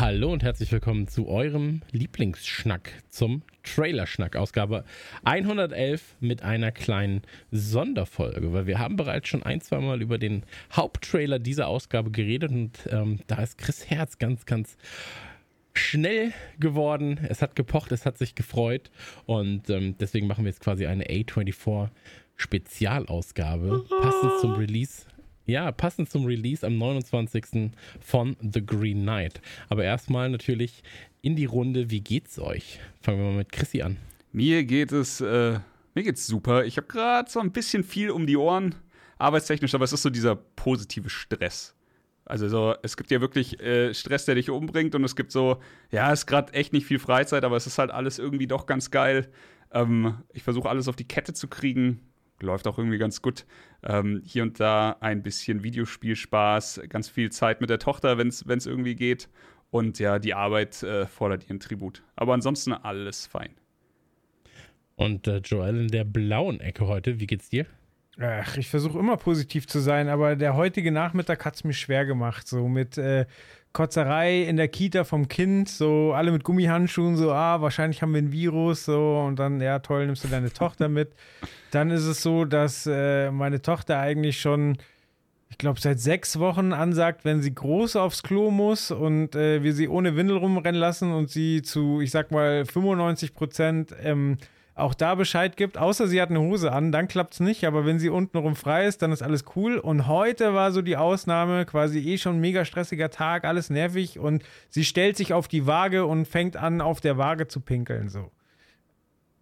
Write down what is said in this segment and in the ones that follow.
Hallo und herzlich willkommen zu eurem Lieblingsschnack zum Trailerschnack, Ausgabe 111 mit einer kleinen Sonderfolge, weil wir haben bereits schon ein, zwei Mal über den Haupttrailer dieser Ausgabe geredet und ähm, da ist Chris Herz ganz, ganz schnell geworden. Es hat gepocht, es hat sich gefreut und ähm, deswegen machen wir jetzt quasi eine A24 Spezialausgabe, passend zum Release ja, passend zum Release am 29. von The Green Knight. Aber erstmal natürlich in die Runde, wie geht's euch? Fangen wir mal mit Chrissy an. Mir geht es, äh, mir geht's super. Ich habe gerade so ein bisschen viel um die Ohren, arbeitstechnisch, aber es ist so dieser positive Stress. Also so, es gibt ja wirklich äh, Stress, der dich umbringt und es gibt so, ja, es ist gerade echt nicht viel Freizeit, aber es ist halt alles irgendwie doch ganz geil. Ähm, ich versuche alles auf die Kette zu kriegen läuft auch irgendwie ganz gut. Ähm, hier und da ein bisschen Videospielspaß, ganz viel Zeit mit der Tochter, wenn es irgendwie geht. Und ja, die Arbeit äh, fordert ihren Tribut. Aber ansonsten alles fein. Und äh, Joel in der blauen Ecke heute, wie geht's dir? Ach, ich versuche immer positiv zu sein, aber der heutige Nachmittag hat es mir schwer gemacht. So mit äh, Kotzerei in der Kita vom Kind, so alle mit Gummihandschuhen, so, ah, wahrscheinlich haben wir ein Virus, so, und dann, ja, toll, nimmst du deine Tochter mit. Dann ist es so, dass äh, meine Tochter eigentlich schon, ich glaube, seit sechs Wochen ansagt, wenn sie groß aufs Klo muss und äh, wir sie ohne Windel rumrennen lassen und sie zu, ich sag mal, 95 Prozent ähm, auch da Bescheid gibt, außer sie hat eine Hose an, dann klappt es nicht, aber wenn sie untenrum frei ist, dann ist alles cool. Und heute war so die Ausnahme, quasi eh schon mega stressiger Tag, alles nervig und sie stellt sich auf die Waage und fängt an, auf der Waage zu pinkeln, so.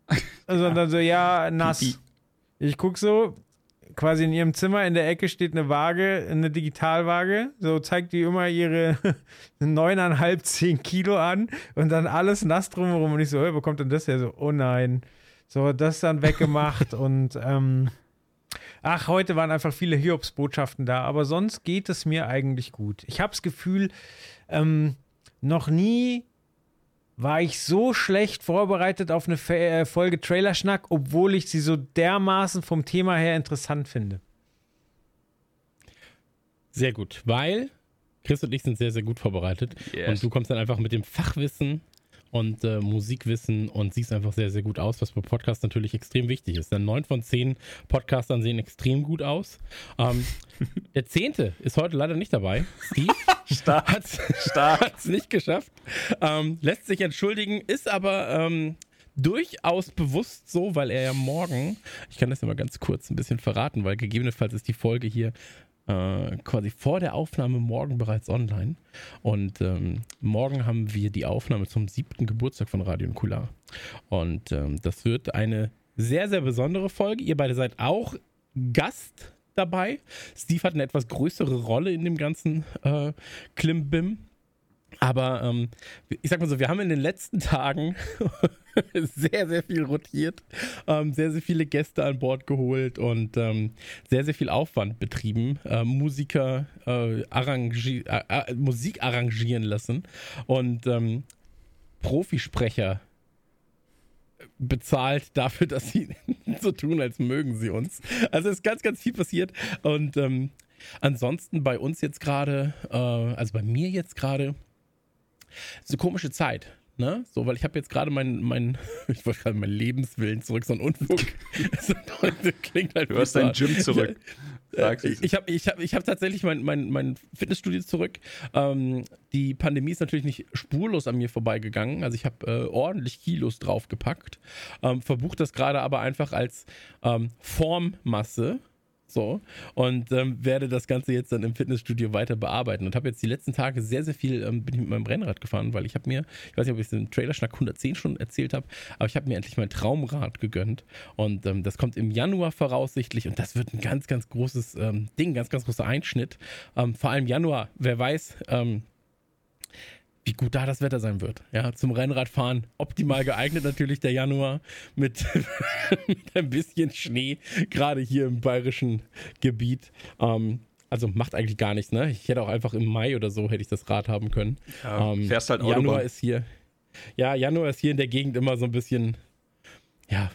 Also und dann so, ja, nass. Ich guck so, quasi in ihrem Zimmer in der Ecke steht eine Waage, eine Digitalwaage. So zeigt die immer ihre neuneinhalb, zehn Kilo an und dann alles nass drumherum. Und ich so, hey, wo kommt denn das her? So, oh nein. So, das dann weggemacht und ähm, ach, heute waren einfach viele Hiobs-Botschaften da, aber sonst geht es mir eigentlich gut. Ich habe das Gefühl, ähm, noch nie war ich so schlecht vorbereitet auf eine äh, Folge Trailerschnack, obwohl ich sie so dermaßen vom Thema her interessant finde. Sehr gut, weil Chris und ich sind sehr, sehr gut vorbereitet. Yes. Und du kommst dann einfach mit dem Fachwissen und äh, Musikwissen und siehst einfach sehr, sehr gut aus, was bei Podcasts natürlich extrem wichtig ist. Denn neun von zehn Podcastern sehen extrem gut aus. Ähm, der zehnte ist heute leider nicht dabei. Steve hat es nicht geschafft. Ähm, lässt sich entschuldigen, ist aber ähm, durchaus bewusst so, weil er ja morgen, ich kann das ja mal ganz kurz ein bisschen verraten, weil gegebenenfalls ist die Folge hier äh, quasi vor der Aufnahme morgen bereits online. Und ähm, morgen haben wir die Aufnahme zum siebten Geburtstag von Radio Nukular. Und ähm, das wird eine sehr, sehr besondere Folge. Ihr beide seid auch Gast dabei. Steve hat eine etwas größere Rolle in dem ganzen äh, Klimbim. Aber ähm, ich sag mal so, wir haben in den letzten Tagen sehr, sehr viel rotiert, ähm, sehr, sehr viele Gäste an Bord geholt und ähm, sehr, sehr viel Aufwand betrieben, äh, Musiker äh, arrangi äh, äh Musik arrangieren lassen und ähm, Profisprecher bezahlt dafür, dass sie so tun, als mögen sie uns. Also ist ganz, ganz viel passiert und ähm, ansonsten bei uns jetzt gerade, äh, also bei mir jetzt gerade, ist eine komische Zeit. Ne? So, weil ich habe jetzt gerade meinen, mein, ich wollte gerade meinen Lebenswillen zurück, so ein Unfug. das klingt halt Du hast dein Gym zurück. Sag's ich habe ich hab, ich hab tatsächlich mein, mein, mein Fitnessstudio zurück. Ähm, die Pandemie ist natürlich nicht spurlos an mir vorbeigegangen. Also ich habe äh, ordentlich Kilos draufgepackt. Ähm, verbucht das gerade aber einfach als ähm, Formmasse so. Und ähm, werde das Ganze jetzt dann im Fitnessstudio weiter bearbeiten. Und habe jetzt die letzten Tage sehr, sehr viel, ähm, bin ich mit meinem Rennrad gefahren, weil ich habe mir, ich weiß nicht, ob ich es im Trailerschnack 110 schon erzählt habe, aber ich habe mir endlich mein Traumrad gegönnt. Und ähm, das kommt im Januar voraussichtlich. Und das wird ein ganz, ganz großes ähm, Ding, ganz, ganz großer Einschnitt. Ähm, vor allem Januar, wer weiß, ähm, wie gut da das Wetter sein wird. Ja, zum Rennradfahren optimal geeignet natürlich der Januar mit, mit ein bisschen Schnee, gerade hier im bayerischen Gebiet. Ähm, also macht eigentlich gar nichts, ne? Ich hätte auch einfach im Mai oder so hätte ich das Rad haben können. Ja, ähm, fährst halt Autobahn. Januar ist hier. Ja, Januar ist hier in der Gegend immer so ein bisschen. Ja,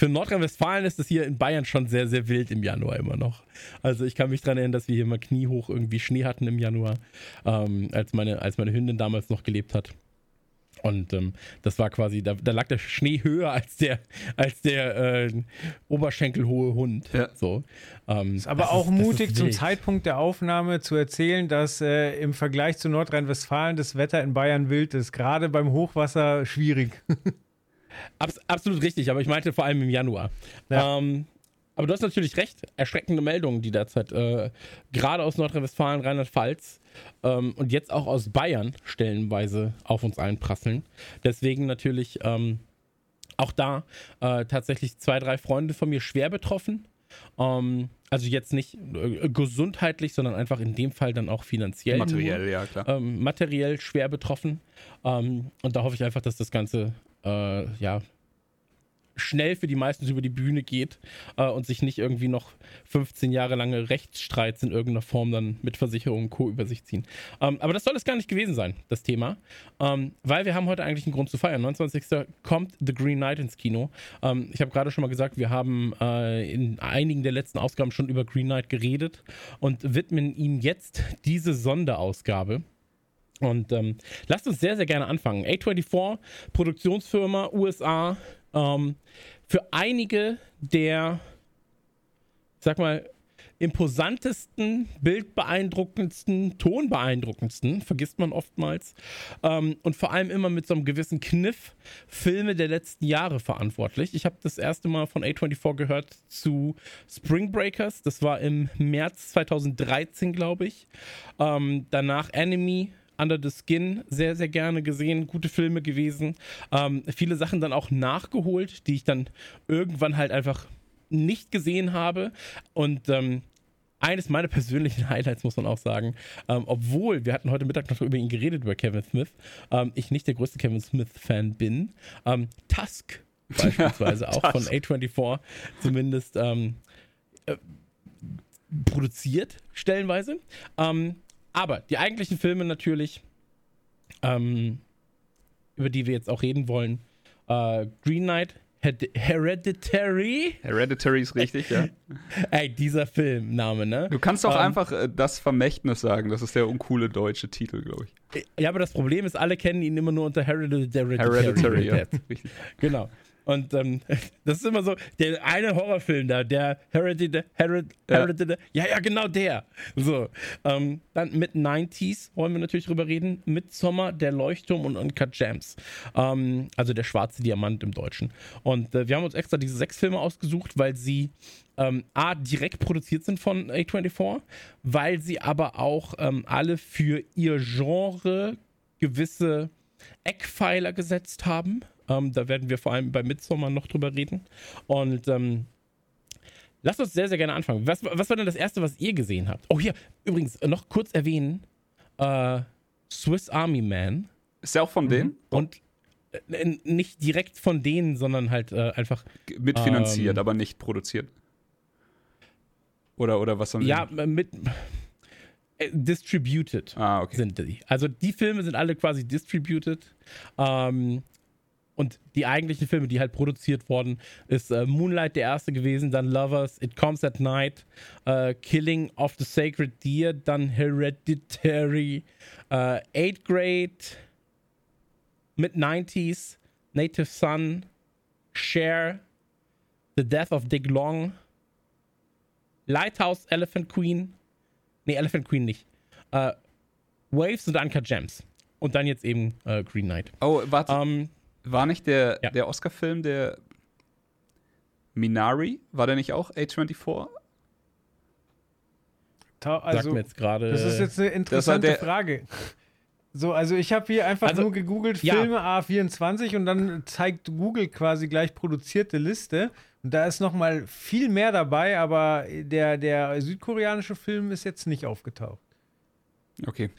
für Nordrhein-Westfalen ist es hier in Bayern schon sehr, sehr wild im Januar immer noch. Also ich kann mich daran erinnern, dass wir hier mal kniehoch irgendwie Schnee hatten im Januar, ähm, als, meine, als meine Hündin damals noch gelebt hat. Und ähm, das war quasi, da, da, lag der Schnee höher als der, als der äh, oberschenkelhohe Hund. Ja. So. Ähm, ist aber auch ist, mutig zum Zeitpunkt der Aufnahme zu erzählen, dass äh, im Vergleich zu Nordrhein-Westfalen das Wetter in Bayern wild ist. Gerade beim Hochwasser schwierig. Abs absolut richtig, aber ich meinte vor allem im Januar. Ja. Ähm, aber du hast natürlich recht, erschreckende Meldungen, die derzeit äh, gerade aus Nordrhein-Westfalen, Rheinland-Pfalz ähm, und jetzt auch aus Bayern stellenweise auf uns einprasseln. Deswegen natürlich ähm, auch da äh, tatsächlich zwei, drei Freunde von mir schwer betroffen. Ähm, also jetzt nicht äh, gesundheitlich, sondern einfach in dem Fall dann auch finanziell. Materiell, nur, ja, klar. Ähm, materiell schwer betroffen. Ähm, und da hoffe ich einfach, dass das Ganze äh, ja, schnell für die meisten über die Bühne geht äh, und sich nicht irgendwie noch 15 Jahre lange Rechtsstreits in irgendeiner Form dann mit Versicherungen und Co. über sich ziehen. Ähm, aber das soll es gar nicht gewesen sein, das Thema, ähm, weil wir haben heute eigentlich einen Grund zu feiern. 29. kommt The Green Knight ins Kino. Ähm, ich habe gerade schon mal gesagt, wir haben äh, in einigen der letzten Ausgaben schon über Green Knight geredet und widmen ihm jetzt diese Sonderausgabe. Und ähm, lasst uns sehr, sehr gerne anfangen. A24, Produktionsfirma, USA, ähm, für einige der, sag mal, imposantesten, bildbeeindruckendsten, tonbeeindruckendsten, vergisst man oftmals, ähm, und vor allem immer mit so einem gewissen Kniff Filme der letzten Jahre verantwortlich. Ich habe das erste Mal von A24 gehört zu Spring Breakers, das war im März 2013, glaube ich. Ähm, danach Enemy, Under the Skin sehr, sehr gerne gesehen. Gute Filme gewesen. Ähm, viele Sachen dann auch nachgeholt, die ich dann irgendwann halt einfach nicht gesehen habe. Und ähm, eines meiner persönlichen Highlights, muss man auch sagen, ähm, obwohl wir hatten heute Mittag noch über ihn geredet, über Kevin Smith, ähm, ich nicht der größte Kevin Smith-Fan bin. Ähm, Tusk beispielsweise auch von A24 zumindest ähm, äh, produziert, stellenweise. Ähm, aber die eigentlichen Filme natürlich, ähm, über die wir jetzt auch reden wollen, äh, Green Knight, Hereditary. Hereditary ist richtig, ja. Ey, dieser Filmname, ne? Du kannst doch um, ähm, einfach äh, das Vermächtnis sagen. Das ist der uncoole deutsche Titel, glaube ich. Ja, aber das Problem ist, alle kennen ihn immer nur unter Hereditary. Hereditary, ja. Genau. Und ähm, das ist immer so, der eine Horrorfilm da, der Hereditary, Hered, Hereditary, ja. ja, ja, genau der. So, ähm, dann mit 90s wollen wir natürlich drüber reden, mit Sommer, der Leuchtturm und Uncut Gems. Ähm, also der schwarze Diamant im Deutschen. Und äh, wir haben uns extra diese sechs Filme ausgesucht, weil sie ähm, A, direkt produziert sind von A24, weil sie aber auch ähm, alle für ihr Genre gewisse Eckpfeiler gesetzt haben. Ähm, da werden wir vor allem bei Midsommar noch drüber reden. Und ähm, lasst uns sehr, sehr gerne anfangen. Was, was war denn das Erste, was ihr gesehen habt? Oh, hier, übrigens, noch kurz erwähnen: äh, Swiss Army Man. Ist der auch von mhm. denen? Und äh, nicht direkt von denen, sondern halt äh, einfach. Mitfinanziert, ähm, aber nicht produziert. Oder, oder was haben Ja, äh, mit. Äh, distributed ah, okay. sind die. Also die Filme sind alle quasi distributed. Ähm, und die eigentlichen Filme, die halt produziert wurden, ist äh, Moonlight der erste gewesen, dann Lovers, It Comes at Night, äh, Killing of the Sacred Deer, dann Hereditary, äh, Eighth Grade, Mid-90s, Native Son, Share, The Death of Dick Long, Lighthouse, Elephant Queen, nee, Elephant Queen nicht, äh, Waves und Uncut Gems. Und dann jetzt eben äh, Green Knight. Oh, warte. Ähm, war nicht der, ja. der Oscar-Film, der Minari, war der nicht auch A24? Also, mir jetzt gerade. Das ist jetzt eine interessante Frage. So, also ich habe hier einfach also, nur gegoogelt ja. Filme A24 und dann zeigt Google quasi gleich produzierte Liste und da ist noch mal viel mehr dabei, aber der, der südkoreanische Film ist jetzt nicht aufgetaucht. Okay.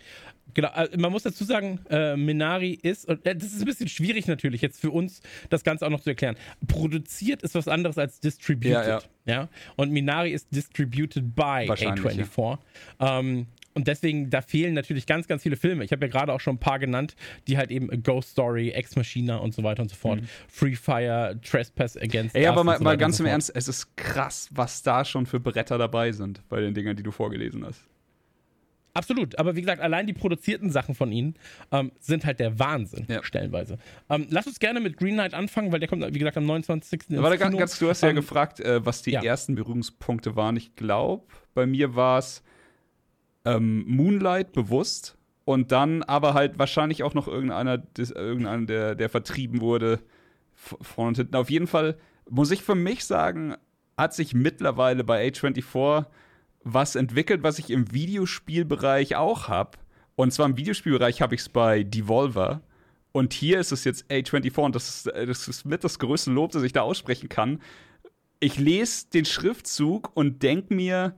Genau, also man muss dazu sagen, äh, Minari ist, und äh, das ist ein bisschen schwierig natürlich jetzt für uns, das Ganze auch noch zu erklären. Produziert ist was anderes als distributed. Ja, ja. ja? Und Minari ist distributed by A24. Ja. Ähm, und deswegen, da fehlen natürlich ganz, ganz viele Filme. Ich habe ja gerade auch schon ein paar genannt, die halt eben Ghost Story, Ex Machina und so weiter und so fort. Mhm. Free Fire, Trespass Against. Ey, aber mal, so mal ganz im so Ernst, es ist krass, was da schon für Bretter dabei sind bei den Dingern, die du vorgelesen hast. Absolut, aber wie gesagt, allein die produzierten Sachen von ihnen ähm, sind halt der Wahnsinn, ja. stellenweise. Ähm, lass uns gerne mit Green Knight anfangen, weil der kommt, wie gesagt, am 29. ins Warte, Kino. ganz, du hast ja ähm, gefragt, äh, was die ja. ersten Berührungspunkte waren. Ich glaube, bei mir war es ähm, Moonlight bewusst und dann aber halt wahrscheinlich auch noch irgendeiner, des, irgendeiner der, der vertrieben wurde, vorne und hinten. Auf jeden Fall muss ich für mich sagen, hat sich mittlerweile bei A24 was entwickelt, was ich im Videospielbereich auch habe. Und zwar im Videospielbereich habe ich es bei Devolver. Und hier ist es jetzt A24 und das ist, das ist mit das größte Lob, das ich da aussprechen kann. Ich lese den Schriftzug und denke mir,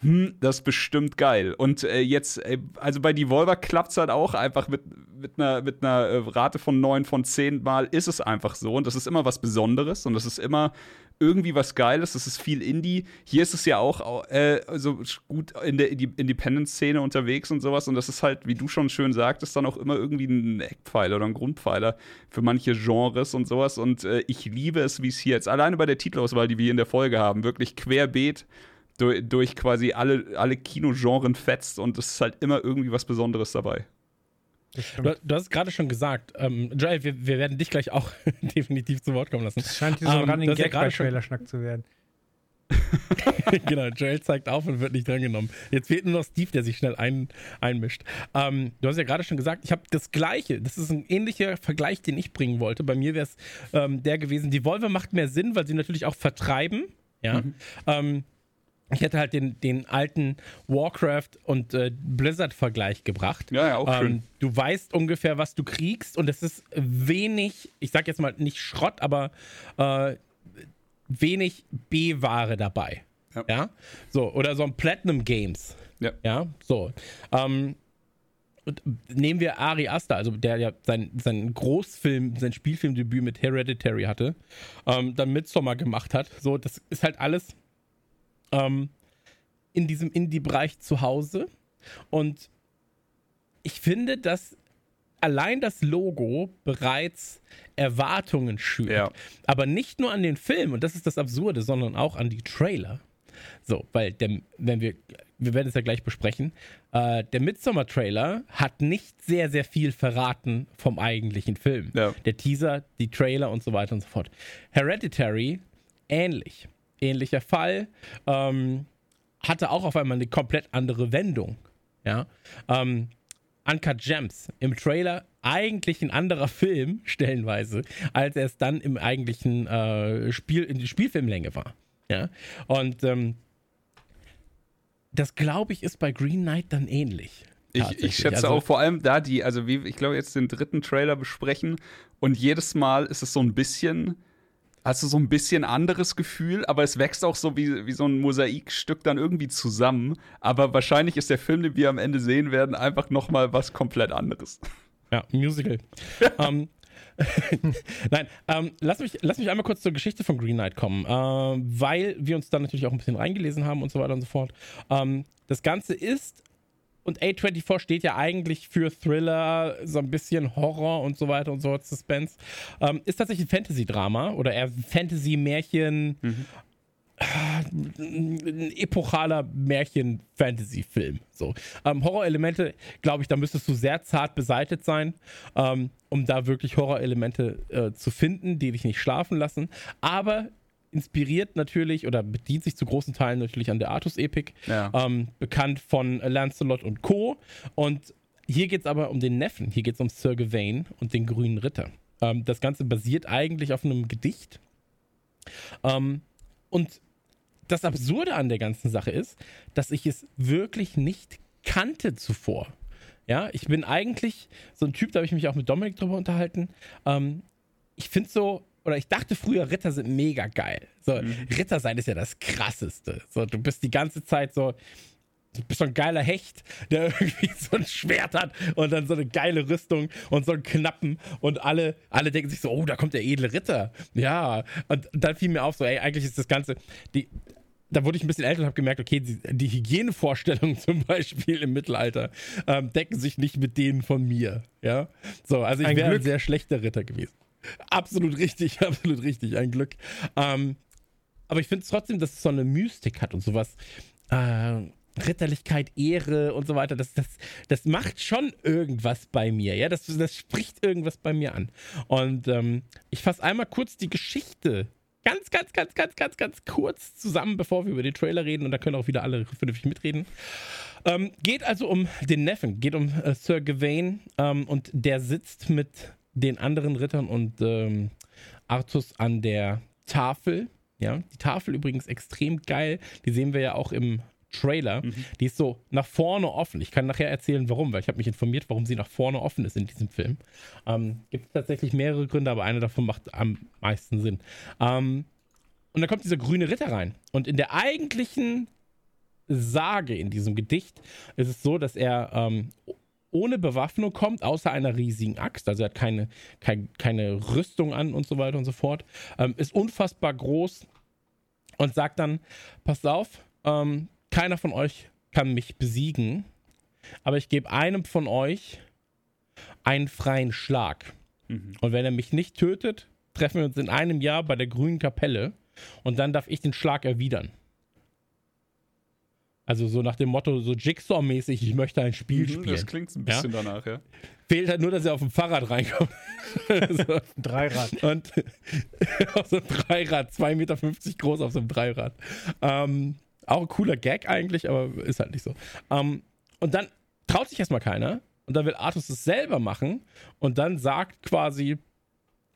hm, das ist bestimmt geil. Und äh, jetzt, äh, also bei Devolver klappt es halt auch einfach mit, mit einer, mit einer äh, Rate von 9 von 10 Mal ist es einfach so. Und das ist immer was Besonderes und das ist immer irgendwie was Geiles. Das ist viel Indie. Hier ist es ja auch äh, so gut in der Independent-Szene unterwegs und sowas. Und das ist halt, wie du schon schön sagtest, dann auch immer irgendwie ein Eckpfeiler oder ein Grundpfeiler für manche Genres und sowas. Und äh, ich liebe es, wie es hier jetzt alleine bei der Titelauswahl, die wir in der Folge haben, wirklich querbeet durch, durch quasi alle, alle Kinogenren fetzt und es ist halt immer irgendwie was Besonderes dabei. Du, du, hast gerade schon gesagt, ähm, Joel, wir, wir, werden dich gleich auch definitiv zu Wort kommen lassen. Das scheint hier so ein um, Running Gag bei Trailerschnack zu werden. genau, Joel zeigt auf und wird nicht drangenommen. Jetzt fehlt nur noch Steve, der sich schnell ein, einmischt. Ähm, du hast ja gerade schon gesagt, ich habe das Gleiche. Das ist ein ähnlicher Vergleich, den ich bringen wollte. Bei mir wäre es ähm, der gewesen, die Volvo macht mehr Sinn, weil sie natürlich auch vertreiben. Ja. Mhm. Ähm, ich hätte halt den, den alten Warcraft und äh, Blizzard-Vergleich gebracht. Ja, ja, auch ähm, schön. Du weißt ungefähr, was du kriegst und es ist wenig, ich sag jetzt mal nicht Schrott, aber äh, wenig B-Ware dabei. Ja. ja. So, oder so ein Platinum Games. Ja. Ja, so. Ähm, und nehmen wir Ari Aster, also der ja sein, sein Großfilm, sein Spielfilmdebüt mit Hereditary hatte, ähm, dann Midsommar gemacht hat. So, das ist halt alles ähm, in diesem Indie-Bereich zu Hause. Und ich finde, dass allein das Logo bereits Erwartungen schürt. Ja. Aber nicht nur an den Film, und das ist das Absurde, sondern auch an die Trailer. So, weil der, wenn wir, wir werden es ja gleich besprechen, äh, der Midsommar-Trailer hat nicht sehr, sehr viel verraten vom eigentlichen Film. Ja. Der Teaser, die Trailer und so weiter und so fort. Hereditary ähnlich ähnlicher Fall. Ähm, hatte auch auf einmal eine komplett andere Wendung. Ja. Ähm, Uncut Gems im Trailer eigentlich ein anderer Film, stellenweise, als er es dann im eigentlichen äh, Spiel, in die Spielfilmlänge war. Ja. Und ähm, das glaube ich ist bei Green Knight dann ähnlich. Ich, ich, schätze also, auch vor allem da die, also wie ich glaube, jetzt den dritten Trailer besprechen und jedes Mal ist es so ein bisschen hast du so ein bisschen anderes Gefühl, aber es wächst auch so wie, wie so ein Mosaikstück dann irgendwie zusammen. Aber wahrscheinlich ist der Film, den wir am Ende sehen werden, einfach noch mal was komplett anderes. Ja, Musical. um, ähm, Nein, ähm, lass, mich, lass mich einmal kurz zur Geschichte von Green Knight kommen, äh, weil wir uns da natürlich auch ein bisschen reingelesen haben und so weiter und so fort. Ähm, das Ganze ist und A24 steht ja eigentlich für Thriller, so ein bisschen Horror und so weiter und so, Suspense. Ähm, ist tatsächlich ein Fantasy-Drama oder eher Fantasy-Märchen. Mhm. Ein epochaler Märchen-Fantasy-Film. So. Ähm, Horrorelemente, glaube ich, da müsstest du sehr zart beseitet sein, ähm, um da wirklich Horrorelemente äh, zu finden, die dich nicht schlafen lassen. Aber inspiriert natürlich oder bedient sich zu großen Teilen natürlich an der Artus-Epik, ja. ähm, bekannt von Lancelot und Co. Und hier geht es aber um den Neffen, hier geht es um Sir Gawain und den grünen Ritter. Ähm, das Ganze basiert eigentlich auf einem Gedicht. Ähm, und das Absurde an der ganzen Sache ist, dass ich es wirklich nicht kannte zuvor. Ja, ich bin eigentlich so ein Typ, da habe ich mich auch mit Dominik drüber unterhalten. Ähm, ich finde so oder ich dachte früher, Ritter sind mega geil. So, mhm. Ritter sein ist ja das krasseste. So, du bist die ganze Zeit so, du bist so ein geiler Hecht, der irgendwie so ein Schwert hat und dann so eine geile Rüstung und so einen Knappen und alle, alle denken sich so, oh, da kommt der edle Ritter. Ja, und dann fiel mir auf, so, ey, eigentlich ist das Ganze, die, da wurde ich ein bisschen älter und habe gemerkt, okay, die, die, Hygienevorstellungen zum Beispiel im Mittelalter ähm, decken sich nicht mit denen von mir. Ja, so, also ich wäre ein sehr schlechter Ritter gewesen. Absolut richtig, absolut richtig, ein Glück. Ähm, aber ich finde es trotzdem, dass es so eine Mystik hat und sowas. Äh, Ritterlichkeit, Ehre und so weiter, das, das, das macht schon irgendwas bei mir, ja, das, das spricht irgendwas bei mir an. Und ähm, ich fasse einmal kurz die Geschichte ganz, ganz, ganz, ganz, ganz, ganz kurz zusammen, bevor wir über den Trailer reden und da können auch wieder alle vernünftig mitreden. Ähm, geht also um den Neffen, geht um äh, Sir Gawain ähm, und der sitzt mit den anderen Rittern und ähm, Artus an der Tafel. Ja, die Tafel übrigens extrem geil. Die sehen wir ja auch im Trailer, mhm. die ist so nach vorne offen. Ich kann nachher erzählen, warum, weil ich habe mich informiert, warum sie nach vorne offen ist in diesem Film. Ähm, Gibt tatsächlich mehrere Gründe, aber einer davon macht am meisten Sinn. Ähm, und dann kommt dieser grüne Ritter rein. Und in der eigentlichen Sage in diesem Gedicht ist es so, dass er ähm, ohne Bewaffnung kommt, außer einer riesigen Axt. Also er hat keine, kein, keine Rüstung an und so weiter und so fort. Ähm, ist unfassbar groß und sagt dann: Passt auf, ähm, keiner von euch kann mich besiegen, aber ich gebe einem von euch einen freien Schlag. Mhm. Und wenn er mich nicht tötet, treffen wir uns in einem Jahr bei der grünen Kapelle und dann darf ich den Schlag erwidern. Also so nach dem Motto, so Jigsaw-mäßig, ich möchte ein Spiel mhm, spielen. Das klingt ein bisschen ja? danach, ja. Fehlt halt nur, dass er auf dem Fahrrad reinkommt. so. Dreirad. Und auf so einem Dreirad, 2,50 Meter groß auf so einem Dreirad. Ähm, auch ein cooler Gag eigentlich, aber ist halt nicht so. Ähm, und dann traut sich erstmal keiner. Und dann will Artus es selber machen. Und dann sagt quasi,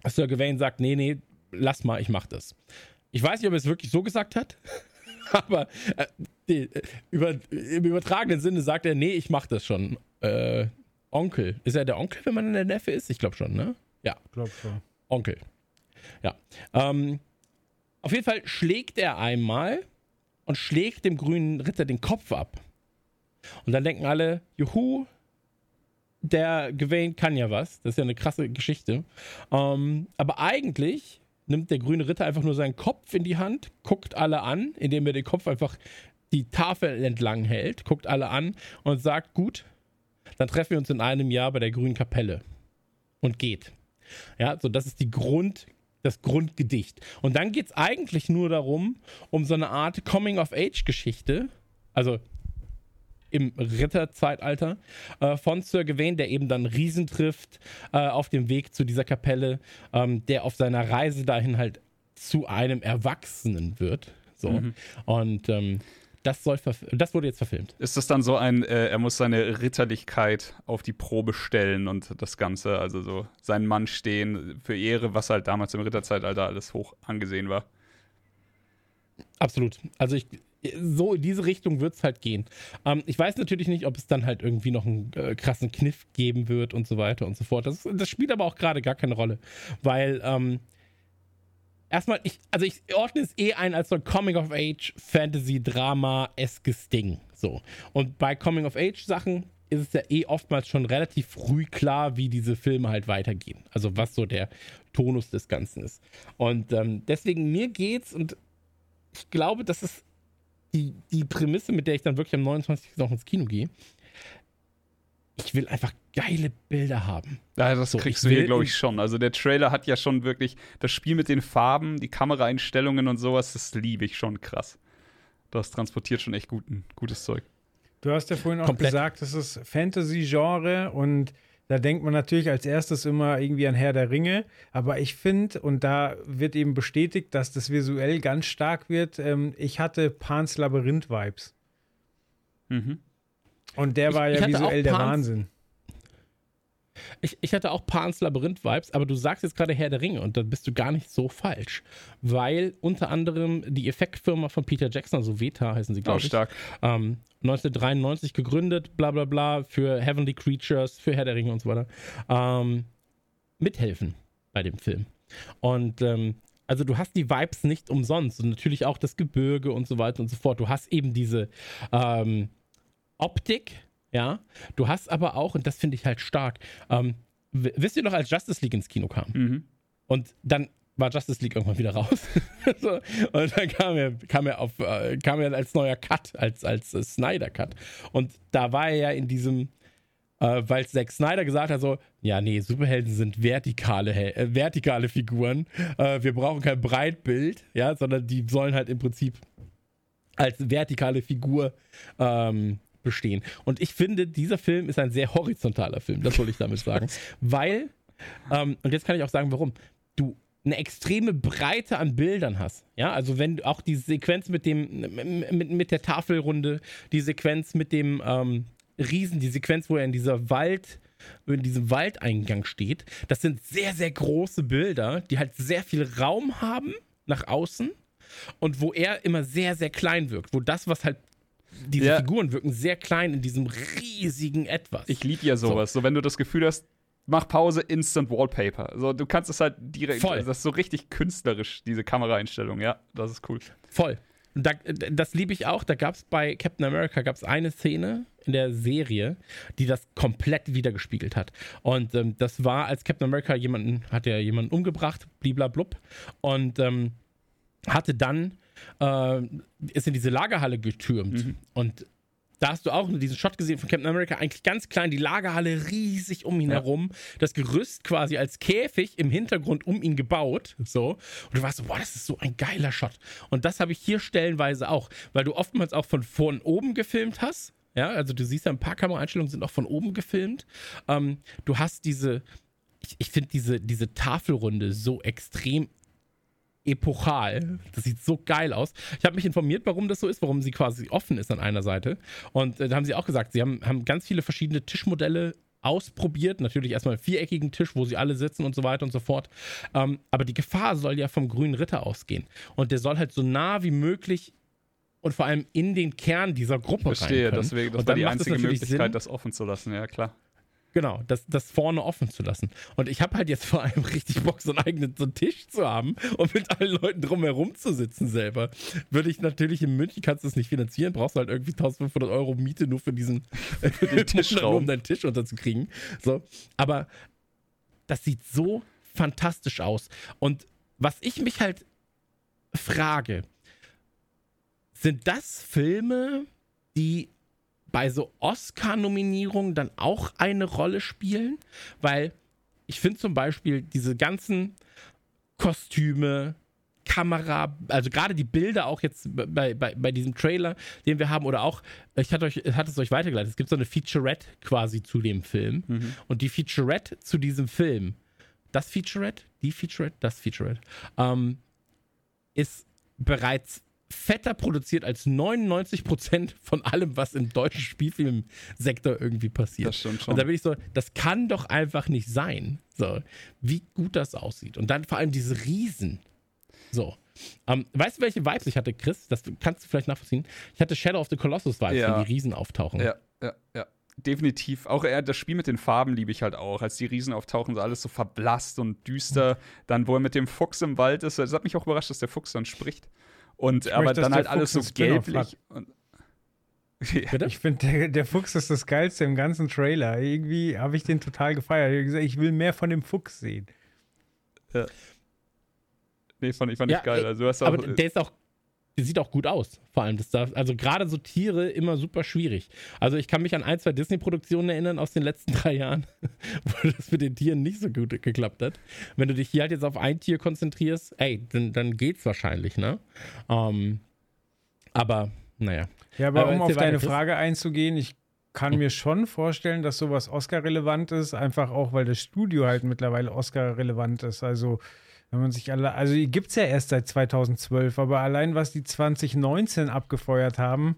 Sir Gawain sagt, nee, nee, lass mal, ich mach das. Ich weiß nicht, ob er es wirklich so gesagt hat. aber äh, die, über, im übertragenen Sinne sagt er, nee, ich mach das schon. Äh, Onkel. Ist er der Onkel, wenn man in der Neffe ist? Ich glaube schon, ne? Ja. Ich glaube schon. Onkel. Ja. Ähm, auf jeden Fall schlägt er einmal und schlägt dem grünen Ritter den Kopf ab. Und dann denken alle, juhu, der Gawain kann ja was. Das ist ja eine krasse Geschichte. Ähm, aber eigentlich nimmt der grüne Ritter einfach nur seinen Kopf in die Hand, guckt alle an, indem er den Kopf einfach die Tafel entlang hält, guckt alle an und sagt, gut, dann treffen wir uns in einem Jahr bei der grünen Kapelle und geht. Ja, so das ist die Grund, das Grundgedicht. Und dann geht es eigentlich nur darum, um so eine Art Coming-of-Age-Geschichte, also im Ritterzeitalter, äh, von Sir Gawain, der eben dann Riesen trifft äh, auf dem Weg zu dieser Kapelle, ähm, der auf seiner Reise dahin halt zu einem Erwachsenen wird. So. Mhm. Und ähm, das, soll das wurde jetzt verfilmt. Ist das dann so ein, äh, er muss seine Ritterlichkeit auf die Probe stellen und das Ganze, also so seinen Mann stehen für Ehre, was halt damals im Ritterzeitalter alles hoch angesehen war? Absolut. Also ich, so in diese Richtung wird es halt gehen. Ähm, ich weiß natürlich nicht, ob es dann halt irgendwie noch einen äh, krassen Kniff geben wird und so weiter und so fort. Das, das spielt aber auch gerade gar keine Rolle, weil ähm, erstmal, ich, also ich ordne es eh ein als so ein Coming-of-Age-Fantasy-Drama-eskes Ding. So. Und bei Coming-of-Age-Sachen ist es ja eh oftmals schon relativ früh klar, wie diese Filme halt weitergehen. Also was so der Tonus des Ganzen ist. Und ähm, deswegen mir geht's und ich glaube, das ist die, die Prämisse, mit der ich dann wirklich am 29. noch ins Kino gehe ich will einfach geile Bilder haben. Ja, das so, kriegst du hier, glaube ich, schon. Also der Trailer hat ja schon wirklich das Spiel mit den Farben, die Kameraeinstellungen und sowas, das liebe ich schon krass. Das transportiert schon echt guten, gutes Zeug. Du hast ja vorhin auch Komplett. gesagt, das ist Fantasy-Genre und da denkt man natürlich als erstes immer irgendwie an Herr der Ringe. Aber ich finde, und da wird eben bestätigt, dass das visuell ganz stark wird, ähm, ich hatte Pans Labyrinth-Vibes. Mhm. Und der war ich, ja visuell der Wahnsinn. Ich, ich hatte auch Pans Labyrinth-Vibes, aber du sagst jetzt gerade Herr der Ringe und da bist du gar nicht so falsch. Weil unter anderem die Effektfirma von Peter Jackson, also Veta heißen sie, glaube oh, ich, stark. Ähm, 1993 gegründet, bla bla bla, für Heavenly Creatures, für Herr der Ringe und so weiter, ähm, mithelfen bei dem Film. Und ähm, also du hast die Vibes nicht umsonst und natürlich auch das Gebirge und so weiter und so fort. Du hast eben diese ähm, Optik, ja. Du hast aber auch, und das finde ich halt stark, ähm, wisst ihr noch, als Justice League ins Kino kam? Mhm. Und dann war Justice League irgendwann wieder raus. so, und dann kam er, kam er auf, äh, kam er als neuer Cut, als, als äh, Snyder Cut. Und da war er ja in diesem, äh, weil Zack Snyder gesagt hat, so, ja, nee, Superhelden sind vertikale, äh, vertikale Figuren. Äh, wir brauchen kein Breitbild, ja, sondern die sollen halt im Prinzip als vertikale Figur ähm, bestehen. Und ich finde, dieser Film ist ein sehr horizontaler Film, das wollte ich damit sagen. weil, ähm, und jetzt kann ich auch sagen, warum. Du eine extreme Breite an Bildern hast. Ja, also wenn auch die Sequenz mit dem, mit, mit der Tafelrunde, die Sequenz mit dem ähm, Riesen, die Sequenz, wo er in dieser Wald, in diesem Waldeingang steht, das sind sehr, sehr große Bilder, die halt sehr viel Raum haben nach außen und wo er immer sehr, sehr klein wirkt, wo das, was halt diese ja. Figuren wirken sehr klein in diesem riesigen Etwas. Ich liebe ja sowas. So. so, wenn du das Gefühl hast, mach Pause, Instant Wallpaper. So, du kannst es halt direkt. Voll. Das ist so richtig künstlerisch, diese Kameraeinstellung. Ja, das ist cool. Voll. Da, das liebe ich auch. Da gab es bei Captain America gab's eine Szene in der Serie, die das komplett wiedergespiegelt hat. Und ähm, das war, als Captain America jemanden, hat er jemanden umgebracht, bliblablub. Und ähm, hatte dann, äh, ist in diese Lagerhalle getürmt. Mhm. Und da hast du auch diesen Shot gesehen von Captain America, eigentlich ganz klein, die Lagerhalle riesig um ihn ja. herum, das Gerüst quasi als Käfig im Hintergrund um ihn gebaut, so. Und du warst so, boah, das ist so ein geiler Shot. Und das habe ich hier stellenweise auch, weil du oftmals auch von von oben gefilmt hast. Ja, also du siehst ja, ein paar Kameraeinstellungen sind auch von oben gefilmt. Ähm, du hast diese, ich, ich finde diese, diese Tafelrunde so extrem epochal. Das sieht so geil aus. Ich habe mich informiert, warum das so ist, warum sie quasi offen ist an einer Seite. Und äh, da haben sie auch gesagt, sie haben, haben ganz viele verschiedene Tischmodelle ausprobiert. Natürlich erstmal einen viereckigen Tisch, wo sie alle sitzen und so weiter und so fort. Ähm, aber die Gefahr soll ja vom grünen Ritter ausgehen. Und der soll halt so nah wie möglich und vor allem in den Kern dieser Gruppe Verstehe, rein können. deswegen, das war die einzige Möglichkeit, Sinn, das offen zu lassen, ja klar. Genau, das, das vorne offen zu lassen. Und ich habe halt jetzt vor allem richtig Bock, so einen eigenen so einen Tisch zu haben und mit allen Leuten drumherum zu sitzen selber. Würde ich natürlich in München, kannst du das nicht finanzieren, brauchst du halt irgendwie 1500 Euro Miete nur für diesen für den Tischraum, um deinen Tisch unterzukriegen. So, aber das sieht so fantastisch aus. Und was ich mich halt frage, sind das Filme, die bei so Oscar-Nominierungen dann auch eine Rolle spielen? Weil ich finde zum Beispiel diese ganzen Kostüme, Kamera, also gerade die Bilder auch jetzt bei, bei, bei diesem Trailer, den wir haben, oder auch, ich hatte, euch, hatte es euch weitergeleitet, es gibt so eine Featurette quasi zu dem Film. Mhm. Und die Featurette zu diesem Film, das Featurette, die Featurette, das Featurette, ähm, ist bereits fetter produziert als 99% von allem, was im deutschen Spielfilmsektor irgendwie passiert. Das stimmt schon. Und da bin ich so, das kann doch einfach nicht sein. So, wie gut das aussieht. Und dann vor allem diese Riesen. So. Um, ähm, weißt du, welche Vibes ich hatte, Chris? Das kannst du vielleicht nachvollziehen. Ich hatte Shadow of the Colossus Vibes, ja. wenn die Riesen auftauchen. Ja, ja, ja. Definitiv. Auch eher das Spiel mit den Farben liebe ich halt auch. Als die Riesen auftauchen, so alles so verblasst und düster. Dann, wo er mit dem Fuchs im Wald ist. Das hat mich auch überrascht, dass der Fuchs dann spricht. Und ich aber möchte, dann halt alles so gelblich. ja. Ich finde, der, der, Fuchs ist das Geilste im ganzen Trailer. Irgendwie habe ich den total gefeiert. Ich habe gesagt, ich will mehr von dem Fuchs sehen. Ja. Nee, fand ich, fand ja, ich geil. Also, aber der ist auch die sieht auch gut aus. Vor allem, das darf, also gerade so Tiere immer super schwierig. Also ich kann mich an ein, zwei Disney-Produktionen erinnern aus den letzten drei Jahren, wo das mit den Tieren nicht so gut geklappt hat. Wenn du dich hier halt jetzt auf ein Tier konzentrierst, ey, dann, dann geht's wahrscheinlich, ne? Ähm, aber, naja. Ja, aber, aber um auf deine Frage einzugehen, ich kann mir schon vorstellen, dass sowas Oscar-relevant ist, einfach auch, weil das Studio halt mittlerweile Oscar-relevant ist. Also wenn man sich alle, also gibt es ja erst seit 2012, aber allein was die 2019 abgefeuert haben,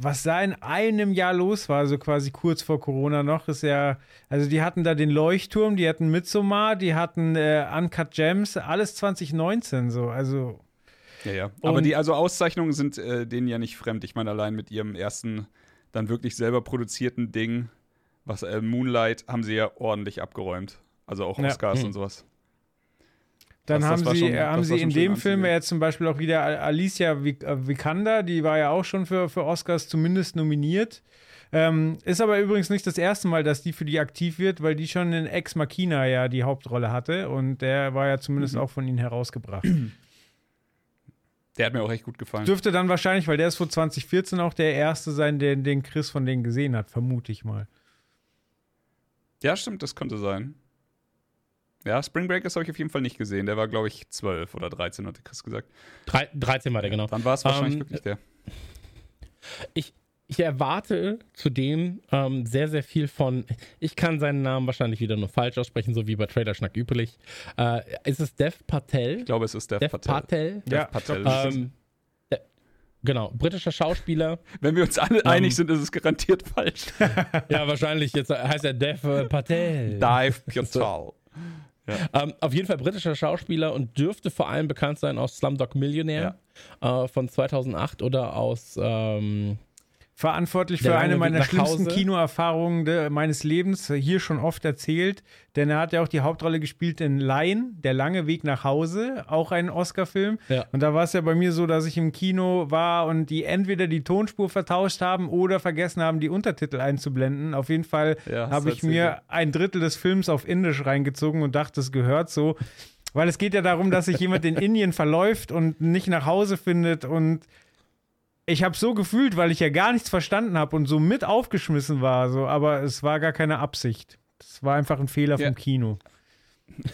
was da in einem Jahr los war, also quasi kurz vor Corona noch, ist ja, also die hatten da den Leuchtturm, die hatten Midsommar, die hatten äh, Uncut Gems, alles 2019 so, also. Ja, ja. Aber die also Auszeichnungen sind äh, denen ja nicht fremd. Ich meine, allein mit ihrem ersten dann wirklich selber produzierten Ding, was äh, Moonlight, haben sie ja ordentlich abgeräumt. Also auch Oscars ja. hm. und sowas. Dann das, haben das sie, schon, haben sie in dem Film ja zum Beispiel auch wieder Alicia äh, Vikander, die war ja auch schon für, für Oscars zumindest nominiert. Ähm, ist aber übrigens nicht das erste Mal, dass die für die aktiv wird, weil die schon in Ex Machina ja die Hauptrolle hatte und der war ja zumindest mhm. auch von ihnen herausgebracht. Der hat mir auch echt gut gefallen. Dürfte dann wahrscheinlich, weil der ist vor 2014 auch der erste sein, den, den Chris von denen gesehen hat, vermute ich mal. Ja, stimmt, das könnte sein. Ja, Spring Breakers habe ich auf jeden Fall nicht gesehen. Der war, glaube ich, 12 oder 13, hat Chris gesagt. 13 war der, genau. Dann war es wahrscheinlich um, ähm, wirklich der. Ich, ich erwarte zudem ähm, sehr, sehr viel von. Ich kann seinen Namen wahrscheinlich wieder nur falsch aussprechen, so wie bei Trader Schnack üblich. Äh, ist es Dev Patel? Ich glaube, es ist Dev, Dev Patel. Patel? Dev ja, Patel. Ähm, Genau, britischer Schauspieler. Wenn wir uns alle um, einig sind, ist es garantiert falsch. ja, wahrscheinlich. Jetzt heißt er Dev äh, Patel. Dive Patel. Ja. Ähm, auf jeden Fall britischer Schauspieler und dürfte vor allem bekannt sein aus Slumdog Millionaire ja. äh, von 2008 oder aus ähm, verantwortlich für eine meiner schlimmsten Kinoerfahrungen meines Lebens, hier schon oft erzählt, denn er hat ja auch die Hauptrolle gespielt in Lion, Der lange Weg nach Hause, auch ein Oscar-Film. Ja. Und da war es ja bei mir so, dass ich im Kino war und die entweder die Tonspur vertauscht haben oder vergessen haben, die Untertitel einzublenden. Auf jeden Fall ja, habe ich mir ein Drittel des Films auf Indisch reingezogen und dachte, es gehört so. Weil es geht ja darum, dass sich jemand in Indien verläuft und nicht nach Hause findet und ich habe so gefühlt, weil ich ja gar nichts verstanden habe und so mit aufgeschmissen war, so, aber es war gar keine Absicht. Das war einfach ein Fehler ja. vom Kino.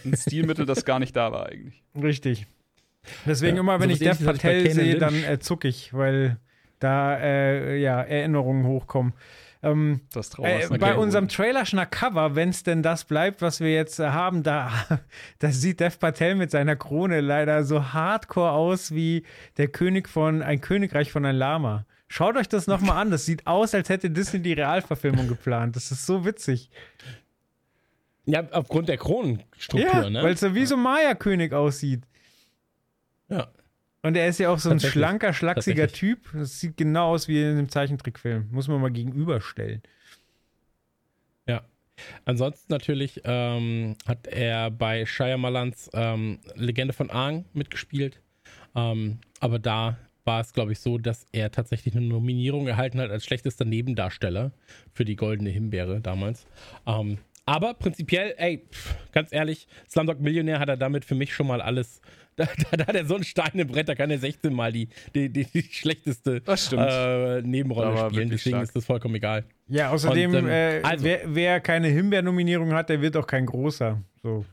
Ein Stilmittel, das gar nicht da war eigentlich. Richtig. Deswegen ja. immer, wenn so ich Dev Patel sehe, dann äh, zucke ich, weil da äh, ja, Erinnerungen hochkommen. Ähm, das äh, bei unserem Trailer-Schnack-Cover, wenn es denn das bleibt, was wir jetzt äh, haben, da, da sieht Dev Patel mit seiner Krone leider so hardcore aus wie der König von ein Königreich von ein Lama. Schaut euch das nochmal an. Das sieht aus, als hätte Disney die Realverfilmung geplant. Das ist so witzig. Ja, aufgrund der Kronenstruktur, ja, ne? Weil es so wie so Maya-König aussieht. Ja. Und er ist ja auch so ein schlanker, schlachsiger Typ. Das sieht genau aus wie in einem Zeichentrickfilm. Muss man mal gegenüberstellen. Ja. Ansonsten natürlich ähm, hat er bei Shyamalans ähm, Legende von Aang mitgespielt. Ähm, aber da war es, glaube ich, so, dass er tatsächlich eine Nominierung erhalten hat als schlechtester Nebendarsteller für die Goldene Himbeere damals. Ähm, aber prinzipiell, ey, pff, ganz ehrlich, Slumdog Millionär hat er damit für mich schon mal alles da, da, da hat er so ein Stein im Brett, da kann er 16 Mal die, die, die, die schlechteste äh, Nebenrolle spielen. Deswegen stark. ist das vollkommen egal. Ja, außerdem, Und, ähm, äh, also, wer, wer, keine Himbeernominierung hat, der wird auch kein großer. So.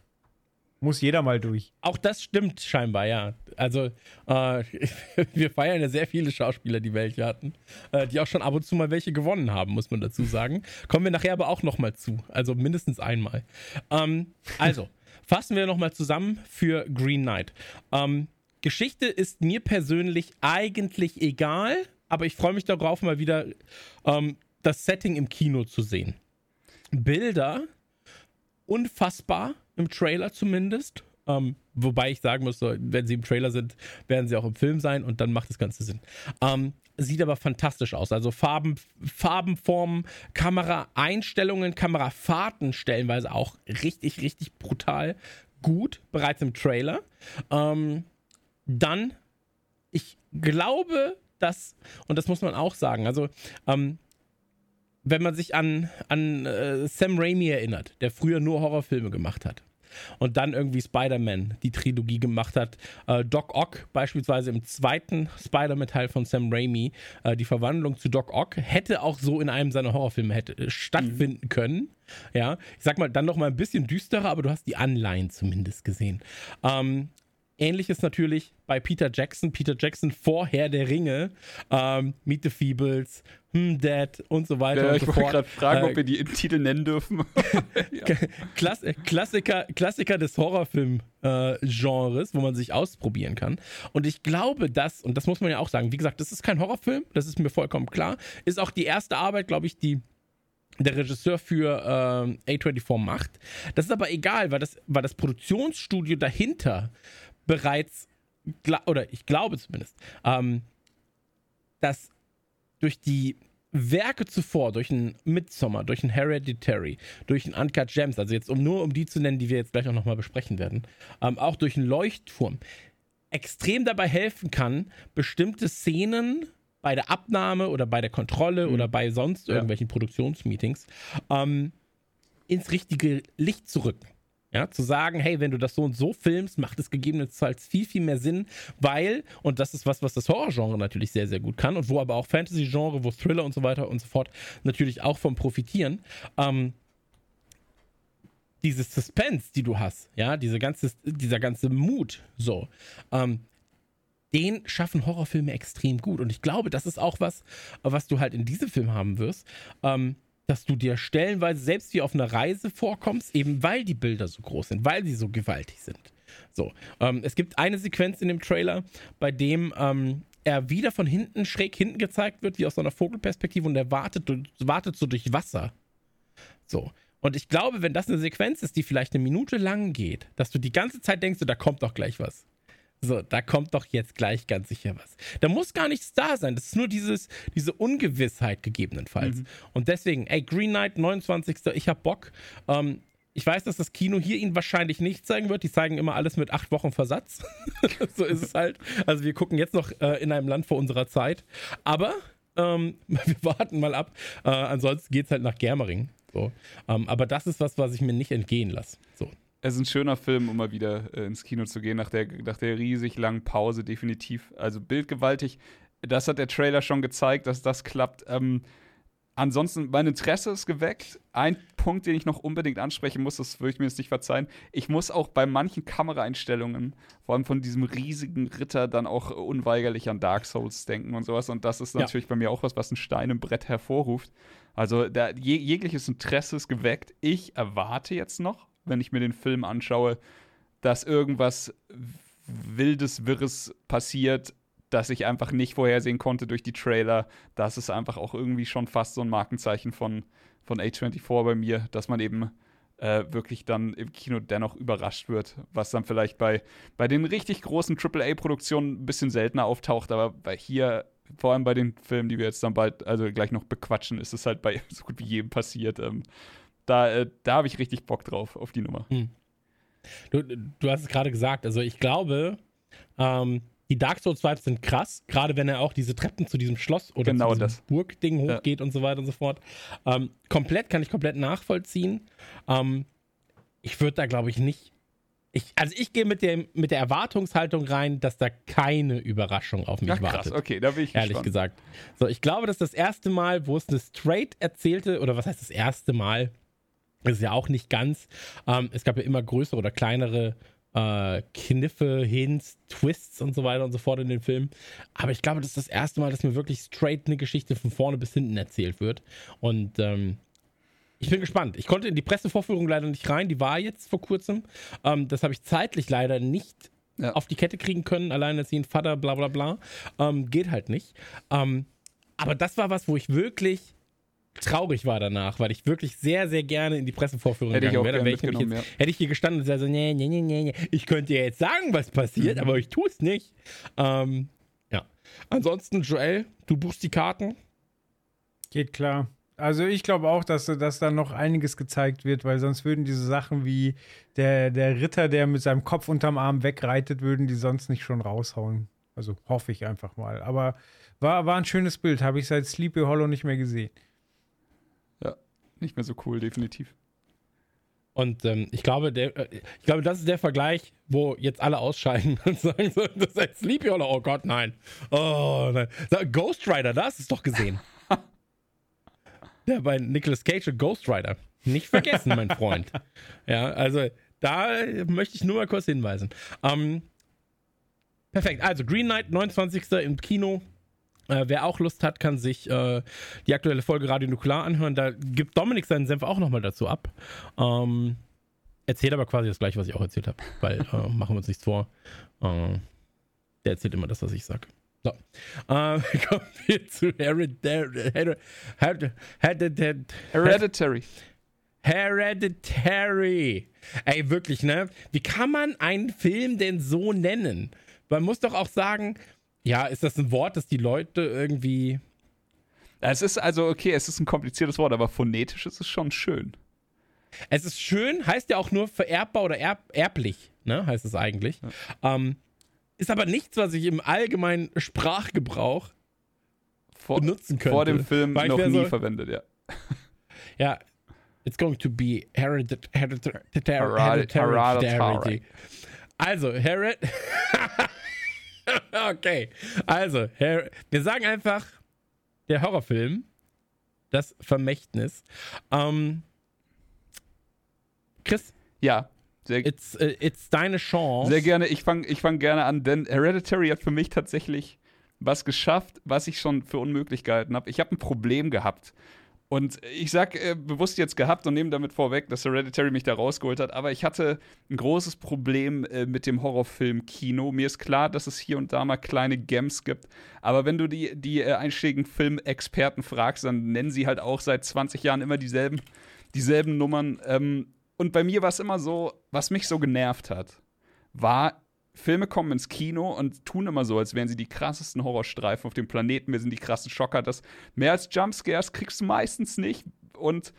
Muss jeder mal durch. Auch das stimmt scheinbar, ja. Also, äh, wir feiern ja sehr viele Schauspieler, die welche hatten, äh, die auch schon ab und zu mal welche gewonnen haben, muss man dazu sagen. Kommen wir nachher aber auch nochmal zu. Also mindestens einmal. Ähm, also, Fassen wir nochmal zusammen für Green Knight. Ähm, Geschichte ist mir persönlich eigentlich egal, aber ich freue mich darauf, mal wieder ähm, das Setting im Kino zu sehen. Bilder, unfassbar, im Trailer zumindest. Ähm, wobei ich sagen muss, wenn sie im Trailer sind, werden sie auch im Film sein und dann macht das Ganze Sinn. Ähm, sieht aber fantastisch aus. Also Farben, Farbenformen, Kameraeinstellungen, Kamerafahrten stellenweise auch richtig, richtig brutal gut, bereits im Trailer. Ähm, dann, ich glaube, dass, und das muss man auch sagen, also ähm, wenn man sich an, an äh, Sam Raimi erinnert, der früher nur Horrorfilme gemacht hat, und dann irgendwie Spider-Man die Trilogie gemacht hat. Äh, Doc Ock beispielsweise im zweiten Spider-Man-Teil von Sam Raimi, äh, die Verwandlung zu Doc Ock, hätte auch so in einem seiner Horrorfilme hätte, äh, stattfinden mhm. können. Ja, ich sag mal, dann noch mal ein bisschen düsterer, aber du hast die Anleihen zumindest gesehen. Ähm, Ähnliches natürlich bei Peter Jackson. Peter Jackson vorher der Ringe, ähm, Meet the Feebles, hm, Dead und so weiter ja, und so fort. Ich wollte gerade fragen, äh, ob wir die Titel nennen dürfen. Klass Klassiker, Klassiker des Horrorfilm-Genres, äh, wo man sich ausprobieren kann. Und ich glaube, dass, und das muss man ja auch sagen, wie gesagt, das ist kein Horrorfilm, das ist mir vollkommen klar. Ist auch die erste Arbeit, glaube ich, die der Regisseur für äh, A24 macht. Das ist aber egal, weil das, weil das Produktionsstudio dahinter bereits, oder ich glaube zumindest, ähm, dass durch die Werke zuvor, durch ein Midsommar, durch ein Hereditary, durch ein Uncut Gems, also jetzt um nur um die zu nennen, die wir jetzt gleich auch nochmal besprechen werden, ähm, auch durch einen Leuchtturm, extrem dabei helfen kann, bestimmte Szenen bei der Abnahme oder bei der Kontrolle mhm. oder bei sonst irgendwelchen ja. Produktionsmeetings ähm, ins richtige Licht zu rücken. Ja, zu sagen, hey, wenn du das so und so filmst, macht es gegebenenfalls viel, viel mehr Sinn, weil, und das ist was, was das Horrorgenre natürlich sehr, sehr gut kann und wo aber auch Fantasy-Genre, wo Thriller und so weiter und so fort natürlich auch vom profitieren, ähm, dieses Suspense, die du hast, ja, diese ganze, dieser ganze Mut, so, ähm, den schaffen Horrorfilme extrem gut. Und ich glaube, das ist auch was, was du halt in diesem Film haben wirst. Ähm, dass du dir stellenweise selbst wie auf einer Reise vorkommst, eben weil die Bilder so groß sind, weil sie so gewaltig sind. So, ähm, es gibt eine Sequenz in dem Trailer, bei dem ähm, er wieder von hinten, schräg hinten gezeigt wird, wie aus so einer Vogelperspektive und er wartet, wartet so durch Wasser. So. Und ich glaube, wenn das eine Sequenz ist, die vielleicht eine Minute lang geht, dass du die ganze Zeit denkst, da kommt doch gleich was. So, da kommt doch jetzt gleich ganz sicher was. Da muss gar nichts da sein. Das ist nur dieses, diese Ungewissheit gegebenenfalls. Mhm. Und deswegen, ey, Green Knight, 29. Ich hab Bock. Ähm, ich weiß, dass das Kino hier ihn wahrscheinlich nicht zeigen wird. Die zeigen immer alles mit acht Wochen Versatz. so ist es halt. Also wir gucken jetzt noch äh, in einem Land vor unserer Zeit. Aber ähm, wir warten mal ab. Äh, ansonsten es halt nach Germering. So. Ähm, aber das ist was, was ich mir nicht entgehen lasse. So es ist ein schöner Film, um mal wieder äh, ins Kino zu gehen, nach der, nach der riesig langen Pause, definitiv. Also bildgewaltig. Das hat der Trailer schon gezeigt, dass das klappt. Ähm, ansonsten, mein Interesse ist geweckt. Ein Punkt, den ich noch unbedingt ansprechen muss, das würde ich mir jetzt nicht verzeihen. Ich muss auch bei manchen Kameraeinstellungen, vor allem von diesem riesigen Ritter, dann auch unweigerlich an Dark Souls denken und sowas. Und das ist natürlich ja. bei mir auch was, was ein Stein im Brett hervorruft. Also da, jeg jegliches Interesse ist geweckt. Ich erwarte jetzt noch, wenn ich mir den Film anschaue, dass irgendwas wildes, wirres passiert, das ich einfach nicht vorhersehen konnte durch die Trailer. Das ist einfach auch irgendwie schon fast so ein Markenzeichen von, von A24 bei mir, dass man eben äh, wirklich dann im Kino dennoch überrascht wird, was dann vielleicht bei, bei den richtig großen AAA-Produktionen ein bisschen seltener auftaucht, aber bei hier, vor allem bei den Filmen, die wir jetzt dann bald, also gleich noch bequatschen, ist es halt bei so gut wie jedem passiert. Ähm, da, äh, da habe ich richtig Bock drauf, auf die Nummer. Hm. Du, du hast es gerade gesagt, also ich glaube, ähm, die Dark Souls Vibes sind krass, gerade wenn er auch diese Treppen zu diesem Schloss oder genau zu diesem Burgding hochgeht ja. und so weiter und so fort. Ähm, komplett kann ich komplett nachvollziehen. Ähm, ich würde da, glaube ich, nicht. Ich, also ich gehe mit der, mit der Erwartungshaltung rein, dass da keine Überraschung auf mich Ach, krass. wartet. Okay, da bin ich Ehrlich gespannt. gesagt. So, ich glaube, das ist das erste Mal, wo es eine straight erzählte, oder was heißt das erste Mal? Das ist ja auch nicht ganz. Ähm, es gab ja immer größere oder kleinere äh, Kniffe, Hints, Twists und so weiter und so fort in den Filmen. Aber ich glaube, das ist das erste Mal, dass mir wirklich straight eine Geschichte von vorne bis hinten erzählt wird. Und ähm, ich bin gespannt. Ich konnte in die Pressevorführung leider nicht rein. Die war jetzt vor kurzem. Ähm, das habe ich zeitlich leider nicht ja. auf die Kette kriegen können. Allein als ein Vater, bla bla bla. Ähm, geht halt nicht. Ähm, aber das war was, wo ich wirklich traurig war danach, weil ich wirklich sehr, sehr gerne in die Pressevorführung hätte gegangen wäre. Ich jetzt, ja. Hätte ich hier gestanden und gesagt, so, nee, nee, nee, nee, ich könnte dir jetzt sagen, was passiert, mhm. aber ich tue es nicht. Ähm, ja. Ansonsten, Joel, du buchst die Karten. Geht klar. Also ich glaube auch, dass, dass da noch einiges gezeigt wird, weil sonst würden diese Sachen wie der, der Ritter, der mit seinem Kopf unterm Arm wegreitet, würden die sonst nicht schon raushauen. Also hoffe ich einfach mal. Aber war, war ein schönes Bild, habe ich seit Sleepy Hollow nicht mehr gesehen nicht mehr so cool, definitiv. Und ähm, ich glaube, der, äh, ich glaube, das ist der Vergleich, wo jetzt alle ausscheiden und sagen so, das ist ein Sleepy oder oh Gott, nein. Oh nein. Ghost Rider, da hast du es doch gesehen. der bei Nicolas Cage und Ghost Rider. Nicht vergessen, mein Freund. Ja, also da möchte ich nur mal kurz hinweisen. Ähm, perfekt. Also Green Knight, 29. im Kino. Äh, wer auch Lust hat, kann sich äh, die aktuelle Folge Radio Nukular anhören. Da gibt Dominik seinen Senf auch nochmal dazu ab. Ähm, erzählt aber quasi das gleiche, was ich auch erzählt habe, weil äh, machen wir uns nichts vor. Äh, der erzählt immer das, was ich sage. So. Äh, kommen wir zu. Hereditary. Hereditary. Ey, wirklich, ne? Wie kann man einen Film denn so nennen? Man muss doch auch sagen, ja, ist das ein Wort, das die Leute irgendwie. Es ist also, okay, es ist ein kompliziertes Wort, aber phonetisch ist es schon schön. Es ist schön, heißt ja auch nur vererbbar oder erb erblich, ne? Heißt es eigentlich. Ja. Ähm, ist aber nichts, was ich im allgemeinen Sprachgebrauch vor, benutzen könnte. Vor dem Film noch nie so, verwendet, ja. Ja, it's going to be hereditary. hereditary. Also, Hered. okay. Also, Her wir sagen einfach, der Horrorfilm, das Vermächtnis. Ähm, Chris? Ja. Sehr, it's, uh, it's deine Chance. Sehr gerne. Ich fange ich fang gerne an, denn Hereditary hat für mich tatsächlich was geschafft, was ich schon für unmöglich gehalten habe. Ich habe ein Problem gehabt. Und ich sag äh, bewusst jetzt gehabt und nehme damit vorweg, dass Hereditary mich da rausgeholt hat, aber ich hatte ein großes Problem äh, mit dem Horrorfilm-Kino. Mir ist klar, dass es hier und da mal kleine Gems gibt, aber wenn du die, die äh, einschlägigen Filmexperten fragst, dann nennen sie halt auch seit 20 Jahren immer dieselben, dieselben Nummern. Ähm, und bei mir war es immer so, was mich so genervt hat, war Filme kommen ins Kino und tun immer so, als wären sie die krassesten Horrorstreifen auf dem Planeten. Wir sind die krassen Schocker. Das mehr als Jumpscares kriegst du meistens nicht. Und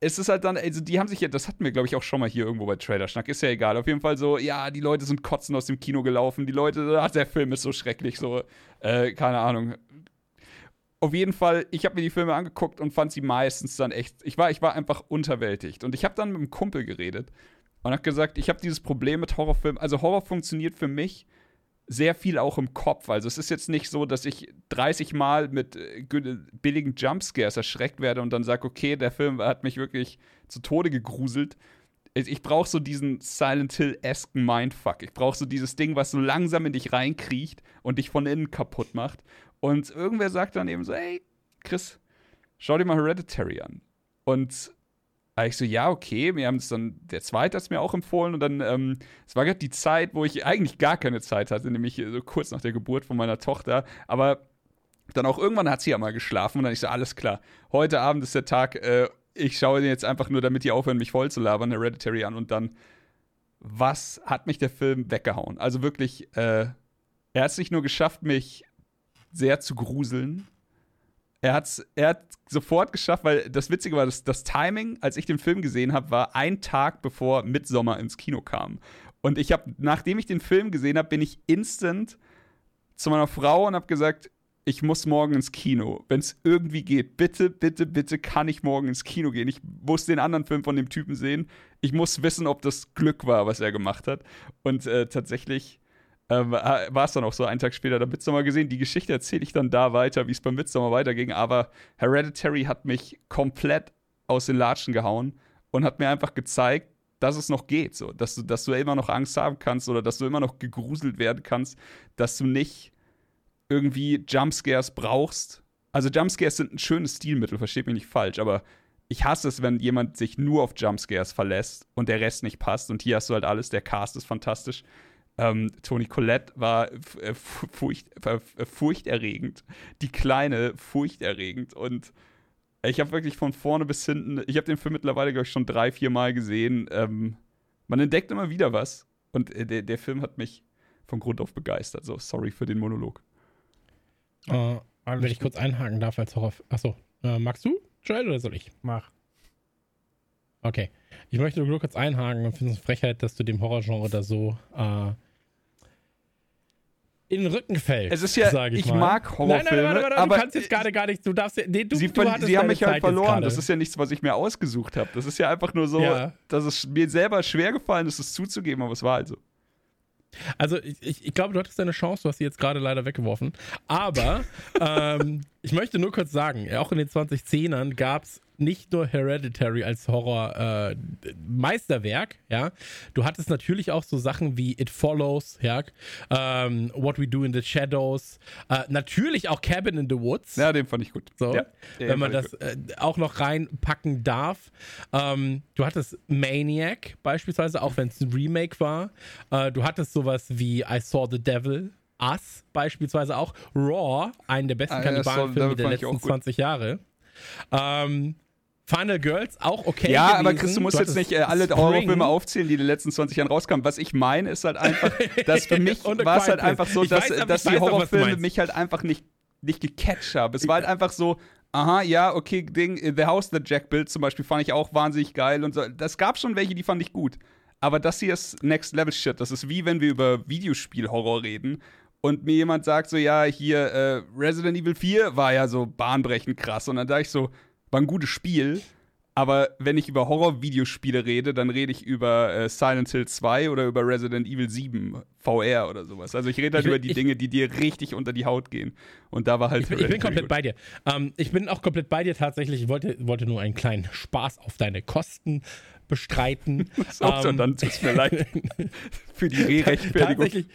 es ist halt dann, also die haben sich ja, das hatten wir, glaube ich, auch schon mal hier irgendwo bei Trailer-Schnack, ist ja egal. Auf jeden Fall so, ja, die Leute sind kotzen aus dem Kino gelaufen, die Leute, ach, der Film ist so schrecklich, so, äh, keine Ahnung. Auf jeden Fall, ich habe mir die Filme angeguckt und fand sie meistens dann echt, ich war, ich war einfach unterwältigt. Und ich habe dann mit einem Kumpel geredet und hat gesagt, ich habe dieses Problem mit Horrorfilmen. Also Horror funktioniert für mich sehr viel auch im Kopf. Also es ist jetzt nicht so, dass ich 30 Mal mit äh, billigen Jumpscares erschreckt werde und dann sage, okay, der Film hat mich wirklich zu Tode gegruselt. Ich brauche so diesen Silent Hill-esken Mindfuck. Ich brauche so dieses Ding, was so langsam in dich reinkriecht und dich von innen kaputt macht. Und irgendwer sagt dann eben so, hey, Chris, schau dir mal Hereditary an. Und aber ich so, ja, okay, wir haben es dann, der zweite hat es mir auch empfohlen und dann, ähm, es war gerade die Zeit, wo ich eigentlich gar keine Zeit hatte, nämlich so kurz nach der Geburt von meiner Tochter, aber dann auch irgendwann hat sie ja mal geschlafen und dann ich so, alles klar, heute Abend ist der Tag, äh, ich schaue den jetzt einfach nur, damit die aufhören, mich voll zu labern, Hereditary an und dann, was hat mich der Film weggehauen? Also wirklich, äh, er hat es nicht nur geschafft, mich sehr zu gruseln, er, hat's, er hat sofort geschafft, weil das Witzige war, das, das Timing, als ich den Film gesehen habe, war ein Tag bevor Midsommer ins Kino kam. Und ich habe, nachdem ich den Film gesehen habe, bin ich instant zu meiner Frau und habe gesagt, ich muss morgen ins Kino. Wenn es irgendwie geht, bitte, bitte, bitte kann ich morgen ins Kino gehen. Ich muss den anderen Film von dem Typen sehen. Ich muss wissen, ob das Glück war, was er gemacht hat. Und äh, tatsächlich ähm, war es dann auch so einen Tag später der Midsommar gesehen. Die Geschichte erzähle ich dann da weiter, wie es beim Midsommar weiterging. Aber Hereditary hat mich komplett aus den Latschen gehauen und hat mir einfach gezeigt, dass es noch geht, so, dass du, dass du immer noch Angst haben kannst oder dass du immer noch gegruselt werden kannst, dass du nicht irgendwie Jumpscares brauchst. Also Jumpscares sind ein schönes Stilmittel, versteht mich nicht falsch, aber ich hasse es, wenn jemand sich nur auf Jumpscares verlässt und der Rest nicht passt. Und hier hast du halt alles, der Cast ist fantastisch. Ähm, Toni Collette war äh, furcht, äh, furchterregend. Die Kleine furchterregend. Und ich habe wirklich von vorne bis hinten, ich habe den Film mittlerweile, glaube ich, schon drei, vier Mal gesehen. Ähm, man entdeckt immer wieder was. Und äh, der, der Film hat mich von Grund auf begeistert. So, sorry für den Monolog. Uh, wenn ich kurz einhaken darf als Horror. Achso, äh, magst du, Joel, oder soll ich? Mach. Okay. Ich möchte nur kurz einhaken und finde es Frechheit, dass du dem Horrorgenre da so äh, in den Rücken fällt. Es ist ja, ich, ich mag Horrorfilme. Nein, nein, warte, warte, aber du kannst jetzt gerade gar nicht, du darfst nee, du, sie, du sie haben mich halt verloren. Das ist ja nichts, was ich mir ausgesucht habe. Das ist ja einfach nur so, ja. dass es mir selber schwer gefallen ist, es zuzugeben, aber es war halt so. Also ich, ich, ich, glaube, du hattest deine Chance, du hast sie jetzt gerade leider weggeworfen. Aber ähm, ich möchte nur kurz sagen, auch in den 2010ern gab es nicht nur Hereditary als Horror-Meisterwerk, äh, ja. Du hattest natürlich auch so Sachen wie It Follows, ja, ähm, What We Do in the Shadows, äh, natürlich auch Cabin in the Woods. Ja, den fand ich gut. So, ja, wenn man das äh, auch noch reinpacken darf. Ähm, du hattest Maniac beispielsweise, auch wenn es ein Remake war. Äh, du hattest sowas wie I Saw the Devil. Us beispielsweise auch. Raw, einen der besten ah, Kannibalenfilme der letzten 20 Jahre. Ähm, Final Girls auch okay. Ja, gewesen. aber Chris, du musst du jetzt nicht äh, alle Horrorfilme aufzählen, die in den letzten 20 Jahren rauskamen. Was ich meine, ist halt einfach, dass für mich war es halt einfach so, dass, weiß, dass die Horrorfilme mich halt einfach nicht, nicht gecatcht haben. Es war halt einfach so, aha, ja, okay, Ding, The House That Jack Built zum Beispiel fand ich auch wahnsinnig geil und so. Das gab schon welche, die fand ich gut. Aber das hier ist Next Level Shit. Das ist wie wenn wir über Videospiel-Horror reden und mir jemand sagt so, ja, hier äh, Resident Evil 4 war ja so bahnbrechend krass. Und dann dachte ich so, war ein gutes Spiel. Aber wenn ich über Horror-Videospiele rede, dann rede ich über äh, Silent Hill 2 oder über Resident Evil 7 VR oder sowas. Also ich rede halt ich, über die ich, Dinge, die dir richtig unter die Haut gehen. Und da war halt. Ich bin, ich bin komplett gut. bei dir. Ähm, ich bin auch komplett bei dir tatsächlich. Ich wollte, wollte nur einen kleinen Spaß auf deine Kosten bestreiten. so, ähm, dann tut es mir leid für die Re-Rechtfertigung. Tatsächlich,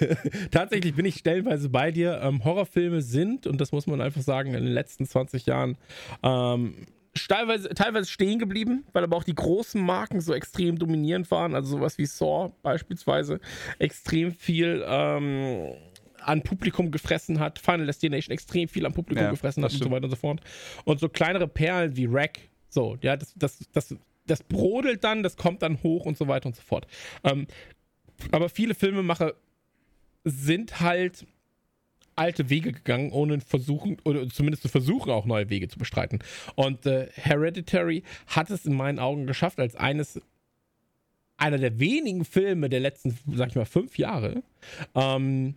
tatsächlich bin ich stellenweise bei dir. Ähm, Horrorfilme sind, und das muss man einfach sagen, in den letzten 20 Jahren ähm, teilweise, teilweise stehen geblieben, weil aber auch die großen Marken so extrem dominierend waren. Also sowas wie Saw beispielsweise extrem viel ähm, an Publikum gefressen hat. Final Destination extrem viel an Publikum ja, gefressen hat und so weiter und so fort. Und so kleinere Perlen wie Rack, so, ja, das, das, das, das brodelt dann, das kommt dann hoch und so weiter und so fort. Ähm, aber viele Filmemacher sind halt alte Wege gegangen, ohne versuchen, oder zumindest zu versuchen, auch neue Wege zu bestreiten. Und äh, Hereditary hat es in meinen Augen geschafft, als eines einer der wenigen Filme der letzten, sag ich mal, fünf Jahre, ähm,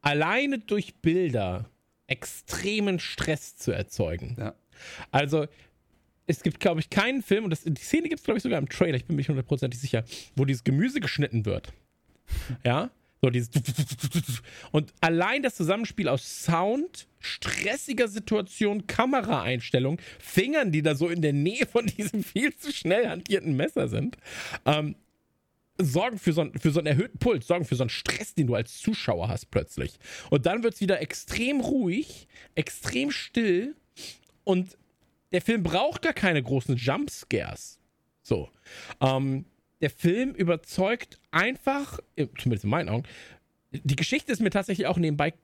alleine durch Bilder extremen Stress zu erzeugen. Ja. Also, es gibt, glaube ich, keinen Film, und das, die Szene gibt es, glaube ich, sogar im Trailer, ich bin mir nicht hundertprozentig sicher, wo dieses Gemüse geschnitten wird. Ja, so dieses und allein das Zusammenspiel aus Sound, stressiger Situation, Kameraeinstellung, Fingern, die da so in der Nähe von diesem viel zu schnell hantierten Messer sind, ähm, sorgen für so, einen, für so einen erhöhten Puls, sorgen für so einen Stress, den du als Zuschauer hast plötzlich. Und dann wird es wieder extrem ruhig, extrem still und der Film braucht gar keine großen Jumpscares. So. Ähm, der Film überzeugt einfach, äh, zumindest in meinen Augen, die Geschichte ist mir tatsächlich auch nebenbei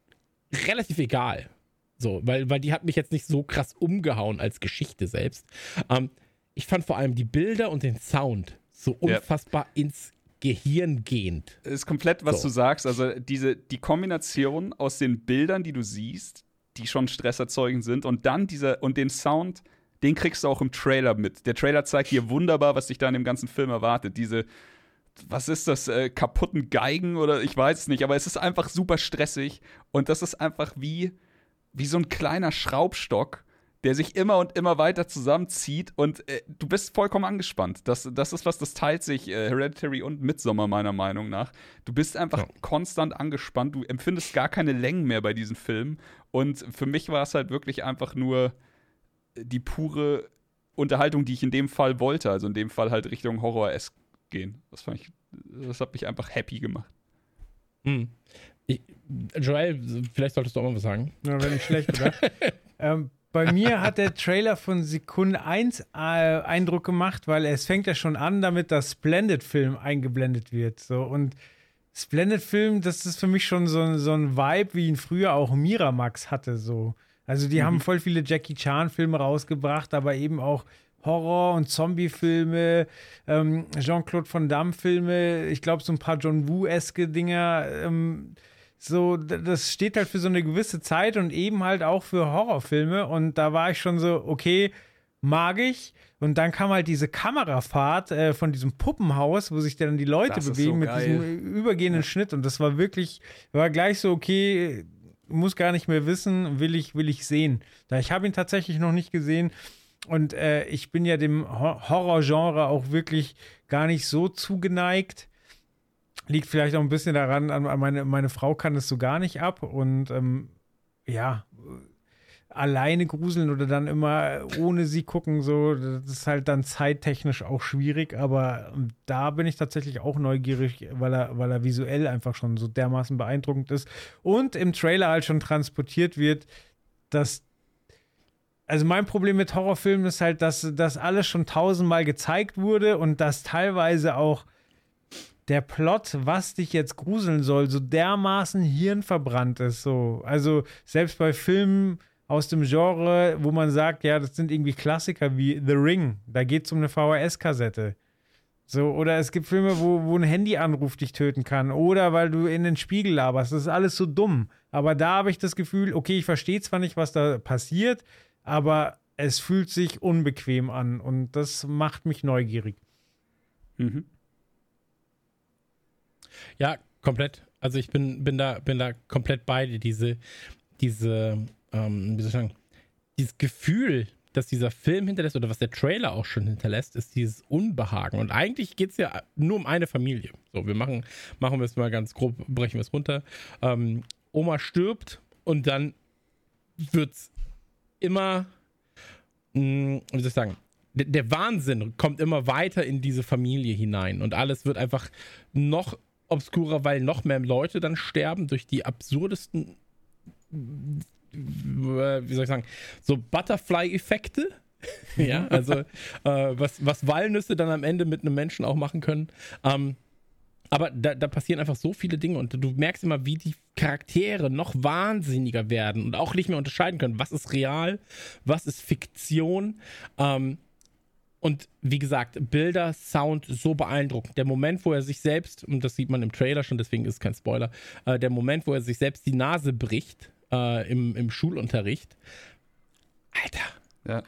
relativ egal. So, weil, weil die hat mich jetzt nicht so krass umgehauen als Geschichte selbst. Ähm, ich fand vor allem die Bilder und den Sound so unfassbar ja. ins Gehirn gehend. Ist komplett, was so. du sagst. Also diese, die Kombination aus den Bildern, die du siehst, die schon stresserzeugend sind, und dann dieser und den Sound, den kriegst du auch im Trailer mit. Der Trailer zeigt dir wunderbar, was dich da in dem ganzen Film erwartet. Diese, was ist das, äh, kaputten Geigen oder ich weiß es nicht, aber es ist einfach super stressig und das ist einfach wie, wie so ein kleiner Schraubstock, der sich immer und immer weiter zusammenzieht und äh, du bist vollkommen angespannt. Das, das ist was, das teilt sich äh, Hereditary und Midsommar meiner Meinung nach. Du bist einfach ja. konstant angespannt, du empfindest gar keine Längen mehr bei diesen Filmen und für mich war es halt wirklich einfach nur die pure Unterhaltung, die ich in dem Fall wollte. Also in dem Fall halt Richtung Horror-esque gehen. Das fand ich, das hat mich einfach happy gemacht. Hm. Ich, Joel, vielleicht solltest du auch mal was sagen. Ja, wenn nicht schlecht, oder? ähm, bei mir hat der Trailer von Sekunde 1 äh, Eindruck gemacht, weil es fängt ja schon an damit, dass Splendid-Film eingeblendet wird. So und Splendid-Film, das ist für mich schon so, so ein Vibe, wie ihn früher auch Miramax hatte. So. Also die mhm. haben voll viele Jackie Chan-Filme rausgebracht, aber eben auch Horror- und Zombie-Filme, ähm, Jean-Claude Van Damme-Filme, ich glaube so ein paar John Woo-eske Dinger. Ähm, so, das steht halt für so eine gewisse Zeit und eben halt auch für Horrorfilme. Und da war ich schon so, okay, mag ich. Und dann kam halt diese Kamerafahrt äh, von diesem Puppenhaus, wo sich dann die Leute das bewegen so mit diesem übergehenden ja. Schnitt. Und das war wirklich, war gleich so, okay, muss gar nicht mehr wissen, will ich, will ich sehen. Ich habe ihn tatsächlich noch nicht gesehen und äh, ich bin ja dem Horrorgenre auch wirklich gar nicht so zugeneigt. Liegt vielleicht auch ein bisschen daran, meine, meine Frau kann es so gar nicht ab und ähm, ja, alleine gruseln oder dann immer ohne sie gucken, so, das ist halt dann zeittechnisch auch schwierig, aber da bin ich tatsächlich auch neugierig, weil er, weil er visuell einfach schon so dermaßen beeindruckend ist und im Trailer halt schon transportiert wird, dass also mein Problem mit Horrorfilmen ist halt, dass das alles schon tausendmal gezeigt wurde und dass teilweise auch der Plot, was dich jetzt gruseln soll, so dermaßen hirnverbrannt ist. So. Also selbst bei Filmen, aus dem Genre, wo man sagt, ja, das sind irgendwie Klassiker wie The Ring. Da geht es um eine VHS-Kassette. So, oder es gibt Filme, wo, wo ein Handyanruf dich töten kann. Oder weil du in den Spiegel laberst. Das ist alles so dumm. Aber da habe ich das Gefühl, okay, ich verstehe zwar nicht, was da passiert, aber es fühlt sich unbequem an. Und das macht mich neugierig. Mhm. Ja, komplett. Also ich bin, bin da, bin da komplett bei dir. Diese, diese, ähm, wie soll ich sagen, dieses Gefühl, dass dieser Film hinterlässt oder was der Trailer auch schon hinterlässt, ist dieses Unbehagen. Und eigentlich geht es ja nur um eine Familie. So, wir machen, machen wir es mal ganz grob, brechen wir es runter. Ähm, Oma stirbt und dann wird es immer, mh, hm, wie soll ich sagen, der, der Wahnsinn kommt immer weiter in diese Familie hinein und alles wird einfach noch obskurer, weil noch mehr Leute dann sterben durch die absurdesten wie soll ich sagen, so Butterfly-Effekte. ja, also äh, was, was Walnüsse dann am Ende mit einem Menschen auch machen können. Ähm, aber da, da, passieren einfach so viele Dinge und du merkst immer, wie die Charaktere noch wahnsinniger werden und auch nicht mehr unterscheiden können, was ist real, was ist Fiktion. Ähm, und wie gesagt, Bilder, Sound so beeindruckend. Der Moment, wo er sich selbst, und das sieht man im Trailer schon, deswegen ist es kein Spoiler, äh, der Moment, wo er sich selbst die Nase bricht, äh, im, im Schulunterricht. Alter. Ja.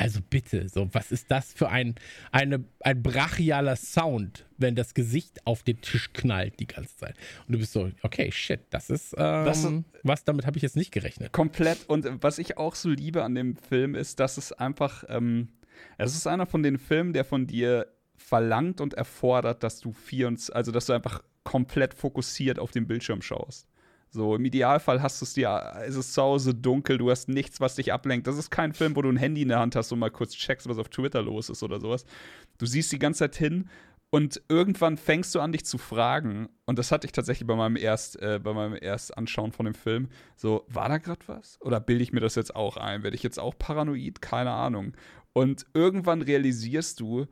Also bitte, so, was ist das für ein, eine, ein brachialer Sound, wenn das Gesicht auf den Tisch knallt die ganze Zeit? Und du bist so, okay, shit, das ist, ähm, das ist was, damit habe ich jetzt nicht gerechnet. Komplett. Und was ich auch so liebe an dem Film ist, dass es einfach, ähm, es ist einer von den Filmen, der von dir verlangt und erfordert, dass du vier also dass du einfach komplett fokussiert auf den Bildschirm schaust. So, im Idealfall hast du es dir, es ist zu Hause dunkel, du hast nichts, was dich ablenkt. Das ist kein Film, wo du ein Handy in der Hand hast und mal kurz checkst, was auf Twitter los ist oder sowas. Du siehst die ganze Zeit hin und irgendwann fängst du an, dich zu fragen. Und das hatte ich tatsächlich bei meinem erst, äh, bei meinem erst Anschauen von dem Film. So, war da gerade was? Oder bilde ich mir das jetzt auch ein? Werde ich jetzt auch paranoid? Keine Ahnung. Und irgendwann realisierst du,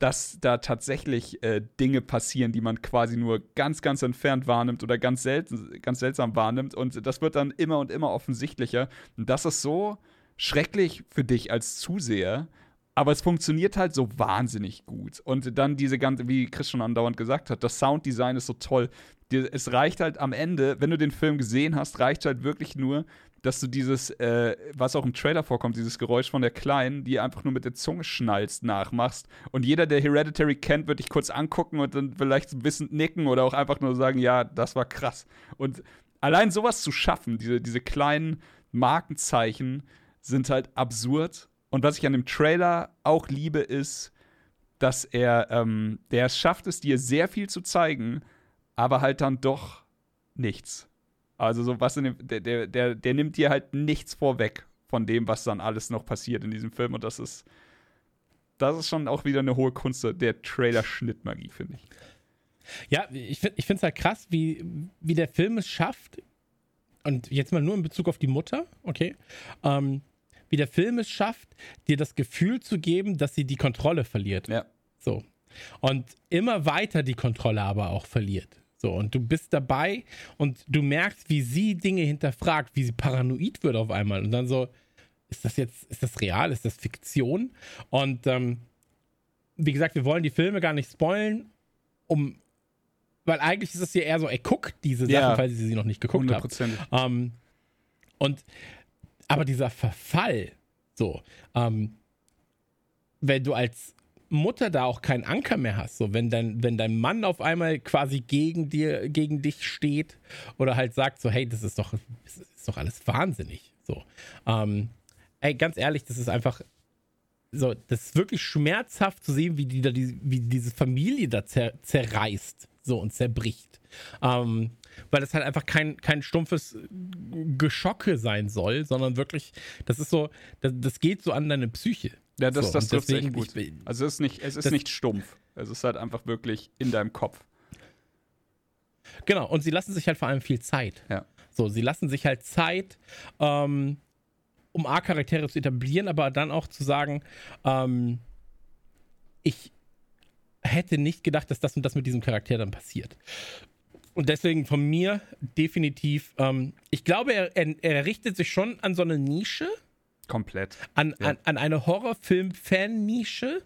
dass da tatsächlich äh, Dinge passieren, die man quasi nur ganz, ganz entfernt wahrnimmt oder ganz, selten, ganz seltsam wahrnimmt. Und das wird dann immer und immer offensichtlicher. Und das ist so schrecklich für dich als Zuseher. Aber es funktioniert halt so wahnsinnig gut. Und dann diese ganze, wie Chris schon andauernd gesagt hat, das Sounddesign ist so toll. Es reicht halt am Ende, wenn du den Film gesehen hast, reicht halt wirklich nur, dass du dieses, äh, was auch im Trailer vorkommt, dieses Geräusch von der Kleinen, die einfach nur mit der Zunge schnallst, nachmachst. Und jeder, der Hereditary kennt, wird dich kurz angucken und dann vielleicht ein bisschen nicken oder auch einfach nur sagen, ja, das war krass. Und allein sowas zu schaffen, diese, diese kleinen Markenzeichen, sind halt absurd. Und was ich an dem Trailer auch liebe, ist, dass er, ähm, der schafft es, dir sehr viel zu zeigen, aber halt dann doch nichts. Also so was in dem, der, der, der, der nimmt dir halt nichts vorweg von dem, was dann alles noch passiert in diesem Film. Und das ist, das ist schon auch wieder eine hohe Kunst der Trailer-Schnittmagie, finde ich. Ja, ich finde es halt krass, wie, wie der Film es schafft, und jetzt mal nur in Bezug auf die Mutter, okay, ähm, wie der Film es schafft, dir das Gefühl zu geben, dass sie die Kontrolle verliert. Ja. So. Und immer weiter die Kontrolle aber auch verliert. So, und du bist dabei und du merkst, wie sie Dinge hinterfragt, wie sie paranoid wird auf einmal. Und dann so, ist das jetzt, ist das real, ist das Fiktion? Und ähm, wie gesagt, wir wollen die Filme gar nicht spoilen, um, weil eigentlich ist es ja eher so, ey, guck diese Sachen, ja, falls ihr sie noch nicht geguckt habt. Ähm, und, aber dieser Verfall, so, ähm, wenn du als Mutter da auch keinen Anker mehr hast. So, wenn dein, wenn dein Mann auf einmal quasi gegen dir, gegen dich steht oder halt sagt, so, hey, das ist doch, das ist doch alles wahnsinnig. So. Ähm, ey, ganz ehrlich, das ist einfach. So, das ist wirklich schmerzhaft zu sehen, wie, die da die, wie diese Familie da zer, zerreißt so und zerbricht. Ähm, weil das halt einfach kein, kein stumpfes Geschocke sein soll, sondern wirklich, das ist so, das, das geht so an deine Psyche. Ja, das, so, das trifft echt gut. Ich, also es ist nicht, es ist nicht stumpf. Es ist halt einfach wirklich in deinem Kopf. Genau, und sie lassen sich halt vor allem viel Zeit. Ja. So, sie lassen sich halt Zeit, ähm, um A-Charaktere zu etablieren, aber dann auch zu sagen, ähm, ich hätte nicht gedacht, dass das und das mit diesem Charakter dann passiert. Und deswegen von mir definitiv, ähm, ich glaube, er, er, er richtet sich schon an so eine Nische Komplett. An, ja. an, an eine Horrorfilm-Fan-Nische,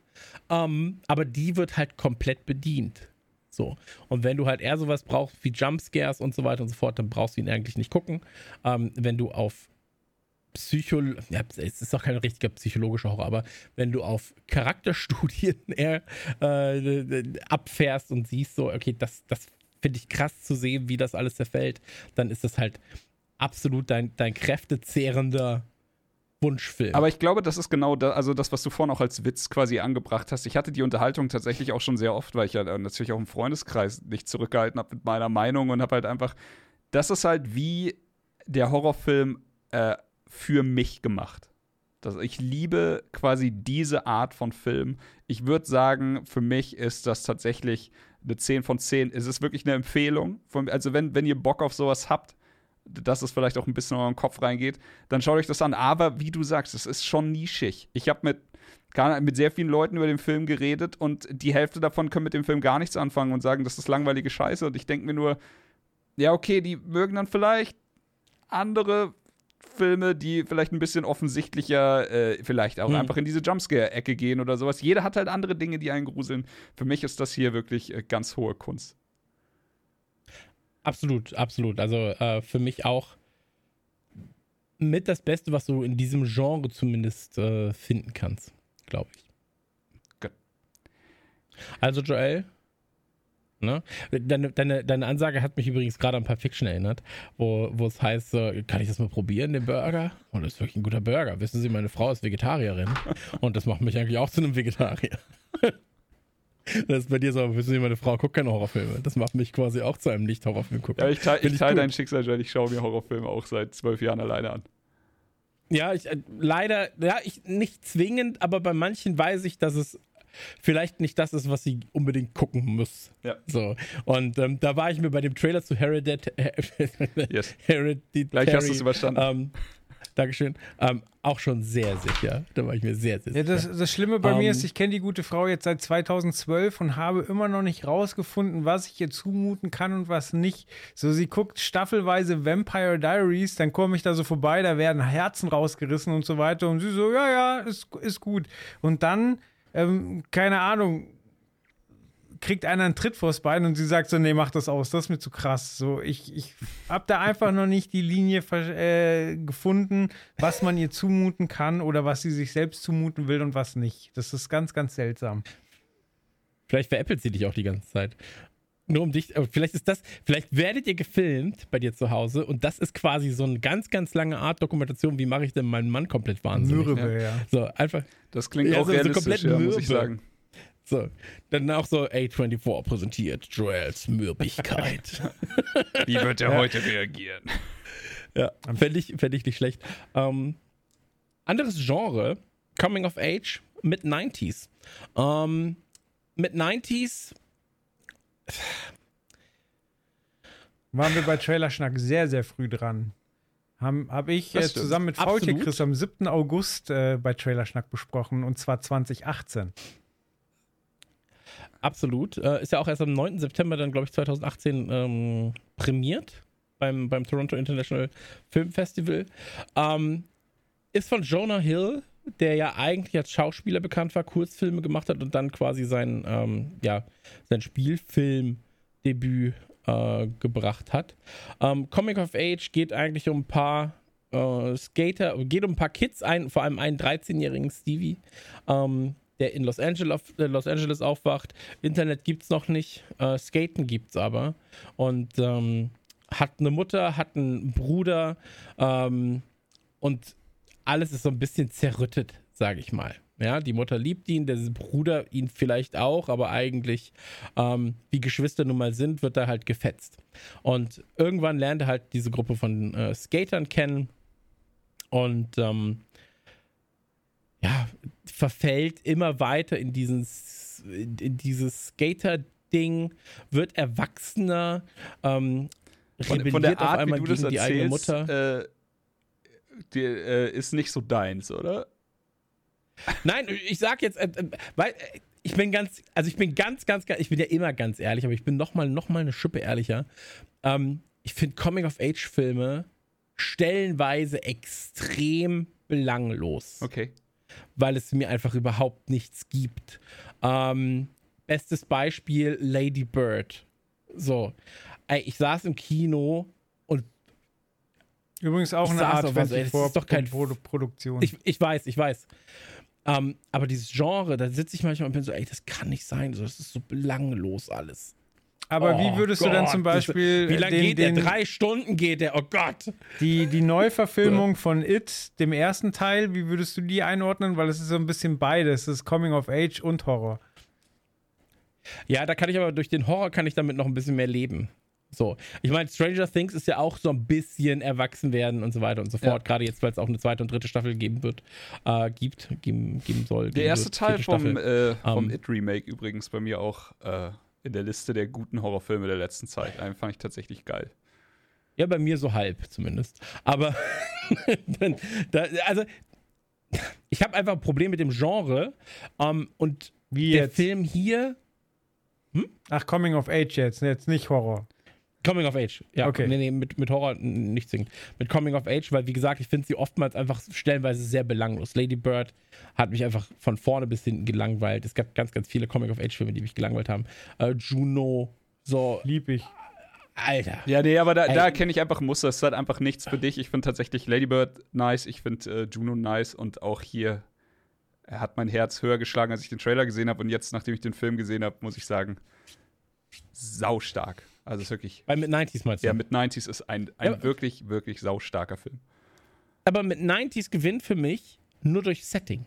ähm, aber die wird halt komplett bedient. So. Und wenn du halt eher sowas brauchst wie Jumpscares und so weiter und so fort, dann brauchst du ihn eigentlich nicht gucken. Ähm, wenn du auf Psycho, ja, es ist auch kein richtiger psychologischer Horror, aber wenn du auf Charakterstudien eher äh, abfährst und siehst so, okay, das, das finde ich krass zu sehen, wie das alles zerfällt, dann ist das halt absolut dein, dein kräftezehrender Wunschfilm. Aber ich glaube, das ist genau da, also das, was du vorhin auch als Witz quasi angebracht hast. Ich hatte die Unterhaltung tatsächlich auch schon sehr oft, weil ich ja natürlich auch im Freundeskreis nicht zurückgehalten habe mit meiner Meinung und habe halt einfach, das ist halt wie der Horrorfilm äh, für mich gemacht. Das, ich liebe quasi diese Art von Film. Ich würde sagen, für mich ist das tatsächlich eine 10 von 10. Es ist wirklich eine Empfehlung. Von, also, wenn, wenn ihr Bock auf sowas habt, dass es vielleicht auch ein bisschen in euren Kopf reingeht, dann schaut euch das an. Aber wie du sagst, es ist schon nischig. Ich habe mit, mit sehr vielen Leuten über den Film geredet und die Hälfte davon können mit dem Film gar nichts anfangen und sagen, das ist langweilige Scheiße. Und ich denke mir nur, ja, okay, die mögen dann vielleicht andere Filme, die vielleicht ein bisschen offensichtlicher, äh, vielleicht auch hm. einfach in diese Jumpscare-Ecke gehen oder sowas. Jeder hat halt andere Dinge, die einen gruseln. Für mich ist das hier wirklich äh, ganz hohe Kunst. Absolut, absolut. Also äh, für mich auch mit das Beste, was du in diesem Genre zumindest äh, finden kannst, glaube ich. Good. Also Joel, Ne? Deine, deine, deine Ansage hat mich übrigens gerade an Pulp Fiction erinnert, wo, wo es heißt, äh, kann ich das mal probieren, den Burger? Und oh, das ist wirklich ein guter Burger. Wissen Sie, meine Frau ist Vegetarierin und das macht mich eigentlich auch zu einem Vegetarier. Das ist bei dir so, wissen Sie, meine Frau guckt keine Horrorfilme. Das macht mich quasi auch zu einem Nicht-Horrorfilm-Gucker. Ja, ich teile ich teil dein Schicksal, weil ich schaue mir Horrorfilme auch seit zwölf Jahren alleine an. Ja, ich, äh, leider, ja, ich, nicht zwingend, aber bei manchen weiß ich, dass es vielleicht nicht das ist, was sie unbedingt gucken muss. Ja. So. Und ähm, da war ich mir bei dem Trailer zu Heredit yes. Hereditary. Gleich hast du es überstanden. Ähm, Dankeschön. Ähm, auch schon sehr sicher. Da war ich mir sehr, sehr sicher. Ja, das, das Schlimme bei um, mir ist, ähm, ich kenne die gute Frau jetzt seit 2012 und habe immer noch nicht rausgefunden, was ich ihr zumuten kann und was nicht. So, sie guckt staffelweise Vampire Diaries, dann komme ich da so vorbei, da werden Herzen rausgerissen und so weiter. Und sie so, ja, ja, ist, ist gut. Und dann ähm, keine Ahnung, kriegt einer einen Tritt vors Bein und sie sagt so, nee, mach das aus, das ist mir zu krass. So, ich, ich habe da einfach noch nicht die Linie äh, gefunden, was man ihr zumuten kann oder was sie sich selbst zumuten will und was nicht. Das ist ganz, ganz seltsam. Vielleicht veräppelt sie dich auch die ganze Zeit. Nur um dich, vielleicht ist das, vielleicht werdet ihr gefilmt bei dir zu Hause und das ist quasi so eine ganz, ganz lange Art Dokumentation, wie mache ich denn meinen Mann komplett wahnsinnig. Mürbe, ja. So, einfach. Das klingt ja, auch so, realistisch, so ja, muss ich sagen. So, dann auch so A24 präsentiert Joels Mürbigkeit. Wie wird er ja. heute reagieren? Ja, fände ich, fänd ich nicht schlecht. Ähm, anderes Genre, Coming of Age mit 90s. Ähm, mit 90s waren wir bei Trailerschnack sehr, sehr früh dran. Habe hab ich äh, zusammen mit Faultier Chris am 7. August äh, bei Trailerschnack besprochen und zwar 2018. Absolut. Äh, ist ja auch erst am 9. September dann, glaube ich, 2018 ähm, prämiert beim, beim Toronto International Film Festival. Ähm, ist von Jonah Hill, der ja eigentlich als Schauspieler bekannt war, Kurzfilme gemacht hat und dann quasi sein, ähm, ja, sein Spielfilmdebüt äh, gebracht hat. Ähm, Comic of Age geht eigentlich um ein paar äh, Skater, geht um ein paar Kids, ein, vor allem einen 13-jährigen Stevie, ähm, der in Los Angeles, äh, Los Angeles aufwacht. Internet gibt es noch nicht, äh, Skaten es aber. Und ähm, hat eine Mutter, hat einen Bruder ähm, und alles ist so ein bisschen zerrüttet, sage ich mal. Ja, die Mutter liebt ihn, der Bruder ihn vielleicht auch, aber eigentlich, ähm, wie Geschwister nun mal sind, wird er halt gefetzt. Und irgendwann lernt er halt diese Gruppe von äh, Skatern kennen und ähm, ja, verfällt immer weiter in, diesen, in dieses Skater-Ding, wird erwachsener, ähm, rebelliert von, der Art, auf einmal gegen die eigene Mutter. Äh die, äh, ist nicht so deins, oder? Nein, ich sag jetzt, äh, äh weil äh, ich bin ganz, also ich bin ganz, ganz, ich bin ja immer ganz ehrlich, aber ich bin nochmal noch mal eine Schippe ehrlicher. Ähm, ich finde Coming-of-Age-Filme stellenweise extrem belanglos. Okay. Weil es mir einfach überhaupt nichts gibt. Ähm, bestes Beispiel Lady Bird. So. Ey, ich saß im Kino Übrigens auch eine Art was, ey, das ist doch kein Produktion. Ich, ich weiß, ich weiß. Ähm, aber dieses Genre, da sitze ich manchmal und bin so, ey, das kann nicht sein. das ist so belanglos alles. Aber oh wie würdest Gott, du dann zum Beispiel. Wie lange geht der? Drei Stunden geht der, oh Gott. Die, die Neuverfilmung von It, dem ersten Teil, wie würdest du die einordnen? Weil es ist so ein bisschen beides. Es ist Coming of Age und Horror. Ja, da kann ich aber durch den Horror kann ich damit noch ein bisschen mehr leben. So, ich meine, Stranger Things ist ja auch so ein bisschen erwachsen werden und so weiter und so fort. Ja. Gerade jetzt, weil es auch eine zweite und dritte Staffel geben wird, äh, gibt, geben, geben soll. Der erste wird, Teil vom, äh, vom um, ähm, It Remake übrigens bei mir auch äh, in der Liste der guten Horrorfilme der letzten Zeit. Einen fand ich tatsächlich geil. Ja, bei mir so halb zumindest. Aber da, also ich habe einfach ein Problem mit dem Genre um, und Wie der jetzt? Film hier. Hm? Ach, Coming of Age jetzt, jetzt nicht Horror. Coming of Age, ja. Okay. Nee, nee, mit, mit Horror nicht zwingend. Mit Coming of Age, weil wie gesagt, ich finde sie oftmals einfach stellenweise sehr belanglos. Lady Bird hat mich einfach von vorne bis hinten gelangweilt. Es gab ganz, ganz viele Coming of Age-Filme, die mich gelangweilt haben. Äh, Juno, so. Lieb ich. Alter. Ja, nee, aber da, da kenne ich einfach ein Muster. Es ist halt einfach nichts für dich. Ich finde tatsächlich Lady Bird nice. Ich finde äh, Juno nice. Und auch hier, er hat mein Herz höher geschlagen, als ich den Trailer gesehen habe. Und jetzt, nachdem ich den Film gesehen habe, muss ich sagen, saustark. Also ist wirklich. Weil mit 90s meinst du? Ja, mit 90s ist ein, ein ja, wirklich, wirklich saustarker Film. Aber mit 90s gewinnt für mich nur durch Setting.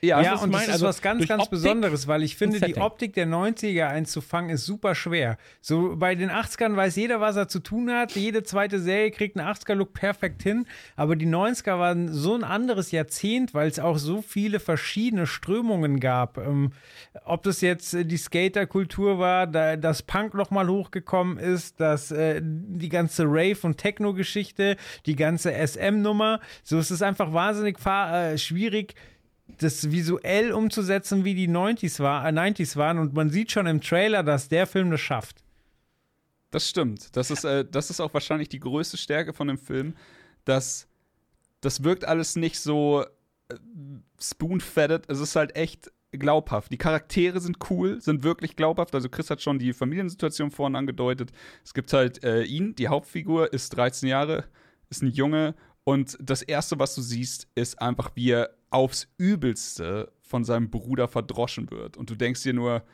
Ja, ja und das ist also was ganz, ganz Optik Besonderes, weil ich finde, die Optik der 90er einzufangen ist super schwer. So bei den 80ern weiß jeder, was er zu tun hat. Jede zweite Serie kriegt einen 80er-Look perfekt hin. Aber die 90er waren so ein anderes Jahrzehnt, weil es auch so viele verschiedene Strömungen gab. Ähm, ob das jetzt äh, die Skater-Kultur war, da, dass Punk nochmal hochgekommen ist, dass äh, die ganze Rave- und Techno-Geschichte, die ganze SM-Nummer. So es ist einfach wahnsinnig äh, schwierig das visuell umzusetzen, wie die 90s, war, äh, 90s waren. Und man sieht schon im Trailer, dass der Film das schafft. Das stimmt. Das ist, äh, das ist auch wahrscheinlich die größte Stärke von dem Film, dass das wirkt alles nicht so äh, spoon-fetted. Es ist halt echt glaubhaft. Die Charaktere sind cool, sind wirklich glaubhaft. Also Chris hat schon die Familiensituation vorhin angedeutet. Es gibt halt äh, ihn, die Hauptfigur, ist 13 Jahre, ist ein Junge und das Erste, was du siehst, ist einfach, wie er aufs Übelste von seinem Bruder verdroschen wird. Und du denkst dir nur,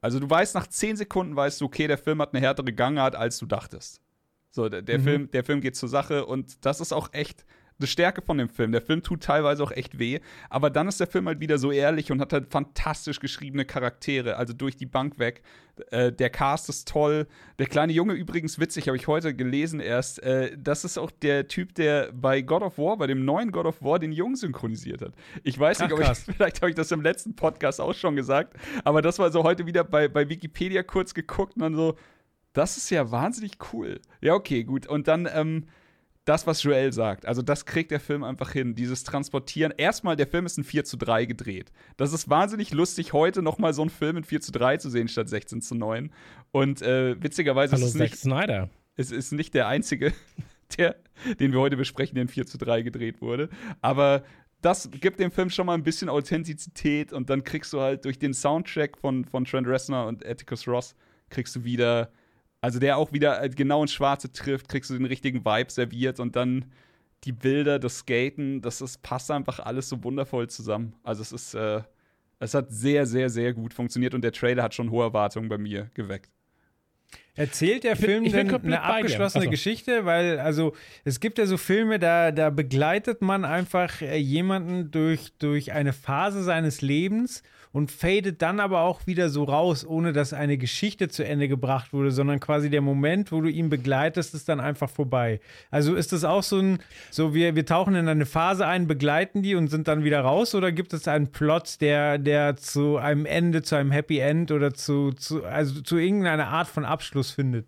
also du weißt, nach zehn Sekunden weißt du, okay, der Film hat eine härtere Gangart, als du dachtest. So, der, der mhm. Film, der Film geht zur Sache und das ist auch echt eine Stärke von dem Film. Der Film tut teilweise auch echt weh, aber dann ist der Film halt wieder so ehrlich und hat halt fantastisch geschriebene Charaktere, also durch die Bank weg. Äh, der Cast ist toll. Der kleine Junge übrigens witzig, habe ich heute gelesen erst. Äh, das ist auch der Typ, der bei God of War, bei dem neuen God of War, den Jungen synchronisiert hat. Ich weiß nicht, Ach, ob ich, vielleicht habe ich das im letzten Podcast auch schon gesagt, aber das war so heute wieder bei, bei Wikipedia kurz geguckt und dann so, das ist ja wahnsinnig cool. Ja, okay, gut. Und dann, ähm, das, was Joel sagt. Also, das kriegt der Film einfach hin. Dieses Transportieren. Erstmal, der Film ist in 4 zu 3 gedreht. Das ist wahnsinnig lustig, heute nochmal so einen Film in 4 zu 3 zu sehen, statt 16 zu 9. Und äh, witzigerweise Hallo, ist es nicht, Snyder. Es ist nicht der einzige, der, den wir heute besprechen, der in 4 zu 3 gedreht wurde. Aber das gibt dem Film schon mal ein bisschen Authentizität und dann kriegst du halt durch den Soundtrack von, von Trent Reznor und Atticus Ross kriegst du wieder also der auch wieder äh, genau ins Schwarze trifft, kriegst du den richtigen Vibe serviert und dann die Bilder, das Skaten, das ist, passt einfach alles so wundervoll zusammen. Also es ist, äh, es hat sehr, sehr, sehr gut funktioniert und der Trailer hat schon hohe Erwartungen bei mir geweckt. Erzählt der Film ich denn eine abgeschlossene Geschichte? Weil, also, es gibt ja so Filme, da, da begleitet man einfach äh, jemanden durch, durch eine Phase seines Lebens und fadet dann aber auch wieder so raus, ohne dass eine Geschichte zu Ende gebracht wurde, sondern quasi der Moment, wo du ihn begleitest, ist dann einfach vorbei. Also ist das auch so ein, so wir, wir tauchen in eine Phase ein, begleiten die und sind dann wieder raus oder gibt es einen Plot, der, der zu einem Ende, zu einem Happy End oder zu, zu also zu irgendeiner Art von Abschluss findet?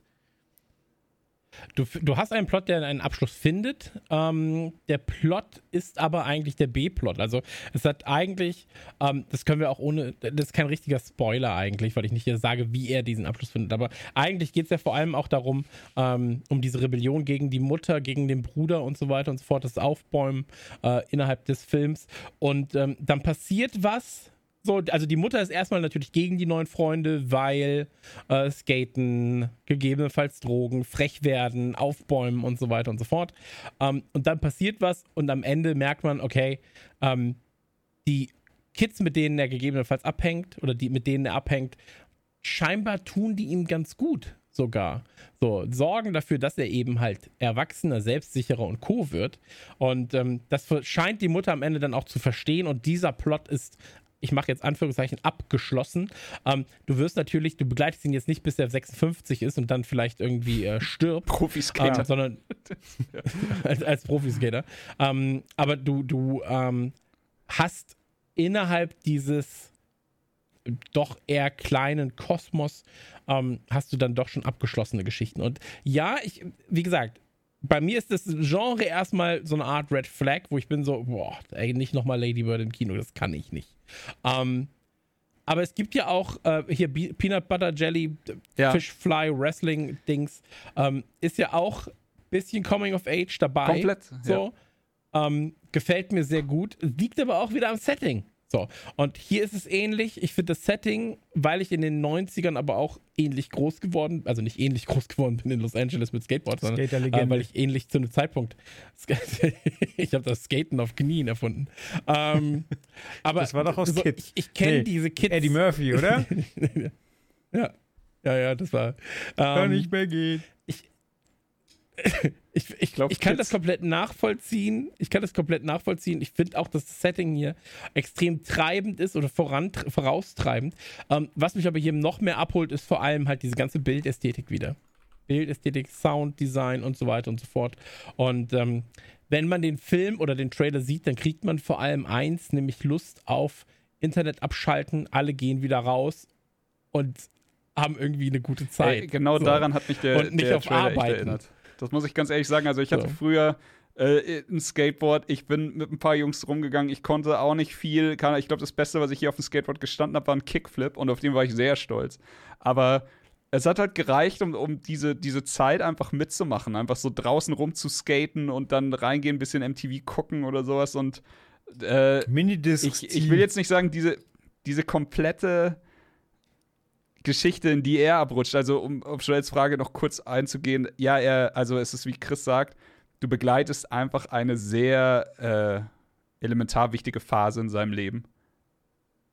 Du, du hast einen Plot, der einen Abschluss findet. Ähm, der Plot ist aber eigentlich der B-Plot. Also es hat eigentlich, ähm, das können wir auch ohne, das ist kein richtiger Spoiler eigentlich, weil ich nicht hier sage, wie er diesen Abschluss findet. Aber eigentlich geht es ja vor allem auch darum, ähm, um diese Rebellion gegen die Mutter, gegen den Bruder und so weiter und so fort, das Aufbäumen äh, innerhalb des Films. Und ähm, dann passiert was so, also die Mutter ist erstmal natürlich gegen die neuen Freunde, weil äh, Skaten, gegebenenfalls Drogen, frech werden, aufbäumen und so weiter und so fort. Ähm, und dann passiert was und am Ende merkt man, okay, ähm, die Kids, mit denen er gegebenenfalls abhängt oder die, mit denen er abhängt, scheinbar tun die ihm ganz gut sogar. So, sorgen dafür, dass er eben halt erwachsener, selbstsicherer und co. wird. Und ähm, das scheint die Mutter am Ende dann auch zu verstehen. Und dieser Plot ist ich mache jetzt Anführungszeichen, abgeschlossen. Ähm, du wirst natürlich, du begleitest ihn jetzt nicht, bis er 56 ist und dann vielleicht irgendwie äh, stirbt. Profiskater. Ähm, sondern als, als Profiskater. Ähm, aber du, du ähm, hast innerhalb dieses doch eher kleinen Kosmos ähm, hast du dann doch schon abgeschlossene Geschichten. Und ja, ich, wie gesagt, bei mir ist das Genre erstmal so eine Art Red Flag, wo ich bin so, boah, ey, nicht nochmal Lady Bird im Kino, das kann ich nicht. Ähm, aber es gibt ja auch äh, hier Be Peanut Butter Jelly, ja. Fish Fly Wrestling Dings, ähm, ist ja auch ein bisschen Coming of Age dabei. Komplett. So. Ja. Ähm, gefällt mir sehr gut. Liegt aber auch wieder am Setting. So, und hier ist es ähnlich. Ich finde das Setting, weil ich in den 90ern aber auch ähnlich groß geworden, also nicht ähnlich groß geworden bin in Los Angeles mit Skateboard, sondern äh, weil ich ähnlich zu einem Zeitpunkt, ich habe das Skaten auf Knien erfunden. Ähm, aber das war doch aus so, Kids. Ich, ich kenne nee, diese Kids. Eddie Murphy, oder? ja. Ja, ja, das war. Ähm, Kann nicht mehr gehen. Ich, ich, glaub, ich kann das komplett nachvollziehen. Ich kann das komplett nachvollziehen. Ich finde auch, dass das Setting hier extrem treibend ist oder voran, voraustreibend. Ähm, was mich aber hier noch mehr abholt, ist vor allem halt diese ganze Bildästhetik wieder. Bildästhetik, Sounddesign und so weiter und so fort. Und ähm, wenn man den Film oder den Trailer sieht, dann kriegt man vor allem eins, nämlich Lust auf Internet abschalten. Alle gehen wieder raus und haben irgendwie eine gute Zeit. Ey, genau so. daran hat mich der, und nicht der auf Trailer Arbeiten. erinnert. Das muss ich ganz ehrlich sagen. Also ich hatte so. früher äh, ein Skateboard. Ich bin mit ein paar Jungs rumgegangen. Ich konnte auch nicht viel. Ich glaube, das Beste, was ich hier auf dem Skateboard gestanden habe, war ein Kickflip und auf den war ich sehr stolz. Aber es hat halt gereicht, um, um diese, diese Zeit einfach mitzumachen. Einfach so draußen rum zu skaten und dann reingehen, ein bisschen MTV gucken oder sowas. Und äh, Minidiscs. Ich, ich will jetzt nicht sagen, diese, diese komplette Geschichte, in die er abrutscht. Also, um auf Joels Frage noch kurz einzugehen, ja, er, also es ist wie Chris sagt, du begleitest einfach eine sehr äh, elementar wichtige Phase in seinem Leben.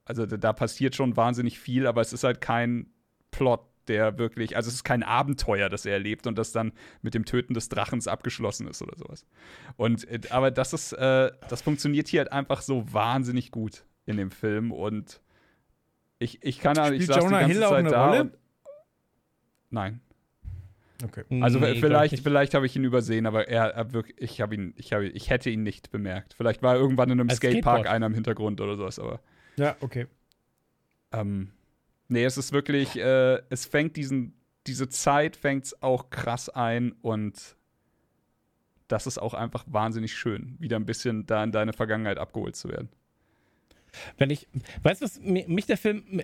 Also da, passiert schon wahnsinnig viel, aber es ist halt kein Plot, der wirklich, also es ist kein Abenteuer, das er erlebt und das dann mit dem Töten des Drachens abgeschlossen ist oder sowas. Und äh, aber das ist, äh, das funktioniert hier halt einfach so wahnsinnig gut in dem Film und ich, ich kann ja, ich saß Jonah die ganze Hill Zeit da Rolle? Und, nein. Okay. Also nee, vielleicht, vielleicht habe ich ihn übersehen, aber er, er wirklich, ich habe ihn, ich habe, ich hätte ihn nicht bemerkt. Vielleicht war er irgendwann in einem Als Skatepark Skateboard. einer im Hintergrund oder sowas, aber. Ja, okay. Ähm, nee, es ist wirklich, äh, es fängt diesen, diese Zeit fängt es auch krass ein und das ist auch einfach wahnsinnig schön, wieder ein bisschen da in deine Vergangenheit abgeholt zu werden. Wenn ich, weißt du, was mich der Film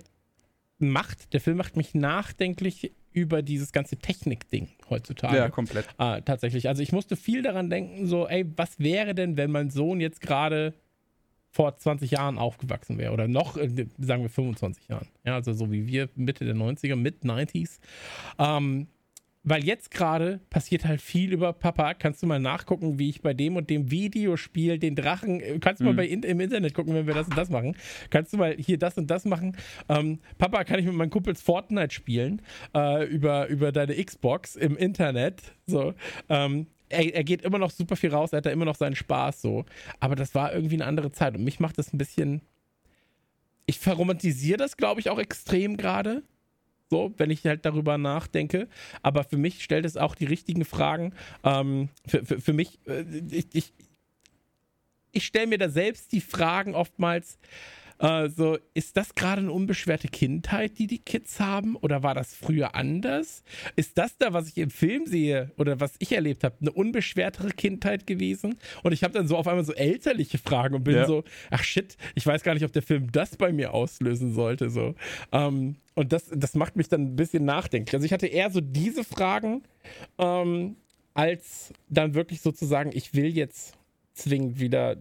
macht? Der Film macht mich nachdenklich über dieses ganze Technik-Ding heutzutage. Ja, komplett. Ah, tatsächlich. Also ich musste viel daran denken, so, ey, was wäre denn, wenn mein Sohn jetzt gerade vor 20 Jahren aufgewachsen wäre oder noch, äh, sagen wir 25 Jahren. Ja, also so wie wir Mitte der 90er, Mid-90s. Ähm, weil jetzt gerade passiert halt viel über Papa. Kannst du mal nachgucken, wie ich bei dem und dem Videospiel den Drachen, äh, kannst du mhm. mal bei in, im Internet gucken, wenn wir das und das machen. Kannst du mal hier das und das machen. Ähm, Papa, kann ich mit meinen Kumpels Fortnite spielen äh, über, über deine Xbox im Internet. So. Ähm, er, er, geht immer noch super viel raus, er hat da immer noch seinen Spaß so. Aber das war irgendwie eine andere Zeit und mich macht das ein bisschen. Ich verromantisiere das, glaube ich, auch extrem gerade so, wenn ich halt darüber nachdenke. Aber für mich stellt es auch die richtigen Fragen. Ähm, für, für, für, mich, äh, ich, ich, ich stelle mir da selbst die Fragen oftmals, äh, so, ist das gerade eine unbeschwerte Kindheit, die die Kids haben? Oder war das früher anders? Ist das da, was ich im Film sehe oder was ich erlebt habe, eine unbeschwertere Kindheit gewesen? Und ich habe dann so auf einmal so elterliche Fragen und bin ja. so, ach shit, ich weiß gar nicht, ob der Film das bei mir auslösen sollte. So. Ähm, und das, das macht mich dann ein bisschen nachdenklich. Also ich hatte eher so diese Fragen, ähm, als dann wirklich sozusagen, ich will jetzt zwingend wieder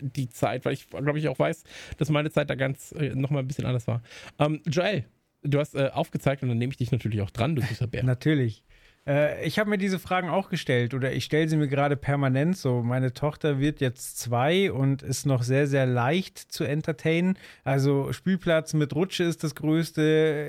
die Zeit, weil ich glaube ich auch weiß, dass meine Zeit da ganz äh, nochmal ein bisschen anders war. Ähm, Joel, du hast äh, aufgezeigt und dann nehme ich dich natürlich auch dran, du süßer Bär. natürlich. Äh, ich habe mir diese Fragen auch gestellt oder ich stelle sie mir gerade permanent so. Meine Tochter wird jetzt zwei und ist noch sehr, sehr leicht zu entertainen. Also Spielplatz mit Rutsche ist das Größte,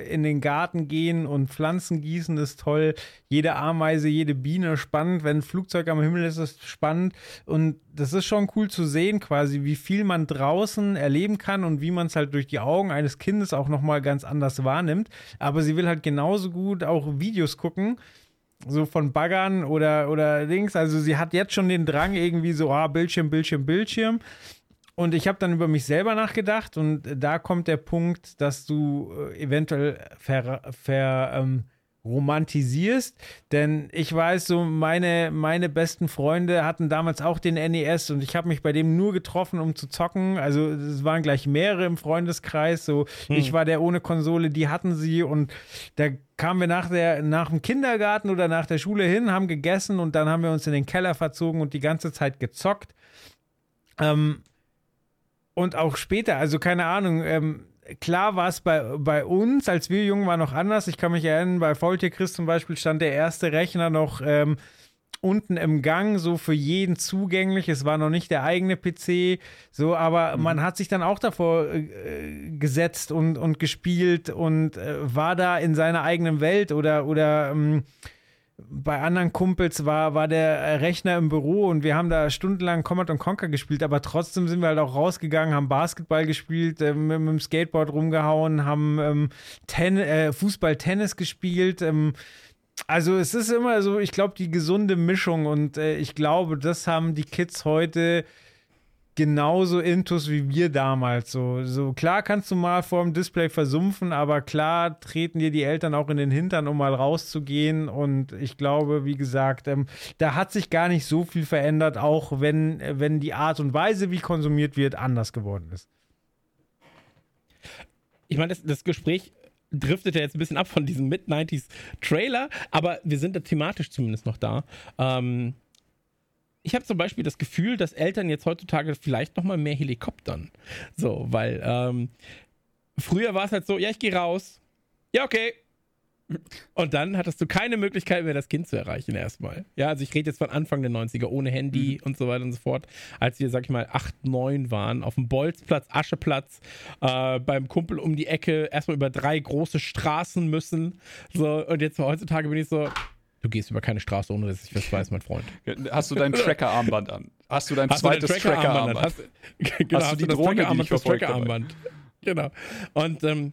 in den Garten gehen und Pflanzen gießen ist toll. Jede Ameise, jede Biene spannend. Wenn ein Flugzeug am Himmel ist, ist spannend. Und das ist schon cool zu sehen, quasi, wie viel man draußen erleben kann und wie man es halt durch die Augen eines Kindes auch nochmal ganz anders wahrnimmt. Aber sie will halt genauso gut auch Videos gucken so von Baggern oder, oder Dings. Also sie hat jetzt schon den Drang irgendwie so, ah, Bildschirm, Bildschirm, Bildschirm. Und ich habe dann über mich selber nachgedacht und da kommt der Punkt, dass du äh, eventuell ver, ver ähm, romantisierst, denn ich weiß so, meine, meine besten Freunde hatten damals auch den NES und ich habe mich bei dem nur getroffen, um zu zocken, also es waren gleich mehrere im Freundeskreis, so hm. ich war der ohne Konsole, die hatten sie und da kamen wir nach, der, nach dem Kindergarten oder nach der Schule hin, haben gegessen und dann haben wir uns in den Keller verzogen und die ganze Zeit gezockt. Ähm, und auch später, also keine Ahnung, ähm, klar war es bei, bei uns, als wir jung waren, noch anders. Ich kann mich erinnern, bei Faultier Chris zum Beispiel stand der erste Rechner noch ähm, unten im Gang, so für jeden zugänglich. Es war noch nicht der eigene PC, so, aber mhm. man hat sich dann auch davor äh, gesetzt und, und gespielt und äh, war da in seiner eigenen Welt oder, oder ähm, bei anderen Kumpels war, war der Rechner im Büro und wir haben da stundenlang Command Conquer gespielt, aber trotzdem sind wir halt auch rausgegangen, haben Basketball gespielt, äh, mit, mit, dem Skateboard rumgehauen, haben ähm, Ten äh, Fußball, Tennis gespielt. Ähm, also es ist immer so, ich glaube, die gesunde Mischung und äh, ich glaube, das haben die Kids heute genauso intus wie wir damals. So, so klar kannst du mal vor dem Display versumpfen, aber klar treten dir die Eltern auch in den Hintern, um mal rauszugehen. Und ich glaube, wie gesagt, ähm, da hat sich gar nicht so viel verändert, auch wenn, wenn die Art und Weise, wie konsumiert wird, anders geworden ist. Ich meine, das, das Gespräch driftet ja jetzt ein bisschen ab von diesem Mid-90s-Trailer, aber wir sind da thematisch zumindest noch da. Ähm, ich habe zum Beispiel das Gefühl, dass Eltern jetzt heutzutage vielleicht noch mal mehr Helikoptern. So, weil ähm, früher war es halt so, ja, ich gehe raus. Ja, okay. Und dann hattest du keine Möglichkeit mehr, das Kind zu erreichen erstmal. Ja, also ich rede jetzt von Anfang der 90er, ohne Handy mhm. und so weiter und so fort. Als wir, sag ich mal, 8, 9 waren, auf dem Bolzplatz, Ascheplatz, äh, beim Kumpel um die Ecke, erstmal über drei große Straßen müssen. So, und jetzt heutzutage bin ich so, Du gehst über keine Straße, ohne dass ich was weiß, mein Freund. Hast du dein Tracker-Armband an? Hast du dein hast zweites Tracker-Armband? Hast, genau, hast du die hast Drohne, Tracker die dich Tracker-Armband. Genau. Und ähm,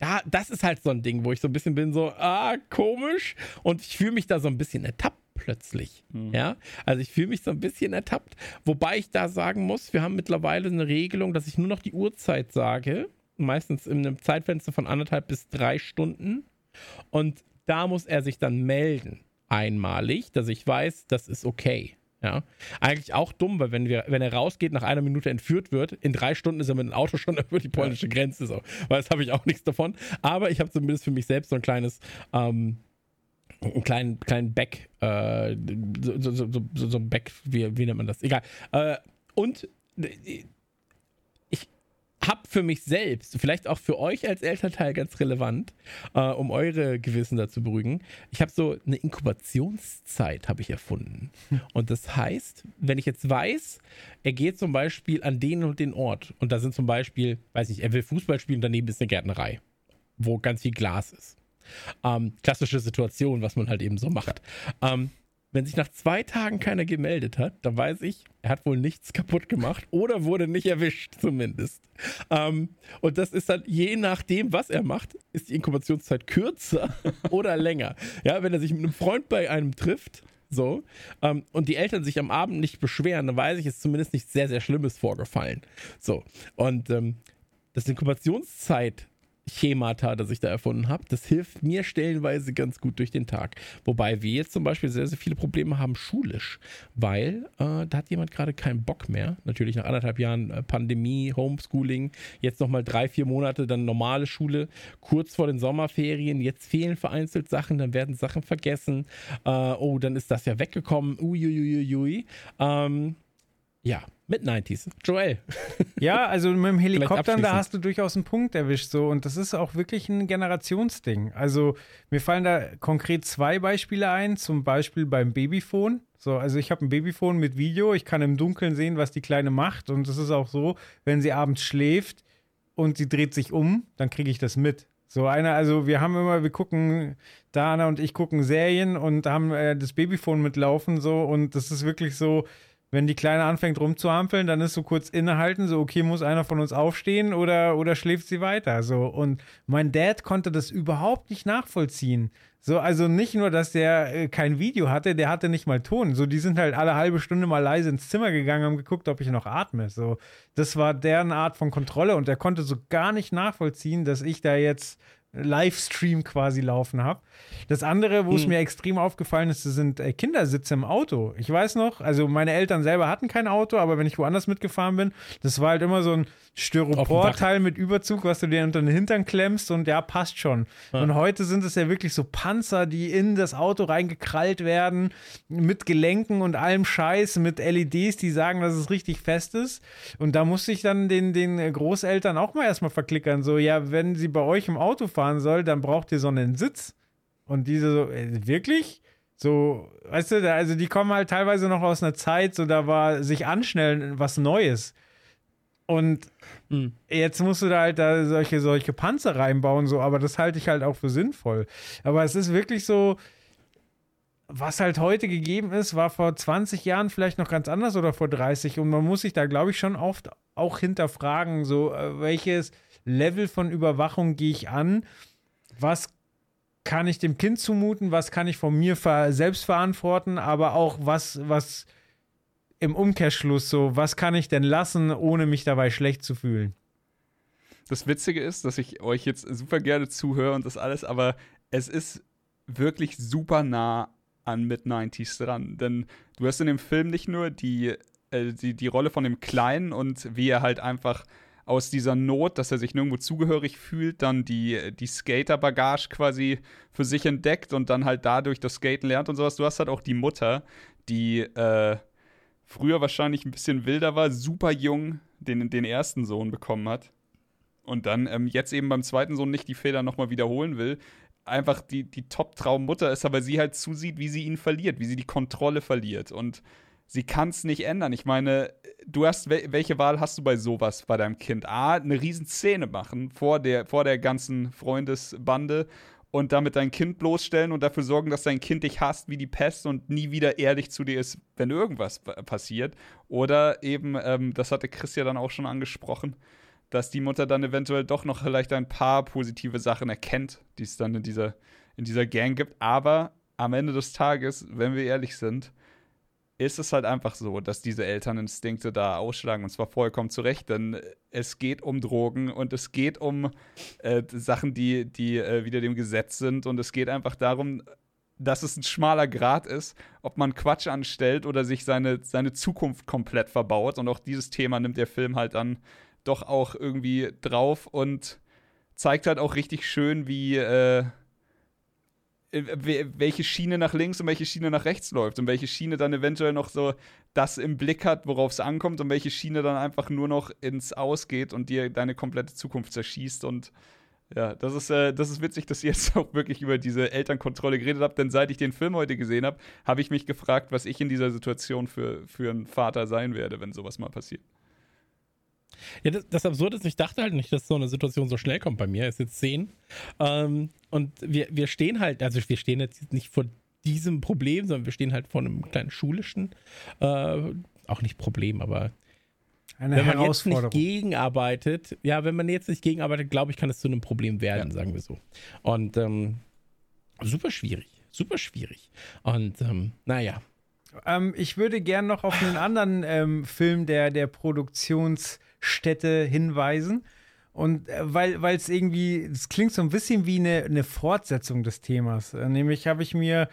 ja, das ist halt so ein Ding, wo ich so ein bisschen bin, so, ah, komisch. Und ich fühle mich da so ein bisschen ertappt plötzlich. Mhm. Ja, also ich fühle mich so ein bisschen ertappt. Wobei ich da sagen muss, wir haben mittlerweile eine Regelung, dass ich nur noch die Uhrzeit sage. Meistens in einem Zeitfenster von anderthalb bis drei Stunden. Und da muss er sich dann melden, einmalig, dass ich weiß, das ist okay. Ja, eigentlich auch dumm, weil wenn, wir, wenn er rausgeht, nach einer Minute entführt wird, in drei Stunden ist er mit dem Auto schon über die polnische Grenze. So. Weil das habe ich auch nichts davon. Aber ich habe zumindest für mich selbst so ein kleines, ähm, einen kleinen, kleinen Back, äh, so, so, so, so, ein Back, wie, wie nennt man das? Egal. Äh, und äh, habe für mich selbst, vielleicht auch für euch als Elternteil ganz relevant, äh, um eure Gewissen dazu beruhigen. Ich habe so eine Inkubationszeit habe ich erfunden. Hm. Und das heißt, wenn ich jetzt weiß, er geht zum Beispiel an den und den Ort und da sind zum Beispiel, weiß ich, er will Fußball spielen, daneben ist eine Gärtnerei, wo ganz viel Glas ist. Ähm, klassische Situation, was man halt eben so macht. Ähm, wenn sich nach zwei Tagen keiner gemeldet hat, dann weiß ich, er hat wohl nichts kaputt gemacht oder wurde nicht erwischt, zumindest. Ähm, und das ist dann je nachdem, was er macht, ist die Inkubationszeit kürzer oder länger. Ja, wenn er sich mit einem Freund bei einem trifft, so, ähm, und die Eltern sich am Abend nicht beschweren, dann weiß ich, es ist zumindest nichts sehr, sehr Schlimmes vorgefallen. So, und ähm, das Inkubationszeit Schemata, das ich da erfunden habe. Das hilft mir stellenweise ganz gut durch den Tag. Wobei wir jetzt zum Beispiel sehr, sehr viele Probleme haben schulisch, weil äh, da hat jemand gerade keinen Bock mehr. Natürlich nach anderthalb Jahren äh, Pandemie, Homeschooling, jetzt nochmal drei, vier Monate dann normale Schule, kurz vor den Sommerferien. Jetzt fehlen vereinzelt Sachen, dann werden Sachen vergessen. Äh, oh, dann ist das ja weggekommen. Uiuiuiui. Ähm, Ja, mit 90s. Joel. Ja, also mit dem Helikoptern, da hast du durchaus einen Punkt erwischt. So. Und das ist auch wirklich ein Generationsding. Also mir fallen da konkret zwei Beispiele ein. Zum Beispiel beim Babyphone. So, also ich habe ein Babyphone mit Video. Ich kann im Dunkeln sehen, was die Kleine macht. Und es ist auch so, wenn sie abends schläft und sie dreht sich um, dann kriege ich das mit. So einer, also wir haben immer, wir gucken, Dana und ich gucken Serien und haben äh, das Babyphone mitlaufen so und das ist wirklich so, wenn die Kleine anfängt rumzuhampeln, dann ist so kurz innehalten, so, okay, muss einer von uns aufstehen oder, oder schläft sie weiter? So, und mein Dad konnte das überhaupt nicht nachvollziehen. So, also nicht nur, dass der äh, kein Video hatte, der hatte nicht mal Ton. So, die sind halt alle halbe Stunde mal leise ins Zimmer gegangen, haben geguckt, ob ich noch atme. So, das war deren Art von Kontrolle und der konnte so gar nicht nachvollziehen, dass ich da jetzt Livestream quasi laufen habe. Das andere, wo es hm. mir extrem aufgefallen ist, sind äh, Kindersitze im Auto. Ich weiß noch, also meine Eltern selber hatten kein Auto, aber wenn ich woanders mitgefahren bin, das war halt immer so ein Styroporteil mit Überzug, was du dir unter den Hintern klemmst und ja, passt schon. Ja. Und heute sind es ja wirklich so Panzer, die in das Auto reingekrallt werden, mit Gelenken und allem Scheiß, mit LEDs, die sagen, dass es richtig fest ist. Und da musste ich dann den, den Großeltern auch mal erstmal verklickern, so, ja, wenn sie bei euch im Auto fahren soll, dann braucht ihr so einen Sitz. Und diese so, äh, wirklich? So, weißt du, also die kommen halt teilweise noch aus einer Zeit, so da war sich anschnellen was Neues. Und mhm. jetzt musst du da halt da solche, solche Panzer reinbauen, so, aber das halte ich halt auch für sinnvoll. Aber es ist wirklich so, was halt heute gegeben ist, war vor 20 Jahren vielleicht noch ganz anders oder vor 30. Und man muss sich da, glaube ich, schon oft auch hinterfragen, so, äh, welches Level von Überwachung gehe ich an? Was kann ich dem Kind zumuten? Was kann ich von mir selbst verantworten? Aber auch was, was im Umkehrschluss so, was kann ich denn lassen, ohne mich dabei schlecht zu fühlen? Das Witzige ist, dass ich euch jetzt super gerne zuhöre und das alles, aber es ist wirklich super nah an Mid-90s dran. Denn du hast in dem Film nicht nur die, äh, die, die Rolle von dem Kleinen und wie er halt einfach aus dieser Not, dass er sich nirgendwo zugehörig fühlt, dann die, die Skater-Bagage quasi für sich entdeckt und dann halt dadurch das Skaten lernt und sowas. Du hast halt auch die Mutter, die äh, früher wahrscheinlich ein bisschen wilder war, super jung den, den ersten Sohn bekommen hat und dann ähm, jetzt eben beim zweiten Sohn nicht die Fehler nochmal wiederholen will, einfach die, die Top-Traummutter ist, aber sie halt zusieht, wie sie ihn verliert, wie sie die Kontrolle verliert und sie kann es nicht ändern. Ich meine, du hast, welche Wahl hast du bei sowas bei deinem Kind? A, eine Riesenszene machen vor der, vor der ganzen Freundesbande und damit dein Kind bloßstellen und dafür sorgen, dass dein Kind dich hasst wie die Pest und nie wieder ehrlich zu dir ist, wenn irgendwas passiert. Oder eben, ähm, das hatte Chris ja dann auch schon angesprochen, dass die Mutter dann eventuell doch noch vielleicht ein paar positive Sachen erkennt, die es dann in dieser, in dieser Gang gibt. Aber am Ende des Tages, wenn wir ehrlich sind, ist es halt einfach so, dass diese Elterninstinkte da ausschlagen und zwar vollkommen zu Recht, denn es geht um Drogen und es geht um äh, Sachen, die, die äh, wieder dem Gesetz sind und es geht einfach darum, dass es ein schmaler Grad ist, ob man Quatsch anstellt oder sich seine, seine Zukunft komplett verbaut und auch dieses Thema nimmt der Film halt dann doch auch irgendwie drauf und zeigt halt auch richtig schön, wie äh, äh, welche Schiene nach links und welche Schiene nach rechts läuft und welche Schiene dann eventuell noch so das im Blick hat, worauf es ankommt und welche Schiene dann einfach nur noch ins Ausgeht und dir deine komplette Zukunft zerschießt und ja, das ist, äh, das ist witzig, dass ihr jetzt auch wirklich über diese Elternkontrolle geredet habt, denn seit ich den Film heute gesehen habe, habe ich mich gefragt, was ich in dieser Situation für, für einen Vater sein werde, wenn sowas mal passiert. Ja, das, das Absurde ist, ich dachte halt nicht, dass so eine Situation so schnell kommt bei mir. Es ist jetzt 10. Ähm, und wir, wir stehen halt, also wir stehen jetzt nicht vor diesem Problem, sondern wir stehen halt vor einem kleinen schulischen, äh, auch nicht Problem, aber eine wenn man jetzt nicht gegenarbeitet, ja, wenn man jetzt nicht gegenarbeitet, glaube ich, kann es zu einem Problem werden, ja. sagen wir so. Und ähm, super schwierig, super schwierig. Und ähm, naja. Ähm, ich würde gern noch auf einen anderen ähm, Film der, der Produktions- Städte hinweisen. Und äh, weil es irgendwie, es klingt so ein bisschen wie eine, eine Fortsetzung des Themas. Äh, nämlich habe ich mir,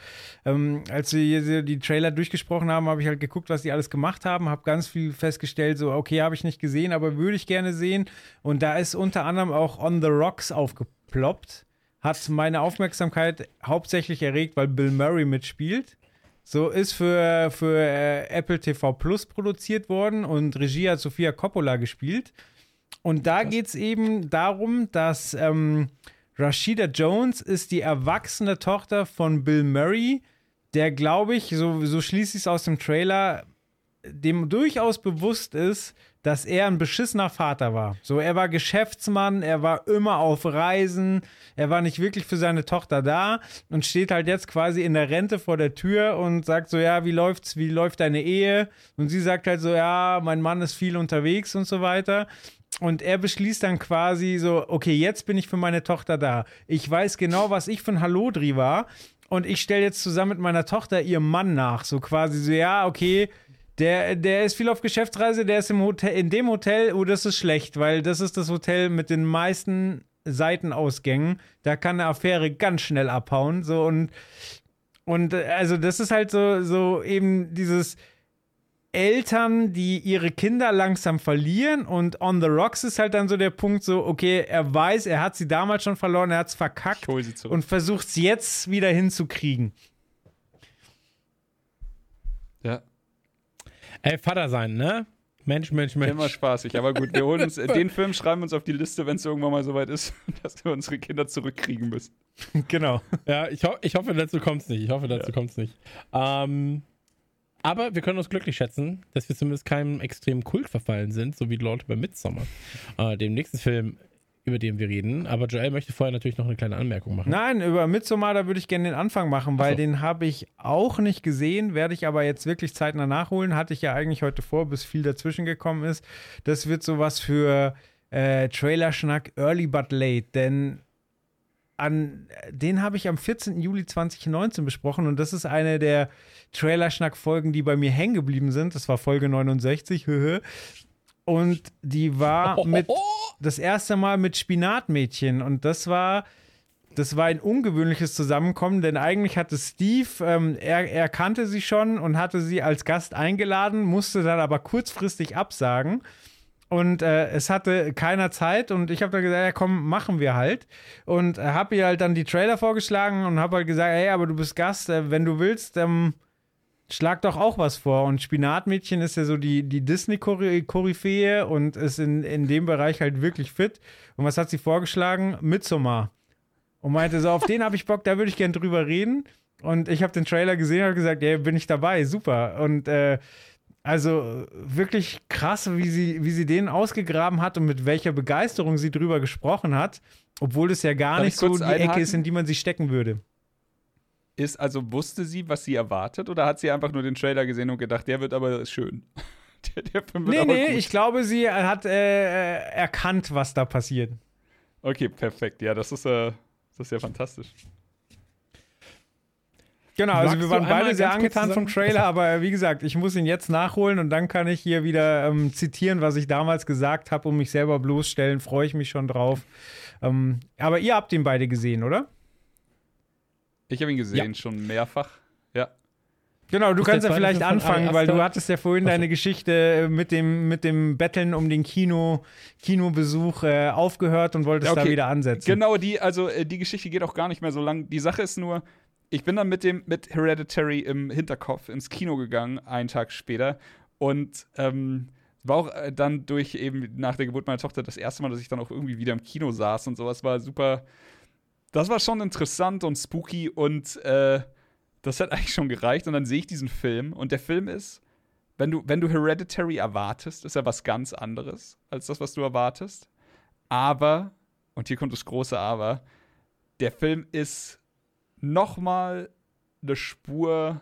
ähm, als wir die Trailer durchgesprochen haben, habe ich halt geguckt, was die alles gemacht haben, habe ganz viel festgestellt, so, okay, habe ich nicht gesehen, aber würde ich gerne sehen. Und da ist unter anderem auch On the Rocks aufgeploppt. Hat meine Aufmerksamkeit hauptsächlich erregt, weil Bill Murray mitspielt. So ist für, für äh, Apple TV Plus produziert worden und Regie hat Sofia Coppola gespielt. Und da geht es eben darum, dass ähm, Rashida Jones ist die erwachsene Tochter von Bill Murray, der, glaube ich, so, so schließe ich es aus dem Trailer, dem durchaus bewusst ist, dass er ein beschissener Vater war. So, er war Geschäftsmann, er war immer auf Reisen, er war nicht wirklich für seine Tochter da und steht halt jetzt quasi in der Rente vor der Tür und sagt so, ja, wie läuft's, wie läuft deine Ehe? Und sie sagt halt so, ja, mein Mann ist viel unterwegs und so weiter. Und er beschließt dann quasi so, okay, jetzt bin ich für meine Tochter da. Ich weiß genau, was ich für ein Hallodri war. Und ich stelle jetzt zusammen mit meiner Tochter ihrem Mann nach. So quasi so, ja, okay, der, der ist viel auf Geschäftsreise, der ist im Hotel, in dem Hotel, oh, das ist schlecht, weil das ist das Hotel mit den meisten Seitenausgängen. Da kann eine Affäre ganz schnell abhauen. So und, und also das ist halt so, so eben dieses Eltern, die ihre Kinder langsam verlieren und on the rocks ist halt dann so der Punkt so, okay, er weiß, er hat sie damals schon verloren, er hat es verkackt und versucht es jetzt wieder hinzukriegen. Ja, Ey, Vater sein, ne? Mensch, Mensch, Mensch. Immer spaßig, aber gut, wir holen uns, den Film schreiben wir uns auf die Liste, wenn es irgendwann mal soweit ist, dass wir unsere Kinder zurückkriegen müssen. Genau. Ja, ich, ho ich hoffe, dazu kommt es nicht. Ich hoffe, dazu ja. kommt es nicht. Ähm, aber wir können uns glücklich schätzen, dass wir zumindest keinem extremen Kult verfallen sind, so wie die Leute bei Midsommar, äh, dem nächsten Film, über den wir reden. Aber Joel möchte vorher natürlich noch eine kleine Anmerkung machen. Nein, über Midsommar, da würde ich gerne den Anfang machen, weil so. den habe ich auch nicht gesehen, werde ich aber jetzt wirklich zeitnah nachholen. Hatte ich ja eigentlich heute vor, bis viel dazwischen gekommen ist. Das wird sowas für äh, Trailer-Schnack Early But Late, denn an den habe ich am 14. Juli 2019 besprochen und das ist eine der Trailer-Schnack-Folgen, die bei mir hängen geblieben sind. Das war Folge 69. Und die war mit das erste Mal mit Spinatmädchen. Und das war, das war ein ungewöhnliches Zusammenkommen, denn eigentlich hatte Steve, ähm, er, er kannte sie schon und hatte sie als Gast eingeladen, musste dann aber kurzfristig absagen. Und äh, es hatte keiner Zeit und ich habe dann gesagt, ja komm, machen wir halt. Und äh, habe ihr halt dann die Trailer vorgeschlagen und habe halt gesagt, hey, aber du bist Gast, äh, wenn du willst, ähm, schlag doch auch was vor. Und Spinatmädchen ist ja so die, die Disney-Koryphäe und ist in, in dem Bereich halt wirklich fit. Und was hat sie vorgeschlagen? Midsommar. Und meinte so, auf den habe ich Bock, da würde ich gerne drüber reden. Und ich habe den Trailer gesehen und gesagt, ja, bin ich dabei, super. Und äh, also wirklich krass, wie sie, wie sie den ausgegraben hat und mit welcher Begeisterung sie drüber gesprochen hat, obwohl es ja gar Darf nicht so die einhaken? Ecke ist, in die man sie stecken würde ist, also wusste sie, was sie erwartet, oder hat sie einfach nur den Trailer gesehen und gedacht, der wird aber schön? der, der Film wird nee, nee, gut. ich glaube, sie hat äh, erkannt, was da passiert. Okay, perfekt. Ja, das ist, äh, das ist ja fantastisch. Genau, also Magst wir waren beide sehr angetan vom Trailer, aber wie gesagt, ich muss ihn jetzt nachholen und dann kann ich hier wieder ähm, zitieren, was ich damals gesagt habe, um mich selber bloßstellen. Freue ich mich schon drauf. Ähm, aber ihr habt ihn beide gesehen, oder? Ich habe ihn gesehen, ja. schon mehrfach. Ja. Genau, du ist kannst ja vielleicht anfangen, weil du hattest ja vorhin Achso. deine Geschichte äh, mit dem, mit dem Betteln um den Kino, Kinobesuch äh, aufgehört und wolltest okay. da wieder ansetzen. Genau, die, also äh, die Geschichte geht auch gar nicht mehr so lang. Die Sache ist nur, ich bin dann mit dem, mit Hereditary im Hinterkopf ins Kino gegangen, einen Tag später. Und ähm, war auch äh, dann durch eben nach der Geburt meiner Tochter das erste Mal, dass ich dann auch irgendwie wieder im Kino saß und sowas war super das war schon interessant und spooky und äh, das hat eigentlich schon gereicht. Und dann sehe ich diesen Film und der Film ist, wenn du, wenn du Hereditary erwartest, ist er was ganz anderes als das, was du erwartest. Aber, und hier kommt das große Aber, der Film ist noch mal eine Spur,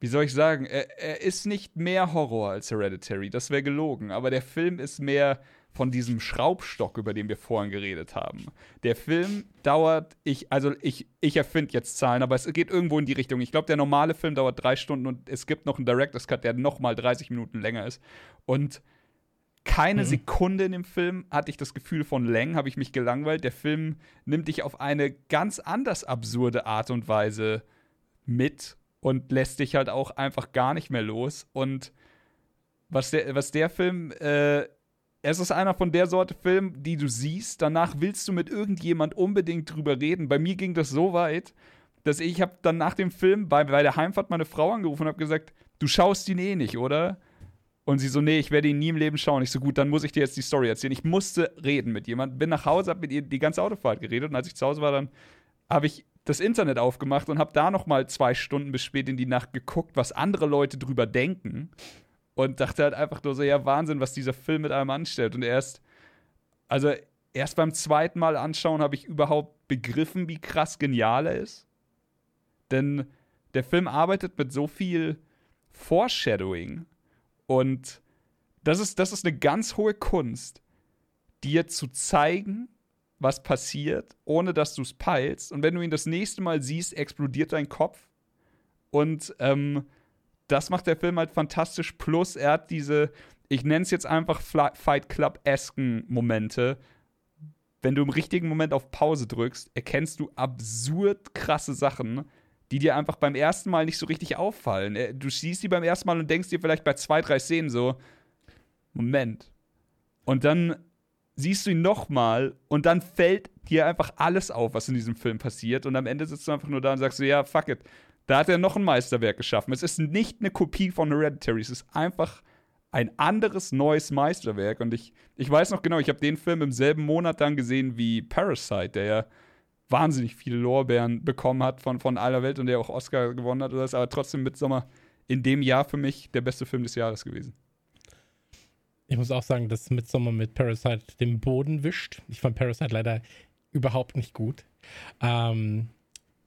wie soll ich sagen, er, er ist nicht mehr Horror als Hereditary, das wäre gelogen, aber der Film ist mehr von diesem Schraubstock, über den wir vorhin geredet haben. Der Film dauert, ich, also ich, ich erfinde jetzt Zahlen, aber es geht irgendwo in die Richtung. Ich glaube, der normale Film dauert drei Stunden und es gibt noch einen Director's Cut, der noch mal 30 Minuten länger ist. Und keine mhm. Sekunde in dem Film hatte ich das Gefühl von Längen, habe ich mich gelangweilt. Der Film nimmt dich auf eine ganz anders absurde Art und Weise mit und lässt dich halt auch einfach gar nicht mehr los. Und was der, was der Film äh, es ist einer von der Sorte Film, die du siehst, danach willst du mit irgendjemand unbedingt drüber reden. Bei mir ging das so weit, dass ich habe dann nach dem Film bei, bei der Heimfahrt meine Frau angerufen und habe gesagt, du schaust ihn eh nicht, oder? Und sie so, nee, ich werde ihn nie im Leben schauen. Ich so, gut, dann muss ich dir jetzt die Story erzählen. Ich musste reden mit jemandem, bin nach Hause, habe mit ihr die ganze Autofahrt geredet und als ich zu Hause war, dann habe ich das Internet aufgemacht und habe da noch mal zwei Stunden bis spät in die Nacht geguckt, was andere Leute drüber denken und dachte halt einfach nur so, ja, Wahnsinn, was dieser Film mit einem anstellt. Und erst, also erst beim zweiten Mal anschauen habe ich überhaupt begriffen, wie krass genial er ist. Denn der Film arbeitet mit so viel Foreshadowing und das ist, das ist eine ganz hohe Kunst, dir zu zeigen, was passiert, ohne dass du es peilst. Und wenn du ihn das nächste Mal siehst, explodiert dein Kopf. Und ähm, das macht der Film halt fantastisch. Plus, er hat diese, ich nenne es jetzt einfach Fight Club-esken Momente. Wenn du im richtigen Moment auf Pause drückst, erkennst du absurd krasse Sachen, die dir einfach beim ersten Mal nicht so richtig auffallen. Du siehst die beim ersten Mal und denkst dir vielleicht bei zwei, drei Szenen so, Moment. Und dann siehst du ihn nochmal und dann fällt dir einfach alles auf, was in diesem Film passiert. Und am Ende sitzt du einfach nur da und sagst so, ja, fuck it. Da hat er noch ein Meisterwerk geschaffen. Es ist nicht eine Kopie von Hereditary, es ist einfach ein anderes neues Meisterwerk. Und ich, ich weiß noch genau, ich habe den Film im selben Monat dann gesehen wie Parasite, der ja wahnsinnig viele Lorbeeren bekommen hat von, von aller Welt und der auch Oscar gewonnen hat. Das ist aber trotzdem Midsommar in dem Jahr für mich der beste Film des Jahres gewesen. Ich muss auch sagen, dass Midsommar mit Parasite den Boden wischt. Ich fand Parasite leider überhaupt nicht gut. Ähm,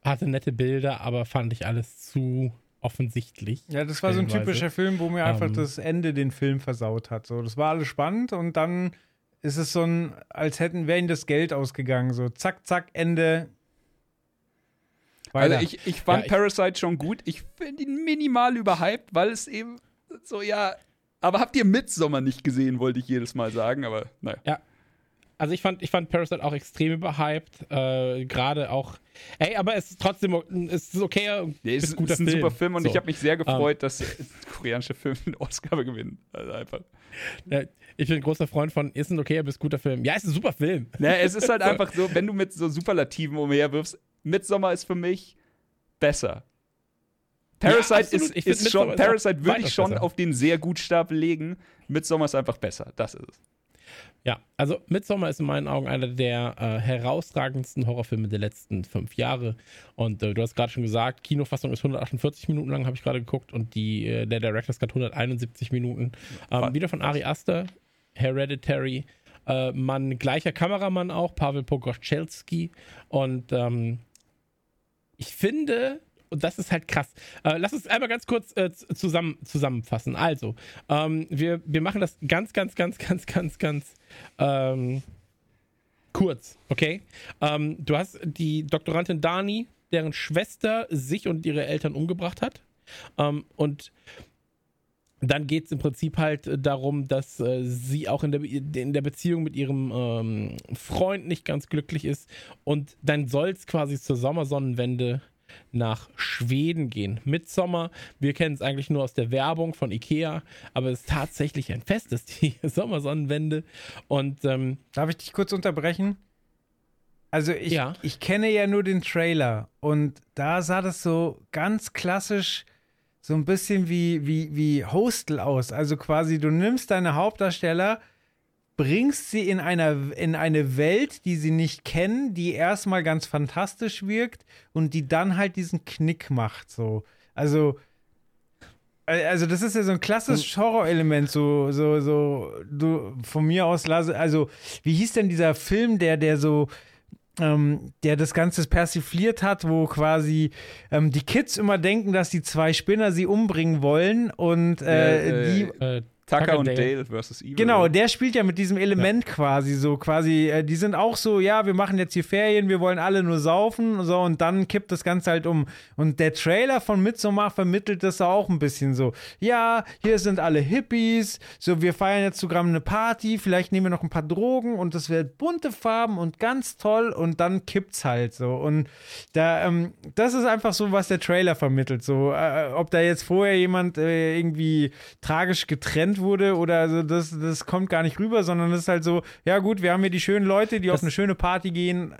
hatte nette Bilder, aber fand ich alles zu offensichtlich. Ja, das war so ein typischer Film, wo mir einfach ähm, das Ende den Film versaut hat. So, das war alles spannend und dann ist es so ein, als hätten wäre ihnen das Geld ausgegangen. So, zack, zack, Ende. Weiter. Also ich, ich fand ja, ich, Parasite schon gut. Ich finde ihn minimal überhyped, weil es eben so, ja. Aber habt ihr Midsommer nicht gesehen, wollte ich jedes Mal sagen, aber naja. Ja, also ich fand, ich fand Parasite auch extrem überhyped. Äh, Gerade auch. Ey, aber es ist trotzdem es ist okay. Nee, es ist, ist, ist ein Film. super Film und so. ich habe mich sehr gefreut, um. dass koreanische Filme einen Oscar gewinnen. Also einfach. Ja, ich bin ein großer Freund von, ist ein okayer bis guter Film. Ja, es ist ein super Film. Ja, es ist halt einfach so, wenn du mit so Superlativen umherwirfst, Midsommar ist für mich besser. Parasite ja, ist, ist schon, Parasite würde ich schon besser. auf den sehr gut Stapel legen. Midsommar ist einfach besser. Das ist es. Ja, also Midsommar ist in meinen Augen einer der äh, herausragendsten Horrorfilme der letzten fünf Jahre. Und äh, du hast gerade schon gesagt, Kinofassung ist 148 Minuten lang, habe ich gerade geguckt, und die, äh, der Director's Cut 171 Minuten. Ähm, wieder von Ari Aster, Hereditary. Äh, Mann, gleicher Kameramann auch, Pavel Pogoszczelski. Und ähm, ich finde, und das ist halt krass. Äh, lass uns einmal ganz kurz äh, zusammen, zusammenfassen. Also, ähm, wir, wir machen das ganz, ganz, ganz, ganz, ganz, ganz ähm, kurz, okay? Ähm, du hast die Doktorandin Dani, deren Schwester sich und ihre Eltern umgebracht hat. Ähm, und dann geht es im Prinzip halt darum, dass äh, sie auch in der, in der Beziehung mit ihrem ähm, Freund nicht ganz glücklich ist. Und dann soll es quasi zur Sommersonnenwende nach Schweden gehen. Midsommer, wir kennen es eigentlich nur aus der Werbung von Ikea, aber es ist tatsächlich ein Fest, das ist die Sommersonnenwende. Und ähm, darf ich dich kurz unterbrechen? Also ich, ja. ich kenne ja nur den Trailer und da sah das so ganz klassisch so ein bisschen wie, wie, wie Hostel aus. Also quasi, du nimmst deine Hauptdarsteller, bringst sie in, einer, in eine Welt, die sie nicht kennen, die erstmal ganz fantastisch wirkt und die dann halt diesen Knick macht. So. Also, also das ist ja so ein klassisches Horrorelement, so, so, so, du, von mir aus, also, wie hieß denn dieser Film, der, der so, ähm, der das Ganze persifliert hat, wo quasi ähm, die Kids immer denken, dass die zwei Spinner sie umbringen wollen und äh, äh, die. Äh, Tucker, und Dale. Dale versus Evil. Genau, der spielt ja mit diesem Element ja. quasi so, quasi, äh, die sind auch so, ja, wir machen jetzt hier Ferien, wir wollen alle nur saufen, so, und dann kippt das Ganze halt um. Und der Trailer von Midsommar vermittelt das auch ein bisschen so, ja, hier sind alle Hippies, so, wir feiern jetzt sogar eine Party, vielleicht nehmen wir noch ein paar Drogen und das wird bunte Farben und ganz toll und dann kippt's halt so. Und da, ähm, das ist einfach so, was der Trailer vermittelt, so, äh, ob da jetzt vorher jemand äh, irgendwie tragisch getrennt wurde oder also das, das kommt gar nicht rüber, sondern es ist halt so, ja gut, wir haben hier die schönen Leute, die das, auf eine schöne Party gehen.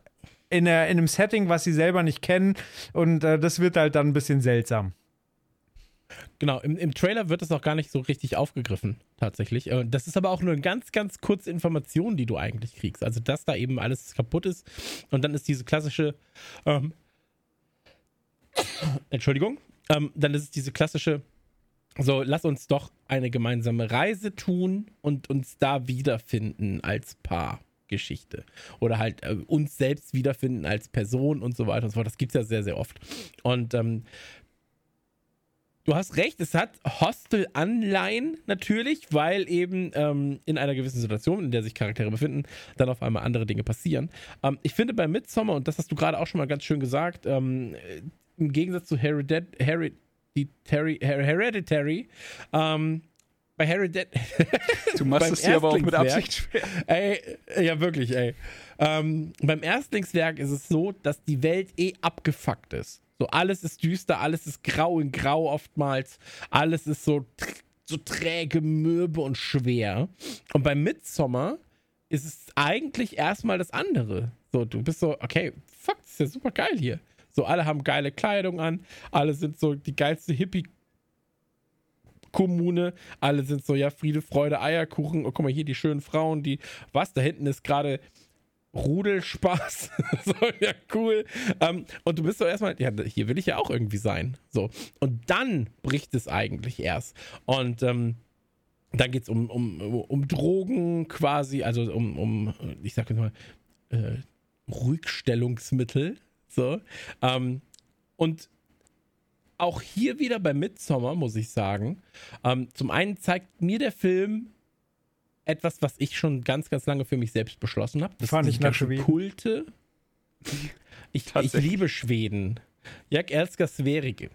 in, in einem Setting, was sie selber nicht kennen. Und äh, das wird halt dann ein bisschen seltsam. Genau, im, im Trailer wird es auch gar nicht so richtig aufgegriffen, tatsächlich. Äh, das ist aber auch nur eine ganz, ganz kurze Information, die du eigentlich kriegst. Also, dass da eben alles kaputt ist. Und dann ist diese klassische, ähm, Entschuldigung, ähm, dann ist es diese klassische, so, lass uns doch eine gemeinsame Reise tun und uns da wiederfinden als Paar. Geschichte. Oder halt äh, uns selbst wiederfinden als Person und so weiter und so fort. Das gibt es ja sehr, sehr oft. Und ähm, du hast recht, es hat Hostel-Anleihen natürlich, weil eben ähm, in einer gewissen Situation, in der sich Charaktere befinden, dann auf einmal andere Dinge passieren. Ähm, ich finde bei Midsommar, und das hast du gerade auch schon mal ganz schön gesagt, ähm, im Gegensatz zu Hereditary, Hereditary, Hereditary ähm, bei Dead. Du machst es dir aber auch mit Absicht schwer. Ey, ja, wirklich, ey. Ähm, beim Erstlingswerk ist es so, dass die Welt eh abgefuckt ist. So, alles ist düster, alles ist grau in grau oftmals. Alles ist so, so träge, mürbe und schwer. Und beim Midsommer ist es eigentlich erstmal das andere. So, du bist so, okay, fuck, das ist ja super geil hier. So, alle haben geile Kleidung an, alle sind so die geilste Hippie- Kommune. Alle sind so, ja, Friede, Freude, Eierkuchen. Oh, guck mal, hier die schönen Frauen, die, was, da hinten ist gerade Rudelspaß. so, ja, cool. Um, ähm, und du bist so erstmal, ja, hier will ich ja auch irgendwie sein. So. Und dann bricht es eigentlich erst. Und ähm, dann geht es um, um, um Drogen quasi, also um, um ich sag jetzt mal, äh, Ruhigstellungsmittel. So. Ähm, und auch hier wieder bei Midsommar, muss ich sagen. Ähm, zum einen zeigt mir der Film etwas, was ich schon ganz, ganz lange für mich selbst beschlossen habe. Das fand ich nach Schweden. Kulte. Ich, ich liebe Schweden. Jag älskar Sverige.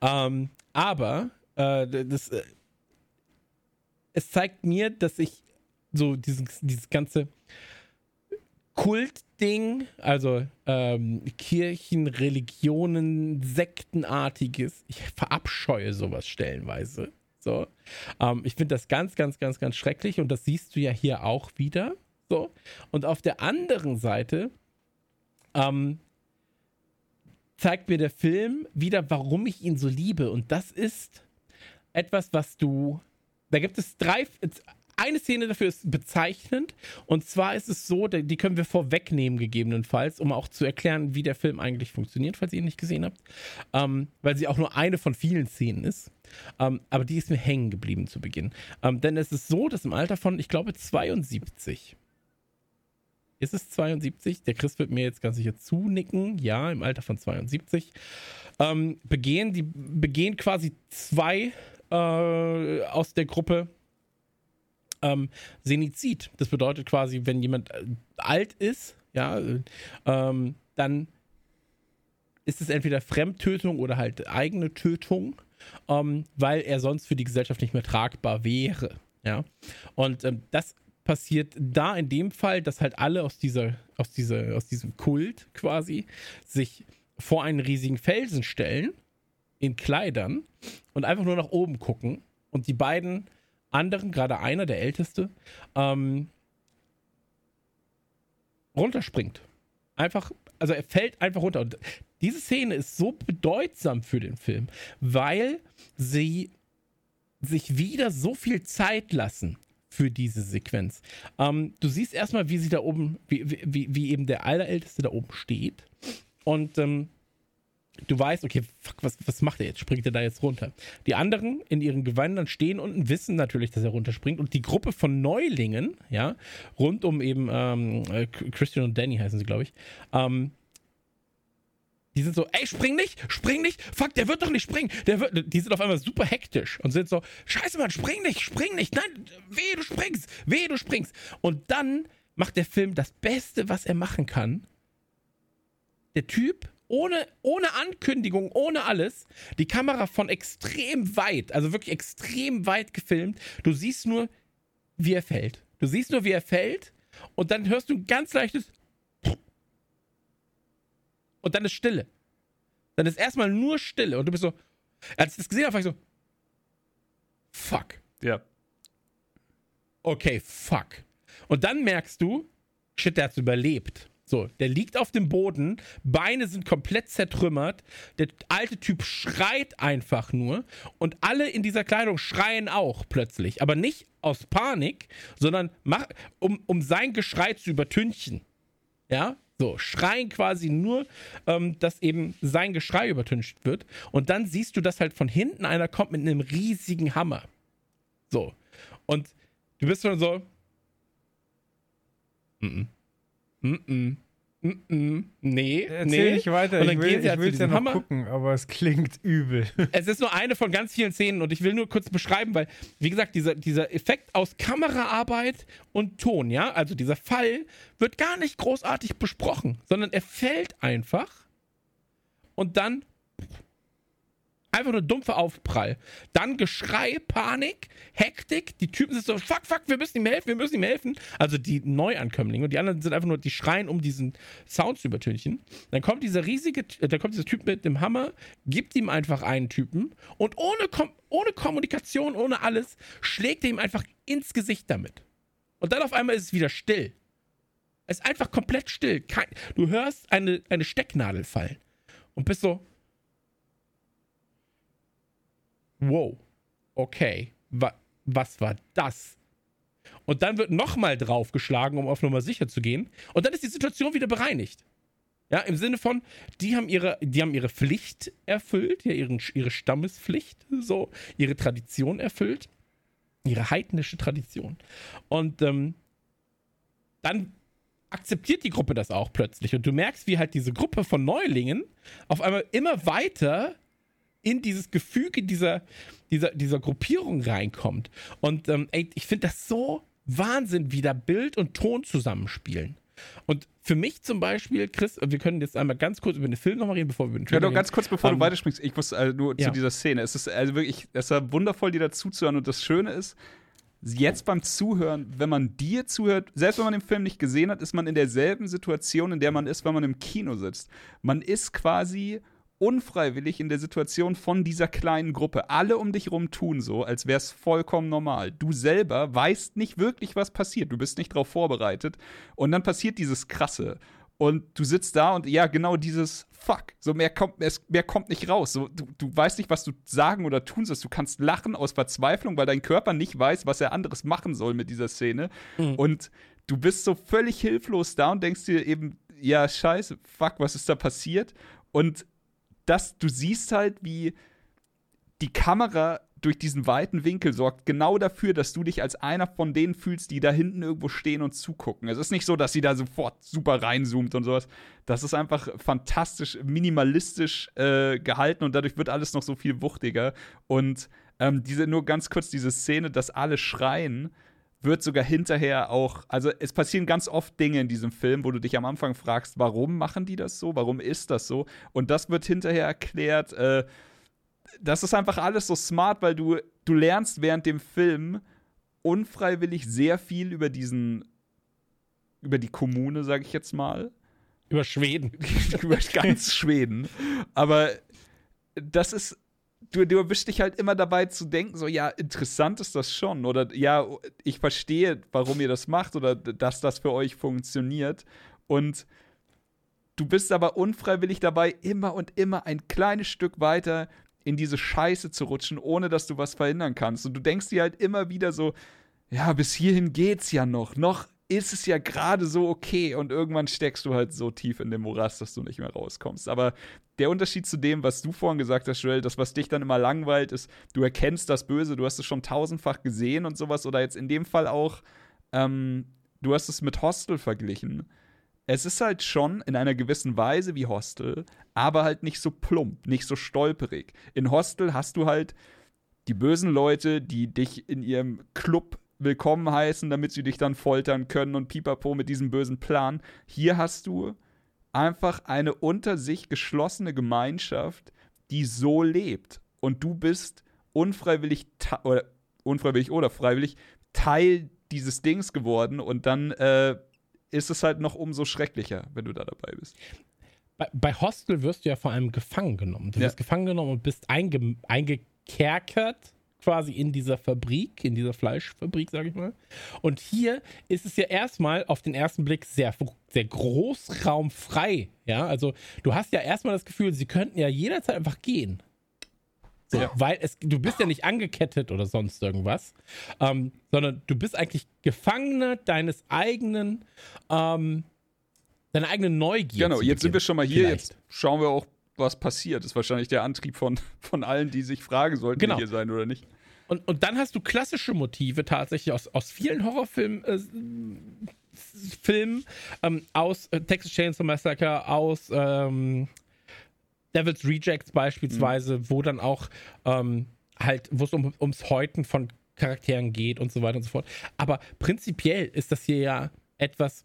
Ähm, aber äh, das, äh, es zeigt mir, dass ich so dieses, dieses ganze Kultding, also ähm, Kirchen, Religionen, Sektenartiges. Ich verabscheue sowas stellenweise. So. Ähm, ich finde das ganz, ganz, ganz, ganz schrecklich und das siehst du ja hier auch wieder. So. Und auf der anderen Seite ähm, zeigt mir der Film wieder, warum ich ihn so liebe. Und das ist etwas, was du. Da gibt es drei, eine Szene dafür ist bezeichnend. Und zwar ist es so, die können wir vorwegnehmen, gegebenenfalls, um auch zu erklären, wie der Film eigentlich funktioniert, falls ihr ihn nicht gesehen habt. Ähm, weil sie auch nur eine von vielen Szenen ist. Ähm, aber die ist mir hängen geblieben zu Beginn. Ähm, denn es ist so, dass im Alter von, ich glaube, 72. Ist es 72? Der Chris wird mir jetzt ganz sicher zunicken. Ja, im Alter von 72. Ähm, begehen, die begehen quasi zwei äh, aus der Gruppe ähm, Senizid. Das bedeutet quasi, wenn jemand äh, alt ist, ja, ähm, dann ist es entweder Fremdtötung oder halt eigene Tötung, ähm, weil er sonst für die Gesellschaft nicht mehr tragbar wäre. Ja. Und ähm, das passiert da in dem Fall, dass halt alle aus dieser, aus dieser, aus diesem Kult quasi sich vor einen riesigen Felsen stellen in Kleidern und einfach nur nach oben gucken und die beiden anderen, gerade einer, der Älteste, ähm, runterspringt. Einfach, also er fällt einfach runter. Und diese Szene ist so bedeutsam für den Film, weil sie sich wieder so viel Zeit lassen für diese Sequenz. Ähm, du siehst erstmal, wie sie da oben, wie, wie, wie eben der Allerälteste da oben steht. Und ähm, du weißt, okay, fuck, was, was macht er jetzt? Springt er da jetzt runter? Die anderen in ihren Gewändern stehen unten, wissen natürlich, dass er runterspringt. Und die Gruppe von Neulingen, ja, rund um eben ähm, äh, Christian und Danny heißen sie, glaube ich, ähm, die sind so, ey, spring nicht, spring nicht, fuck, der wird doch nicht springen. Der wird, die sind auf einmal super hektisch und sind so, scheiße, Mann, spring nicht, spring nicht, nein, weh, du springst, weh, du springst. Und dann macht der Film das Beste, was er machen kann. Der Typ ohne, ohne Ankündigung, ohne alles, die Kamera von extrem weit, also wirklich extrem weit gefilmt. Du siehst nur, wie er fällt. Du siehst nur, wie er fällt und dann hörst du ein ganz leichtes und dann ist Stille. Dann ist erstmal nur Stille und du bist so, als ich das gesehen habe, war ich so, fuck. Ja. Okay, fuck. Und dann merkst du, shit, der hat's überlebt. So, der liegt auf dem Boden, Beine sind komplett zertrümmert, der alte Typ schreit einfach nur und alle in dieser Kleidung schreien auch plötzlich, aber nicht aus Panik, sondern mach, um, um sein Geschrei zu übertünchen. Ja, so, schreien quasi nur, ähm, dass eben sein Geschrei übertüncht wird. Und dann siehst du, dass halt von hinten einer kommt mit einem riesigen Hammer. So. Und du bist schon so. Mm -mm. Mm -mm. Mm -mm, nee, Erzähl nee. nicht weiter. Und dann ich will, gehen sie ich halt zu will's ja noch Hammer. gucken, aber es klingt übel. Es ist nur eine von ganz vielen Szenen und ich will nur kurz beschreiben, weil, wie gesagt, dieser, dieser Effekt aus Kameraarbeit und Ton, ja, also dieser Fall wird gar nicht großartig besprochen, sondern er fällt einfach und dann einfach nur dumpfer Aufprall. Dann Geschrei, Panik, Hektik. Die Typen sind so, fuck, fuck, wir müssen ihm helfen, wir müssen ihm helfen. Also die Neuankömmlinge und die anderen sind einfach nur, die schreien, um diesen Sound zu übertünchen. Dann kommt dieser riesige, äh, dann kommt dieser Typ mit dem Hammer, gibt ihm einfach einen Typen und ohne, Kom ohne Kommunikation, ohne alles, schlägt er ihm einfach ins Gesicht damit. Und dann auf einmal ist es wieder still. Es ist einfach komplett still. Kein, du hörst eine, eine Stecknadel fallen und bist so, wow, okay, wa was war das? Und dann wird nochmal draufgeschlagen, um auf Nummer sicher zu gehen. Und dann ist die Situation wieder bereinigt. Ja, im Sinne von, die haben ihre, die haben ihre Pflicht erfüllt, ja, ihren, ihre Stammespflicht, so, ihre Tradition erfüllt, ihre heidnische Tradition. Und ähm, dann akzeptiert die Gruppe das auch plötzlich. Und du merkst, wie halt diese Gruppe von Neulingen auf einmal immer weiter in dieses Gefüge dieser, dieser, dieser Gruppierung reinkommt. Und ähm, ey, ich finde das so Wahnsinn, wie da Bild und Ton zusammenspielen. Und für mich zum Beispiel, Chris, wir können jetzt einmal ganz kurz über den Film nochmal reden, bevor wir über den Ja, Trailer doch reden. ganz kurz, bevor Ähm, du weiterspringst, ich muss also nur ja. zu dieser Szene. Es ist also wirklich, es war wundervoll, dir dazu zu hören. Und das Schöne ist, jetzt beim Zuhören, wenn man dir zuhört, selbst wenn man den Film nicht gesehen hat, ist man in derselben Situation, in der man ist, wenn man im Kino sitzt. Man ist quasi unfreiwillig in der Situation von dieser kleinen Gruppe. Alle um dich rum tun so, als wäre es vollkommen normal. Du selber weißt nicht wirklich, was passiert. Du bist nicht darauf vorbereitet. Und dann passiert dieses Krasse. Und du sitzt da und ja, genau dieses Fuck. So mehr kommt, mehr, mehr kommt nicht raus. So, du, du weißt nicht, was du sagen oder tun sollst. Du kannst lachen aus Verzweiflung, weil dein Körper nicht weiß, was er anderes machen soll mit dieser Szene. Und du bist so völlig hilflos da und denkst dir eben, ja, scheiße, fuck, was ist da passiert? Und das, du siehst halt, wie die Kamera durch diesen weiten Winkel sorgt genau dafür, dass du dich als einer von denen fühlst, die da hinten irgendwo stehen und zugucken. Es ist nicht so, dass sie da sofort super reinzoomt und sowas. Das ist einfach fantastisch minimalistisch äh, gehalten und dadurch wird alles noch so viel wuchtiger. Und ähm, diese nur ganz kurz diese Szene, dass alle schreien, wird sogar hinterher auch, also es passieren ganz oft Dinge in diesem Film, wo du dich am Anfang fragst, warum machen die das so, warum ist das so? Und das wird hinterher erklärt. Äh, das ist einfach alles so smart, weil du, du lernst während dem Film unfreiwillig sehr viel über diesen, über die Kommune, sag ich jetzt mal. über Schweden. über ganz Schweden. Aber das ist, du, du erwischst dich halt immer dabei zu denken, so, ja, interessant ist das schon. Oder ja, ich verstehe, warum ihr das macht oder dass das für euch funktioniert. Und du bist aber unfreiwillig dabei, immer und immer ein kleines Stück weiter in diese Scheiße zu rutschen, ohne dass du was verhindern kannst. Und du denkst dir halt immer wieder so, ja, bis hierhin geht's ja noch. Noch ist es ja gerade so okay. Und irgendwann steckst du halt so tief in dem Morast, dass du nicht mehr rauskommst. Aber der Unterschied zu dem, was du vorhin gesagt hast, Joel, das, was dich dann immer langweilt, ist, du erkennst das Böse, du hast es schon tausendfach gesehen und sowas. Oder jetzt in dem Fall auch, ähm, du hast es mit Hostel verglichen es ist halt schon in einer gewissen Weise wie Hostel, aber halt nicht so plump, nicht so stolperig. In Hostel hast du halt die bösen Leute, die dich in ihrem Club willkommen heißen, damit sie dich dann foltern können und pipapo mit diesem bösen Plan. Hier hast du einfach eine unter sich geschlossene Gemeinschaft, die so lebt. Und du bist unfreiwillig oder unfreiwillig oder freiwillig Teil dieses Dings geworden und dann äh, ist es halt noch umso schrecklicher, wenn du da dabei bist. Bei, bei Hostel wirst du ja vor allem gefangen genommen. Du Ja. wirst gefangen genommen und bist einge, eingekerkert quasi in dieser Fabrik, in dieser Fleischfabrik, sage ich mal. Und hier ist es ja erstmal auf den ersten Blick sehr, sehr großraumfrei. Ja, also du hast ja erstmal das Gefühl, sie könnten ja jederzeit einfach gehen. So, ja. Weil es, du bist ja nicht angekettet oder sonst irgendwas, ähm, sondern du bist eigentlich Gefangener deines eigenen, ähm, deiner eigenen Neugier. Genau, jetzt sind wir schon mal hier, Vielleicht. jetzt schauen wir auch, was passiert. Das ist wahrscheinlich der Antrieb von, von allen, die sich fragen, sollten genau. wir hier sein oder nicht. Und, und dann hast du klassische Motive tatsächlich aus, aus vielen Horrorfilmen, äh, Filmen, ähm, aus äh, Texas Chainsaw Massacre, aus ähm, Devil's Rejects beispielsweise, mhm. wo dann auch ähm, halt, wo es um, ums Häuten von Charakteren geht und so weiter und so fort. Aber prinzipiell ist das hier ja etwas,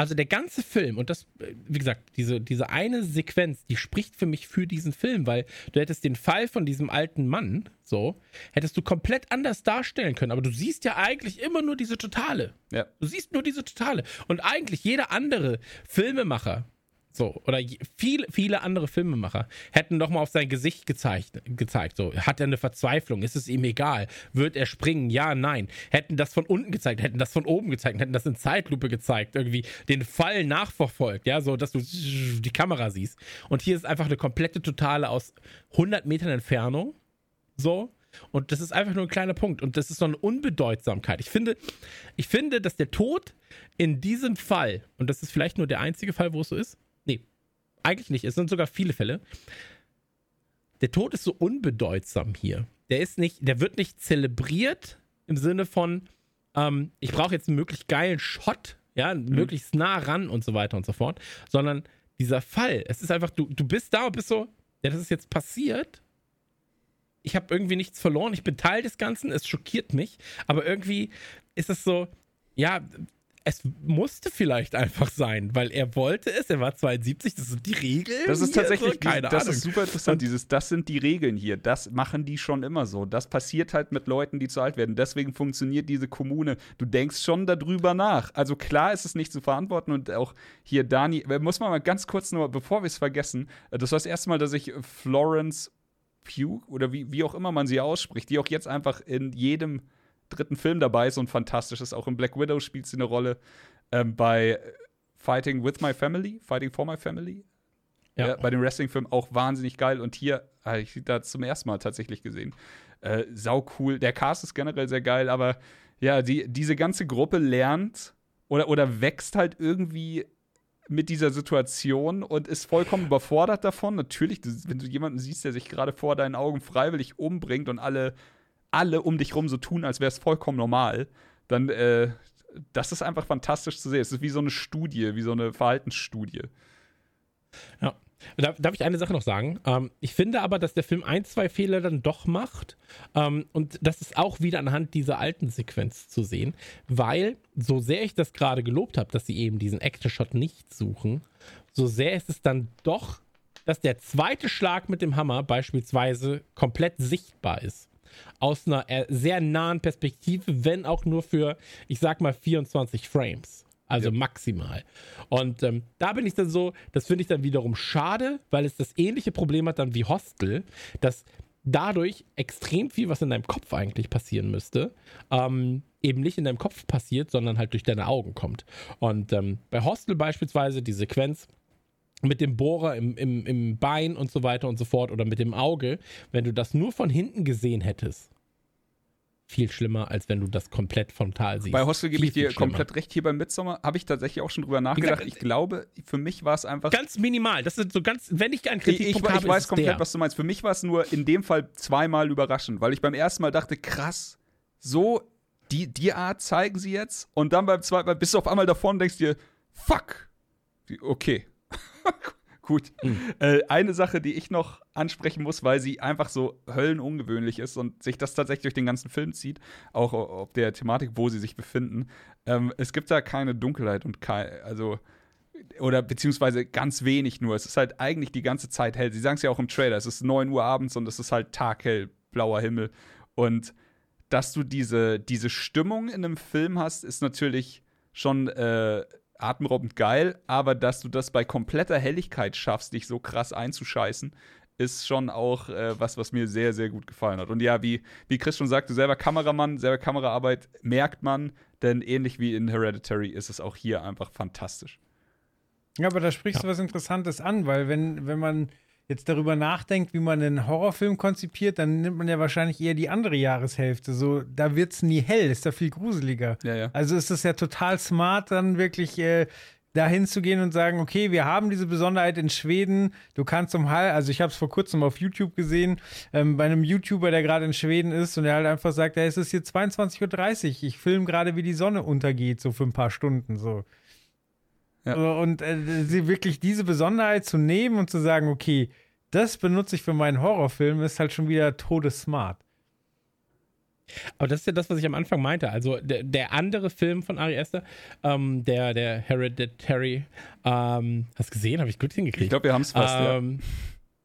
also der ganze Film und das, wie gesagt, diese, diese eine Sequenz, die spricht für mich für diesen Film, weil du hättest den Fall von diesem alten Mann, so, hättest du komplett anders darstellen können. Aber du siehst ja eigentlich immer nur diese Totale. Ja. Du siehst nur diese Totale. Und eigentlich jeder andere Filmemacher, so, oder viele, viele andere Filmemacher hätten doch mal auf sein Gesicht gezeigt, gezeigt. So, hat er eine Verzweiflung? Ist es ihm egal? Wird er springen? Ja, nein. Hätten das von unten gezeigt, hätten das von oben gezeigt, hätten das in Zeitlupe gezeigt, irgendwie den Fall nachverfolgt, ja, so, dass du die Kamera siehst. Und hier ist einfach eine komplette Totale aus 100 Metern Entfernung. So. Und das ist einfach nur ein kleiner Punkt. Und das ist so eine Unbedeutsamkeit. Ich finde, ich finde, dass der Tod in diesem Fall, und das ist vielleicht nur der einzige Fall, wo es so ist, eigentlich nicht. Es sind sogar viele Fälle. Der Tod ist so unbedeutsam hier. Der ist nicht, der wird nicht zelebriert im Sinne von, ähm, ich brauche jetzt einen möglichst geilen Shot, ja, mhm. möglichst nah ran und so weiter und so fort, sondern dieser Fall, es ist einfach, du, du bist da und bist so, ja, das ist jetzt passiert. Ich habe irgendwie nichts verloren, ich bin Teil des Ganzen, es schockiert mich, aber irgendwie ist es so, ja, es musste vielleicht einfach sein, weil er wollte es, er war 72, das sind die Regeln. Das ist tatsächlich, so, keine das Ahnung. ist super interessant, dieses, das sind die Regeln hier, das machen die schon immer so. Das passiert halt mit Leuten, die zu alt werden. Deswegen funktioniert diese Kommune. Du denkst schon darüber nach. Also klar ist es nicht zu verantworten und auch hier Dani, äh, muss man mal ganz kurz nur, bevor wir es vergessen, äh, das war das erste Mal, dass ich Florence Pugh oder wie, wie auch immer man sie ausspricht, die auch jetzt einfach in jedem dritten Film dabei ist und fantastisch ist. Auch in Black Widow spielt sie eine Rolle. Ähm, bei Fighting with My Family, Fighting for My Family. Ja. Äh, bei dem Wrestling-Film auch wahnsinnig geil. Und hier habe ich da zum ersten Mal tatsächlich gesehen. Äh, sau cool. Der Cast ist generell sehr geil, aber ja, die, diese ganze Gruppe lernt oder, oder wächst halt irgendwie mit dieser Situation und ist vollkommen überfordert davon. Natürlich, wenn du jemanden siehst, der sich gerade vor deinen Augen freiwillig umbringt und alle alle um dich rum so tun, als wäre es vollkommen normal, dann äh, das ist einfach fantastisch zu sehen. Es ist wie so eine Studie, wie so eine Verhaltensstudie. Ja. Darf, ich eine Sache noch sagen? Ähm, ich finde aber, dass der Film ein, zwei Fehler dann doch macht. Ähm, und das ist auch wieder anhand dieser alten Sequenz zu sehen, weil, so sehr ich das gerade gelobt habe, dass sie eben diesen Action-Shot nicht suchen, so sehr ist es dann doch, dass der zweite Schlag mit dem Hammer beispielsweise komplett sichtbar ist aus einer äh, sehr nahen Perspektive, wenn auch nur für, ich sag mal, 24 Frames. Also ja. maximal. Und ähm, da bin ich dann so, das finde ich dann wiederum schade, weil es das ähnliche Problem hat dann wie Hostel, dass dadurch extrem viel, was in deinem Kopf eigentlich passieren müsste, ähm, eben nicht in deinem Kopf passiert, sondern halt durch deine Augen kommt. Und ähm, bei Hostel beispielsweise die Sequenz, mit dem Bohrer im, im, im Bein und so weiter und so fort oder mit dem Auge, wenn du das nur von hinten gesehen hättest, viel schlimmer, als wenn du das komplett frontal siehst. Bei Hostel gebe ich dir komplett recht. Hier beim Midsommer habe ich tatsächlich auch schon drüber nachgedacht. Ich glaube, für mich war es einfach. Ganz minimal. Das ist so ganz, wenn ich einen Kritikpunkt ich, ich, ich weiß komplett, der. was du meinst. Für mich war es nur in dem Fall zweimal überraschend, weil ich beim ersten Mal dachte, krass, so die, die Art zeigen sie jetzt. Und dann beim zweiten Mal bist du auf einmal davor und denkst dir, fuck. Okay, Gut. Mhm. Äh, eine Sache, die ich noch ansprechen muss, weil sie einfach so höllenungewöhnlich ist und sich das tatsächlich durch den ganzen Film zieht, auch auf der Thematik, wo sie sich befinden. Ähm, es gibt da keine Dunkelheit und kein, also oder beziehungsweise ganz wenig nur. Es ist halt eigentlich die ganze Zeit hell. Sie sagen es ja auch im Trailer. Es ist 9 Uhr abends und es ist halt taghell, blauer Himmel. Und dass du diese, diese Stimmung in einem Film hast, ist natürlich schon äh, atemberaubend geil, aber dass du das bei kompletter Helligkeit schaffst, dich so krass einzuscheißen, ist schon auch äh, was, was mir sehr, sehr gut gefallen hat. Und ja, wie, wie Chris schon sagte, selber Kameramann, selber Kameraarbeit merkt man, denn ähnlich wie in Hereditary ist es auch hier einfach fantastisch. Ja, aber da sprichst ja. du was Interessantes an, weil wenn, wenn man jetzt darüber nachdenkt, wie man einen Horrorfilm konzipiert, dann nimmt man ja wahrscheinlich eher die andere Jahreshälfte. So, da wird es nie hell, ist da viel gruseliger. Ja, ja. Also ist es ja total smart, dann wirklich äh, dahin zu gehen und sagen, okay, wir haben diese Besonderheit in Schweden, du kannst um halb, also ich habe es vor kurzem auf YouTube gesehen, ähm, bei einem YouTuber, der gerade in Schweden ist und der halt einfach sagt, ja, es ist hier 22.30 Uhr, ich filme gerade, wie die Sonne untergeht, so für ein paar Stunden, so. Ja. Und äh, wirklich diese Besonderheit zu nehmen und zu sagen, okay, das benutze ich für meinen Horrorfilm, ist halt schon wieder todessmart. Aber das ist ja das, was ich am Anfang meinte. Also der, der andere Film von Ari Aster, ähm, der, der Hereditary, ähm, hast du gesehen? Habe ich gut hingekriegt. Ich glaube, wir haben es fast. Ähm,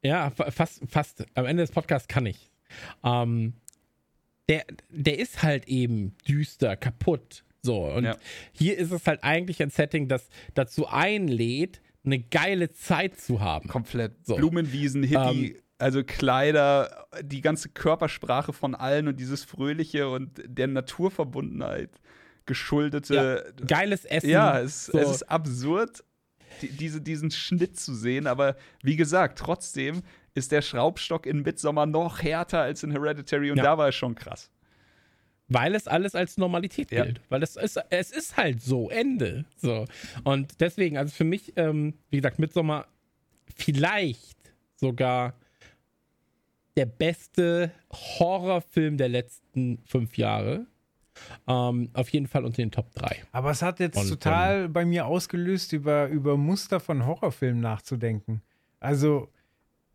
ja. ja, fast, fast. Am Ende des Podcasts kann ich. Ähm, der, der ist halt eben düster, kaputt. So, und ja. hier ist es halt eigentlich ein Setting, das dazu einlädt, eine geile Zeit zu haben. Komplett. So. Blumenwiesen, Hippie, ähm, also Kleider, die ganze Körpersprache von allen und dieses Fröhliche und der Naturverbundenheit geschuldete. Ja, geiles Essen. Ja, es, so. es ist absurd, die, diese, diesen Schnitt zu sehen, aber wie gesagt, trotzdem ist der Schraubstock in Midsommar noch härter als in Hereditary und ja. da war es schon krass. Weil es alles als Normalität ja. gilt. Weil es ist, es ist halt so, Ende. So. Und deswegen, also für mich, ähm, wie gesagt, Midsommar vielleicht sogar der beste Horrorfilm der letzten fünf Jahre. Ähm, auf jeden Fall unter den Top 3. Aber es hat jetzt Und, total ähm, bei mir ausgelöst, über, über Muster von Horrorfilmen nachzudenken. Also,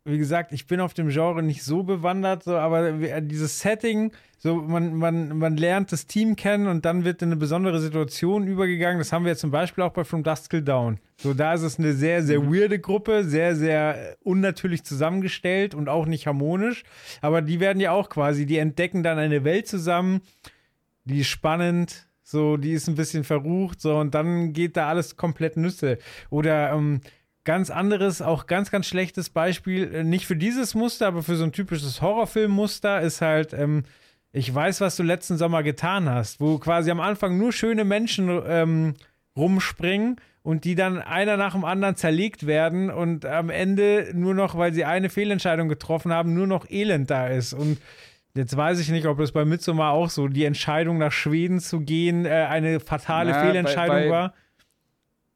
wie gesagt, ich bin auf dem Genre nicht so bewandert, so, aber dieses Setting, so man, man, man lernt das Team kennen und dann wird in eine besondere Situation übergegangen. Das haben wir zum Beispiel auch bei From Dusk Till Down. So, da ist es eine sehr, sehr mhm. weirde Gruppe, sehr, sehr unnatürlich zusammengestellt und auch nicht harmonisch. Aber die werden ja auch quasi, die entdecken dann eine Welt zusammen, die ist spannend, so, die ist ein bisschen verrucht, so, und dann geht da alles komplett Nüsse. Oder, ähm, Ganz anderes, auch ganz, ganz schlechtes Beispiel, äh, nicht für dieses Muster, aber für so ein typisches Horrorfilmmuster ist halt, ähm, ich weiß, was du letzten Sommer getan hast, wo quasi am Anfang nur schöne Menschen ähm, rumspringen und die dann einer nach dem anderen zerlegt werden und am Ende nur noch, weil sie eine Fehlentscheidung getroffen haben, nur noch Elend da ist. Und jetzt weiß ich nicht, ob das bei Midsommar auch so, die Entscheidung nach Schweden zu gehen, äh, eine fatale Na, Fehlentscheidung bei, bei, war.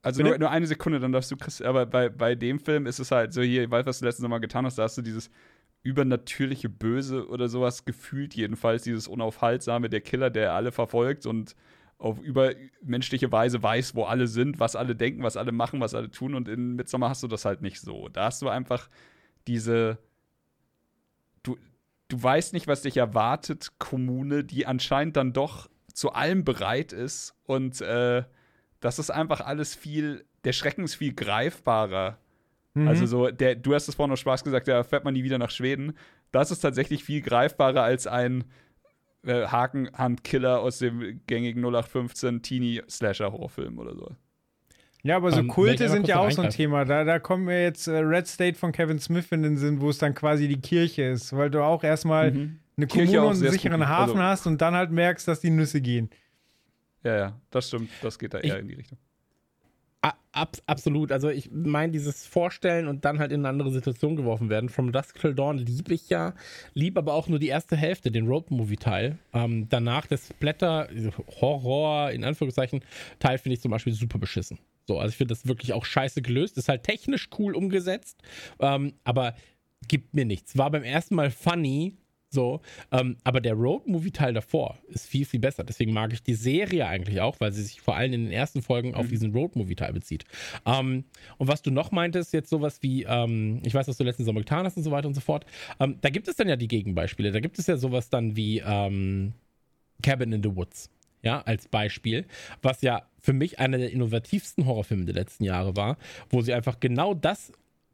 Also nur, nur, eine Sekunde, dann darfst du, Chris, aber bei, bei dem Film ist es halt so, hier, ich weiß, was du letzten Sommer getan hast, da hast du dieses übernatürliche Böse oder sowas gefühlt, jedenfalls, dieses Unaufhaltsame, der Killer, der alle verfolgt und auf übermenschliche Weise weiß, wo alle sind, was alle denken, was alle machen, was alle tun. Und in Midsommar hast du das halt nicht so. Da hast du einfach diese. Du, du weißt nicht, was dich erwartet, Kommune, die anscheinend dann doch zu allem bereit ist und äh, das ist einfach alles viel, der Schrecken ist viel greifbarer. Mhm. Also so, der, du hast es vorhin noch Spaß gesagt, da fährt man nie wieder nach Schweden. Das ist tatsächlich viel greifbarer als ein äh, Hakenhandkiller aus dem gängigen 0815 Teenie-Slasher-Horrorfilm oder so. Ja, aber so um, ähm, Kulte sind ja auch so ein Thema. Da, da kommen mir jetzt äh, Red State von Kevin Smith in den Sinn, wo es dann quasi die Kirche ist, weil du auch erstmal mhm. eine Kommune und einen sicheren Hafen also, hast und dann halt merkst, dass die Nüsse gehen. Ja, ja, das stimmt. Das geht da eher ich, in die Richtung. Ab, absolut. Also ich meine, dieses Vorstellen und dann halt in eine andere Situation geworfen werden. From Dusk Till Dawn liebe ich ja, liebe aber auch nur die erste Hälfte, den Road-Movie-Teil. Ähm, danach das Splatter, Horror, in Anführungszeichen, Teil finde ich zum Beispiel super beschissen. So, also ich finde das wirklich auch scheiße gelöst. Ist halt technisch cool umgesetzt, ähm, aber gibt mir nichts. War beim ersten Mal funny, so, ähm, aber der Road-Movie-Teil davor ist viel, viel besser. Deswegen mag ich die Serie eigentlich auch, weil sie sich vor allem in den ersten Folgen auf mhm. diesen Road-Movie-Teil bezieht. Ähm, und was du noch meintest, jetzt sowas wie, ähm, ich weiß, was du letzten Sommer getan hast und so weiter und so fort. Ähm, da gibt es dann ja die Gegenbeispiele. Da gibt es ja sowas dann wie ähm, Cabin in the Woods. Ja, als Beispiel, was ja für mich einer der innovativsten Horrorfilme der letzten Jahre war, wo sie einfach genau das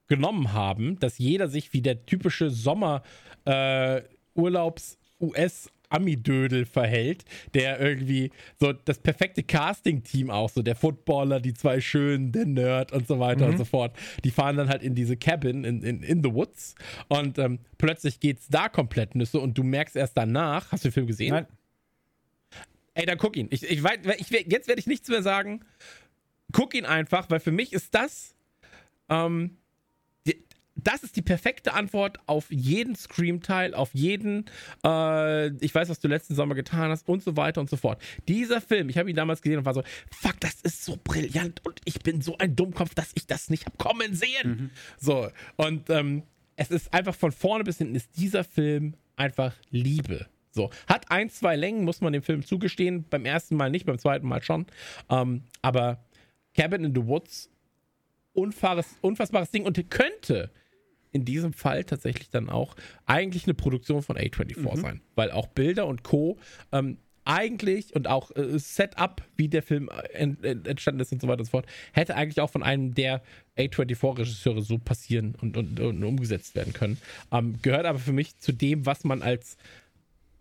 genommen haben, dass jeder sich wie der typische Sommer äh, Urlaubs-US- Ami-Dödel verhält, der irgendwie so das perfekte Casting-Team auch, so der Footballer, die zwei Schönen, der Nerd und so weiter mhm. und so fort. Die fahren dann halt in diese Cabin in, in, in the Woods und ähm, plötzlich geht's da komplett Nüsse und du merkst erst danach, hast du den Film gesehen? Nein. Ey, dann guck ihn. Ich, ich, ich, jetzt werde ich nichts mehr sagen. Guck ihn einfach, weil für mich ist das ähm, das ist die perfekte Antwort auf jeden Scream-Teil, auf jeden, äh, ich weiß, was du letzten Sommer getan hast und so weiter und so fort. Dieser Film, ich habe ihn damals gesehen und war so, fuck, das ist so brillant und ich bin so ein Dummkopf, dass ich das nicht habe kommen sehen. Mhm. So, und ähm, es ist einfach von vorne bis hinten ist dieser Film einfach Liebe. So, hat ein, zwei Längen, muss man dem Film zugestehen. Beim ersten Mal nicht, beim zweiten Mal schon. Ähm, aber Cabin in the Woods, unfassbares, unfassbares Ding und könnte in diesem Fall tatsächlich dann auch eigentlich eine Produktion von A24 mhm. sein, weil auch Bilder und Co. Ähm, eigentlich und auch äh, Setup, wie der Film äh, ent, ent, entstanden ist und so weiter und so fort, hätte eigentlich auch von einem der A24-Regisseure so passieren und, und, und, umgesetzt werden können. Ähm, gehört aber für mich zu dem, was man als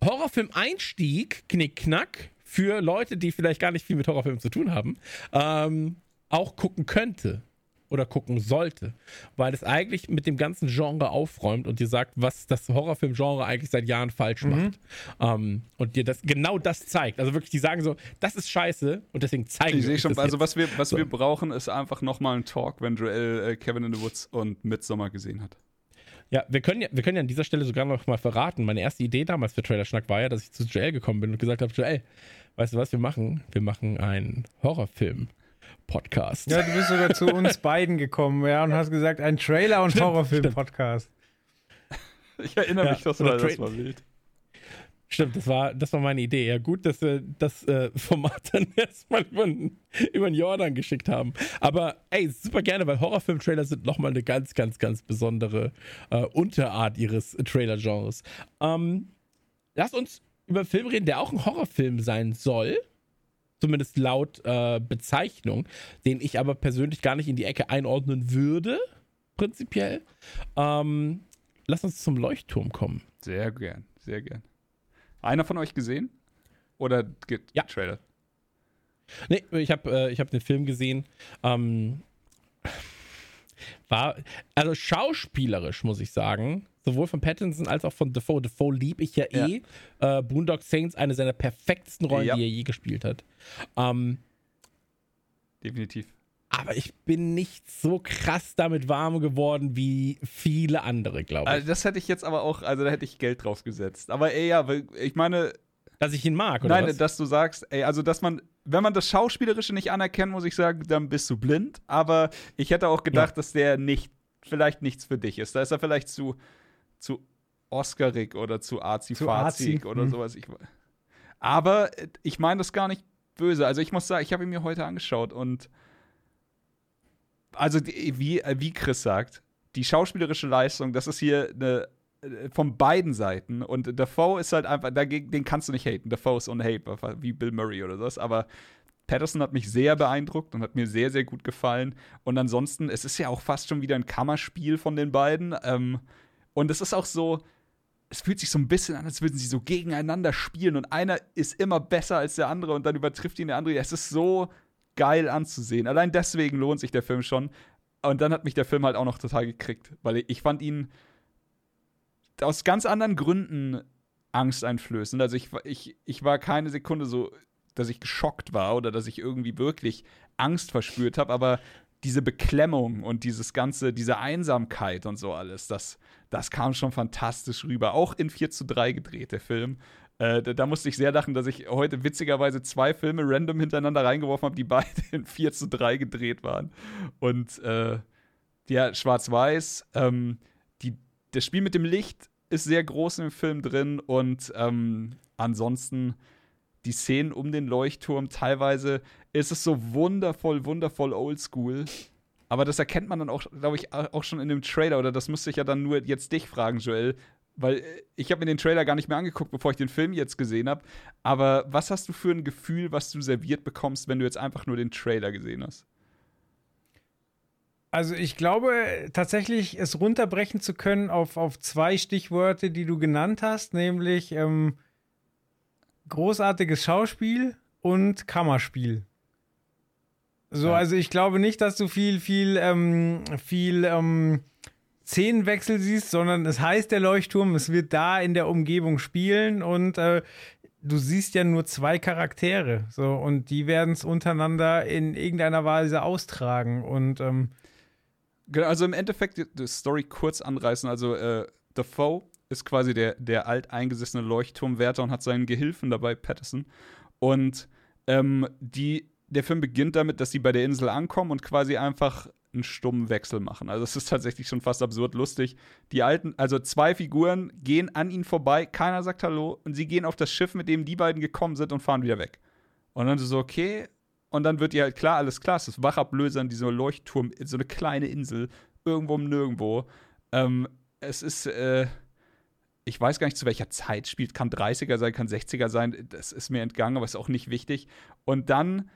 Horrorfilm-Einstieg, Knick-Knack, für Leute, die vielleicht gar nicht viel mit Horrorfilmen zu tun haben, ähm, auch gucken könnte oder gucken sollte, weil es eigentlich mit dem ganzen Genre aufräumt und dir sagt, was das Horrorfilm-Genre eigentlich seit Jahren falsch mhm. macht. Ähm, und dir das genau das zeigt. Also wirklich, die sagen so, das ist scheiße und deswegen zeigen ich sehe schon, also was wir, was so. wir brauchen, ist einfach nochmal ein Talk, wenn Joel äh, Kevin in the Woods und Midsommar gesehen hat. Ja, wir können ja, wir können ja an dieser Stelle sogar noch mal verraten. Meine erste Idee damals für Trailer Schnack war ja, dass ich zu Joel gekommen bin und gesagt habe, Joel, weißt du was wir machen? Wir machen einen Horrorfilm. Podcast. Ja, du bist sogar zu uns beiden gekommen, ja, und hast gesagt, ein Trailer- und Horrorfilm-Podcast. Ich erinnere ja, mich, das war, das war wild. Stimmt, das war, das war meine Idee. Ja, gut, dass wir das äh, Format dann erstmal über, über den Jordan geschickt haben. Aber ey, super gerne, weil Horrorfilm-Trailer sind nochmal eine ganz, ganz, ganz besondere äh, Unterart ihres Trailer-Genres. Ähm, lass uns über einen Film reden, der auch ein Horrorfilm sein soll zumindest laut äh, Bezeichnung, den ich aber persönlich gar nicht in die Ecke einordnen würde, prinzipiell. Ähm, lass uns zum Leuchtturm kommen. Sehr gern, sehr gern. Einer von euch gesehen? Oder gibt ja. Trailer? Nee, ich habe äh, hab den Film gesehen. Ähm, war, also schauspielerisch, muss ich sagen, sowohl von Pattinson als auch von Defoe. Defoe liebe ich ja eh. Ja. Äh, Boondock Saints, eine seiner perfektesten Rollen, ja. die er je gespielt hat. Ähm, Definitiv. Aber ich bin nicht so krass damit warm geworden wie viele andere, glaube ich. Also das hätte ich jetzt aber auch, also da hätte ich Geld drauf gesetzt. Aber ey, ja, ich meine. Dass ich ihn mag, oder? Nein, was? dass du sagst, ey, also dass man, wenn man das Schauspielerische nicht anerkennt, muss ich sagen, dann bist du blind. Aber ich hätte auch gedacht, ja. dass der nicht, vielleicht nichts für dich ist. Da ist er vielleicht zu, zu Oscarig oder zu Azi-Fazig oder mhm. sowas. Ich, aber äh, ich meine das gar nicht böse. Also ich muss sagen, ich habe ihn mir heute angeschaut und also wie, äh, wie Chris sagt, die schauspielerische Leistung, das ist hier eine von beiden Seiten und Dafoe ist halt einfach, dagegen, den kannst du nicht haten. Dafoe ist unhatebar, wie Bill Murray oder sowas, aber Patterson hat mich sehr beeindruckt und hat mir sehr, sehr gut gefallen. Und ansonsten, es ist ja auch fast schon wieder ein Kammerspiel von den beiden. Ähm, und es ist auch so, es fühlt sich so ein bisschen an, als würden sie so gegeneinander spielen und einer ist immer besser als der andere und dann übertrifft ihn der andere. Es ist so geil anzusehen. Allein deswegen lohnt sich der Film schon. Und dann hat mich der Film halt auch noch total gekriegt, weil ich fand ihn aus ganz anderen Gründen angsteinflößend. Also ich, ich, ich war keine Sekunde so, dass ich geschockt war oder dass ich irgendwie wirklich Angst verspürt habe, aber diese Beklemmung und dieses ganze, diese Einsamkeit und so alles, das, das kam schon fantastisch rüber. Auch in 4 zu 3 gedreht, der Film. Äh, da, da, musste ich sehr lachen, dass ich heute witzigerweise zwei Filme random hintereinander reingeworfen habe, die beide in 4 zu 3 gedreht waren. Und äh, ja, Schwarz-Weiß, ähm, das Spiel mit dem Licht ist sehr groß im Film drin und ähm, ansonsten die Szenen um den Leuchtturm, teilweise ist es so wundervoll, wundervoll oldschool. Aber das erkennt man dann auch, glaube ich, auch schon in dem Trailer. Oder das müsste ich ja dann nur jetzt dich fragen, Joel. Weil äh, ich habe mir den Trailer gar nicht mehr angeguckt, bevor ich den Film jetzt gesehen habe. Aber was hast du für ein Gefühl, was du serviert bekommst, wenn du jetzt einfach nur den Trailer gesehen hast? Also ich glaube tatsächlich, es runterbrechen zu können auf, auf zwei Stichworte, die du genannt hast, nämlich ähm, großartiges Schauspiel und Kammerspiel. So, ja. also ich glaube nicht, dass du viel, viel, ähm, viel ähm, Szenenwechsel siehst, sondern es heißt der Leuchtturm, es wird da in der Umgebung spielen und äh, du siehst ja nur zwei Charaktere. So, und die werden es untereinander in irgendeiner Weise austragen. Und ähm, genau, also im Endeffekt die Story kurz anreißen. Also äh, Foe ist quasi der, der alteingesessene Leuchtturmwärter und hat seinen Gehilfen dabei, Patterson. Und ähm, die der Film beginnt damit, dass sie bei der Insel ankommen und quasi einfach einen stummen Wechsel machen. Also es ist tatsächlich schon fast absurd lustig. Die alten, also zwei Figuren gehen an ihnen vorbei, keiner sagt Hallo und sie gehen auf das Schiff, mit dem die beiden gekommen sind und fahren wieder weg. Und dann so, okay. Und dann wird ihr halt klar, alles klar, es ist Wachablöser in diesem Leuchtturm, so eine kleine Insel, irgendwo um nirgendwo. Ähm, es ist, äh, ich weiß gar nicht, zu welcher Zeit spielt, kann 30er sein, kann 60er sein, das ist mir entgangen, aber ist auch nicht wichtig. Und dann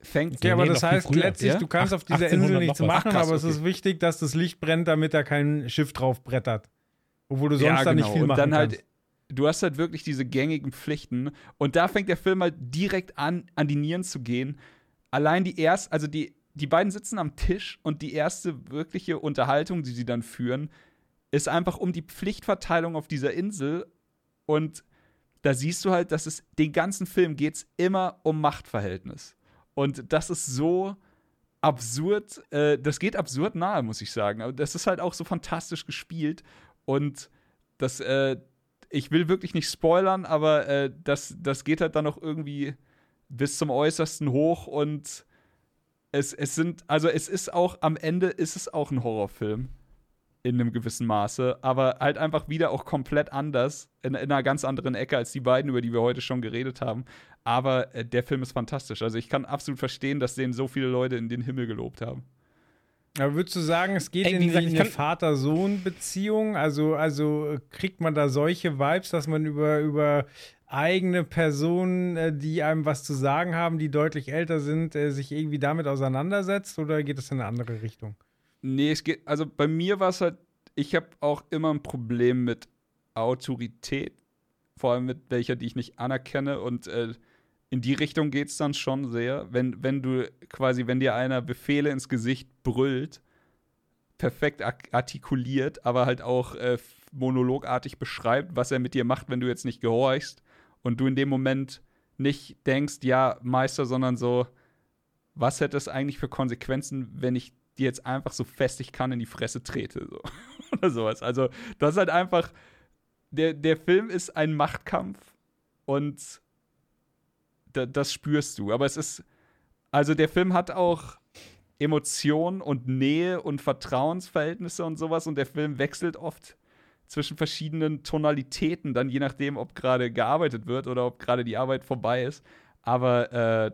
fängt Ja, aber das heißt letztlich, ja? du kannst Ach, auf dieser Insel nichts machen, Ach, krass, aber okay. es ist wichtig, dass das Licht brennt, damit da kein Schiff drauf brettert. Obwohl du sonst ja, genau. da nicht genau. viel machen und dann halt kannst. Halt, du hast halt wirklich diese gängigen Pflichten und da fängt der Film halt direkt an, an die Nieren zu gehen. Allein die erste, also die, die beiden sitzen am Tisch und die erste wirkliche Unterhaltung, die sie dann führen, ist einfach um die Pflichtverteilung auf dieser Insel und da siehst du halt, dass es den ganzen Film geht es immer um Machtverhältnis. Und das ist so absurd, äh, das geht absurd nahe, muss ich sagen. Aber das ist halt auch so fantastisch gespielt. Und das, äh, ich will wirklich nicht spoilern, aber äh, das, das geht halt dann noch irgendwie bis zum Äußersten hoch und es, es sind, also es ist auch, am Ende ist es auch ein Horrorfilm in einem gewissen Maße, aber halt einfach wieder auch komplett anders, in, in, einer ganz anderen Ecke als die beiden, über die wir heute schon geredet haben. Aber äh, der Film ist fantastisch. Also ich kann absolut verstehen, dass den so viele Leute in den Himmel gelobt haben. Aber würdest du sagen, es geht Ey, in gesagt, eine Vater-Sohn-Beziehung? Also, also kriegt man da solche Vibes, dass man über, über eigene Personen, äh, die einem was zu sagen haben, die deutlich älter sind, äh, sich irgendwie damit auseinandersetzt? Oder geht es in eine andere Richtung? Nee, es geht, also bei mir war es halt, ich habe auch immer ein Problem mit Autorität, vor allem mit welcher, die ich nicht anerkenne und äh, in die Richtung geht es dann schon sehr. Wenn, wenn du quasi, wenn dir einer Befehle ins Gesicht brüllt, perfekt artikuliert, aber halt auch äh, monologartig beschreibt, was er mit dir macht, wenn du jetzt nicht gehorchst und du in dem Moment nicht denkst, ja, Meister, sondern so, was hätte es eigentlich für Konsequenzen, wenn ich die jetzt einfach so fest ich kann in die Fresse trete. So. Oder sowas. Also, das ist halt einfach. Der, der Film ist ein Machtkampf und da, das spürst du. Aber es ist. Also, der Film hat auch Emotionen und Nähe und Vertrauensverhältnisse und sowas und der Film wechselt oft zwischen verschiedenen Tonalitäten, dann je nachdem, ob gerade gearbeitet wird oder ob gerade die Arbeit vorbei ist. Aber äh,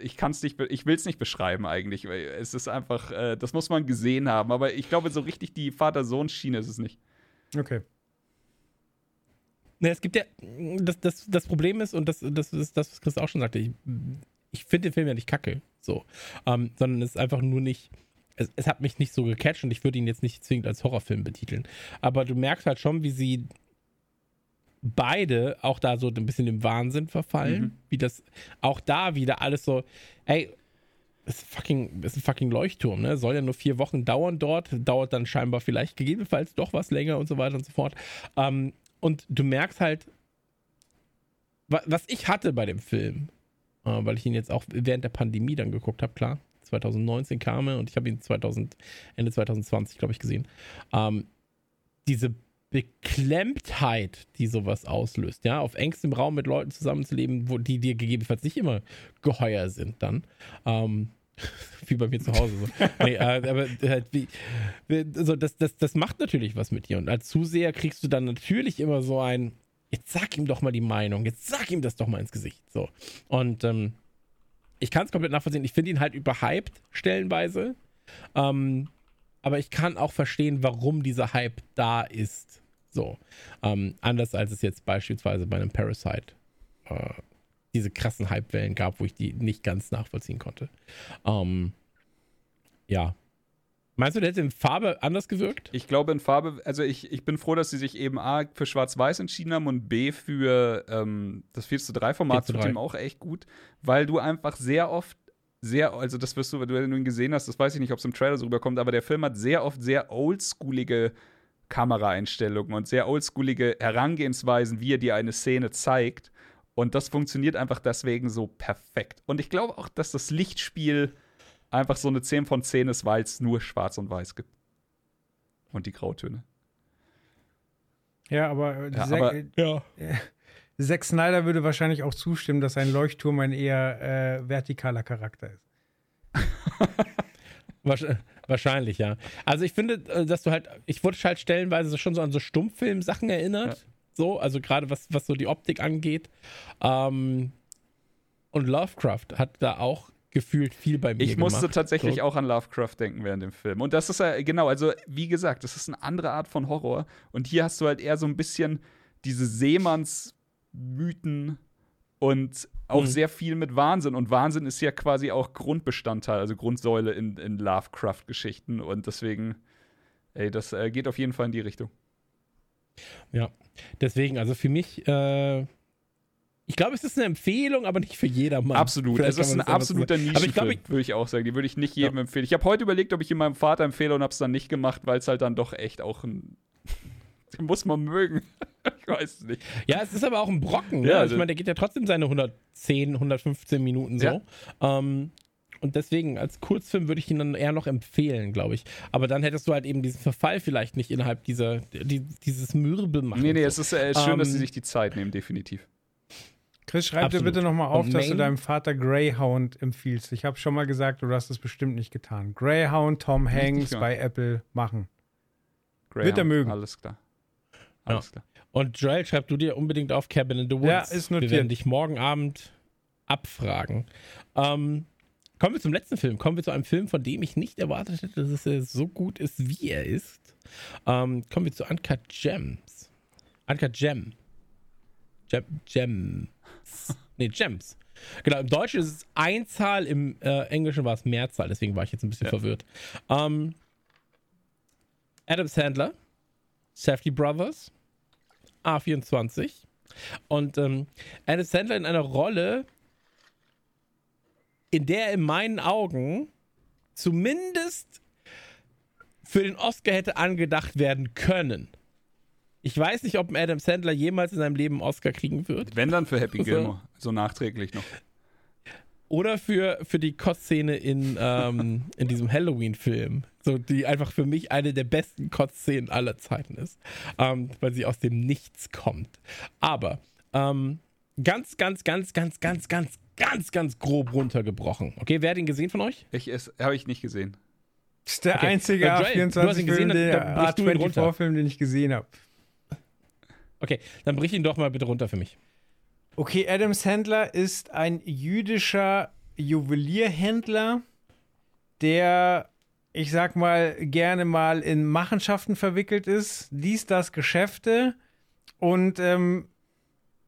ich kann es nicht, ich will es nicht beschreiben eigentlich. Es ist einfach, äh, das muss man gesehen haben. Aber ich glaube, so richtig die Vater-Sohn-Schiene ist es nicht. Okay. Ne, es gibt ja, das, das, das Problem ist, und das, das ist das, was Chris auch schon sagte, ich, ich finde den Film ja nicht kacke, so, ähm, sondern es ist einfach nur nicht, es, es hat mich nicht so gecatcht und ich würde ihn jetzt nicht zwingend als Horrorfilm betiteln. Aber du merkst halt schon, wie sie beide auch da so ein bisschen im Wahnsinn verfallen, mhm. wie das auch da wieder alles so, ey, ist fucking, ist ein fucking Leuchtturm, ne? Soll ja nur vier Wochen dauern dort, dauert dann scheinbar vielleicht gegebenenfalls doch was länger und so weiter und so fort. Ähm, und du merkst halt, was ich hatte bei dem Film, äh, weil ich ihn jetzt auch während der Pandemie dann geguckt habe, klar, 2019 kam er und ich habe ihn 2000, Ende 2020, glaube ich, gesehen. Ähm, diese Beklemmtheit, die sowas auslöst, ja, auf engstem Raum mit Leuten zusammenzuleben, wo die dir gegebenenfalls nicht immer geheuer sind, dann. Ähm, wie bei mir zu Hause. So. nee, äh, aber äh, wie, so, das, das, das macht natürlich was mit dir. Und als Zuseher kriegst du dann natürlich immer so ein, jetzt sag ihm doch mal die Meinung, jetzt sag ihm das doch mal ins Gesicht. So. Und ähm, ich kann es komplett nachvollziehen. Ich finde ihn halt überhyped, stellenweise. Ähm, aber ich kann auch verstehen, warum dieser Hype da ist. So. Ähm, anders als es jetzt beispielsweise bei einem Parasite äh, diese krassen Hypewellen gab, wo ich die nicht ganz nachvollziehen konnte. Ähm, ja. Meinst du, der hätte in Farbe anders gewirkt? Ich glaube in Farbe, also ich, ich bin froh, dass sie sich eben A für Schwarz-Weiß entschieden haben und B für ähm, das 4 zu 3 Format zu dem auch echt gut, weil du einfach sehr oft sehr, also das wirst du, wenn du ihn gesehen hast, das weiß ich nicht, ob es im Trailer so rüberkommt, aber der Film hat sehr oft sehr oldschoolige Kameraeinstellungen und sehr oldschoolige Herangehensweisen, wie er dir eine Szene zeigt. Und das funktioniert einfach deswegen so perfekt. Und ich glaube auch, dass das Lichtspiel einfach so eine 10 von 10 ist, weil es nur schwarz und weiß gibt. Und die Grautöne. Ja, aber, ja, aber ja. Zack Snyder würde wahrscheinlich auch zustimmen, dass ein Leuchtturm ein eher äh, vertikaler Charakter ist. Wahrscheinlich, ja. Also ich finde, äh, dass du halt, ich wurde halt stellenweise schon so an so Stummfilm-Sachen erinnert. Ja. So, also gerade was, was so die Optik angeht. Ähm, und Lovecraft hat da auch gefühlt viel bei mir Ich musste gemacht. tatsächlich so. auch an Lovecraft denken während dem Film. Und das ist ja, genau, also wie gesagt, das ist eine andere Art von Horror. Und hier hast du halt eher so ein bisschen diese Seemannsmythen und auch mhm. sehr viel mit Wahnsinn. Und Wahnsinn ist ja quasi auch Grundbestandteil, also Grundsäule in, in Lovecraft-Geschichten. Und deswegen, ey, das äh, geht auf jeden Fall in die Richtung. Ja, deswegen, also für mich, äh, ich glaube, es ist eine Empfehlung, aber nicht für jedermann. Absolut. es ist ein absoluter Nischenfilm, würde ich auch sagen. Die würde ich nicht jedem ja. empfehlen. Ich habe heute überlegt, ob ich ihn meinem Vater empfehle und habe es dann nicht gemacht, weil es halt dann doch echt auch ein. Den muss man mögen. ich weiß es nicht. Ja, es ist aber auch ein Brocken. Ne? Ja, also ich meine, der geht ja trotzdem seine 110, 115 Minuten so. Ja. Ähm, und deswegen, als Kurzfilm würde ich ihn dann eher noch empfehlen, glaube ich. Aber dann hättest du halt eben diesen Verfall vielleicht nicht innerhalb dieser, die, dieses Mürbe machen. Nee, nee, so. es ist äh, schön, ähm, dass sie sich die Zeit nehmen, definitiv. Chris, schreib Absolut. dir bitte nochmal auf, dass du deinem Vater Greyhound empfiehlst. Ich habe schon mal gesagt, du hast es bestimmt nicht getan. Greyhound, Tom Hanks bei Apple machen. Greyhound, Wird er mögen. Alles klar. Alles ja. klar. Und Joel, schreib du dir unbedingt auf Cabin in the Woods. Ja, ist notiert. Wir werden dich morgen Abend abfragen. Ähm, kommen wir zum letzten Film. Kommen wir zu einem Film, von dem ich nicht erwartet hätte, dass er so gut ist, wie er ist. Ähm, kommen wir zu Uncut Gems. Uncut Gem. Gem. Gem. nee, Gems. Genau, im Deutschen ist es Einzahl, im äh, Englischen war es Mehrzahl, deswegen war ich jetzt ein bisschen ja. verwirrt. Ähm, Adam Sandler, Safety Brothers, A24 und ähm, Adam Sandler in einer Rolle, in der er in meinen Augen zumindest für den Oscar hätte angedacht werden können. Ich weiß nicht, ob Adam Sandler jemals in seinem Leben einen Oscar kriegen wird. Wenn dann für Happy Gilmore, so nachträglich noch. Oder für, für die Kotzszene in, ähm, in diesem Halloween-Film. So, die einfach für mich eine der besten Kotzszenen aller Zeiten ist. Ähm, weil sie aus dem Nichts kommt. Aber ähm, ganz, ganz, ganz, ganz, ganz, ganz, ganz, ganz grob runtergebrochen. Okay, wer hat ihn gesehen von euch? Ich habe ich nicht gesehen. Das ist der okay. einzige A24-Film, der A24-Film, den ich gesehen habe. Okay, dann brich ihn doch mal bitte runter für mich. Okay, Adam Sandler ist ein jüdischer Juwelierhändler, der, ich sag mal, gerne mal in Machenschaften verwickelt ist, dies, das Geschäfte und ähm,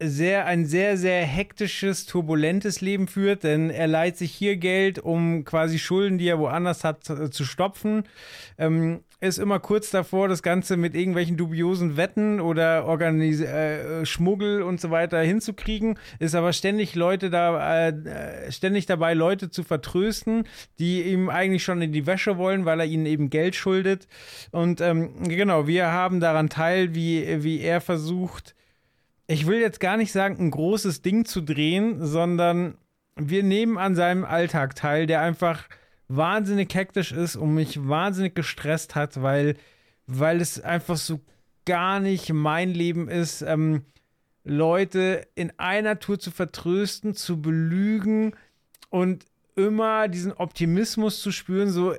sehr, ein sehr, sehr hektisches, turbulentes Leben führt, denn er leiht sich hier Geld, um quasi Schulden, die er woanders hat, zu stopfen. Ähm, ist immer kurz davor, das Ganze mit irgendwelchen dubiosen Wetten oder Organis äh, Schmuggel und so weiter hinzukriegen, ist aber ständig Leute da, äh, ständig dabei, Leute zu vertrösten, die ihm eigentlich schon in die Wäsche wollen, weil er ihnen eben Geld schuldet. Und ähm, genau, wir haben daran teil, wie, wie er versucht, ich will jetzt gar nicht sagen, ein großes Ding zu drehen, sondern wir nehmen an seinem Alltag teil, der einfach wahnsinnig hektisch ist und mich wahnsinnig gestresst hat, weil, weil es einfach so gar nicht mein Leben ist, ähm, Leute in einer Tour zu vertrösten, zu belügen und immer diesen Optimismus zu spüren, so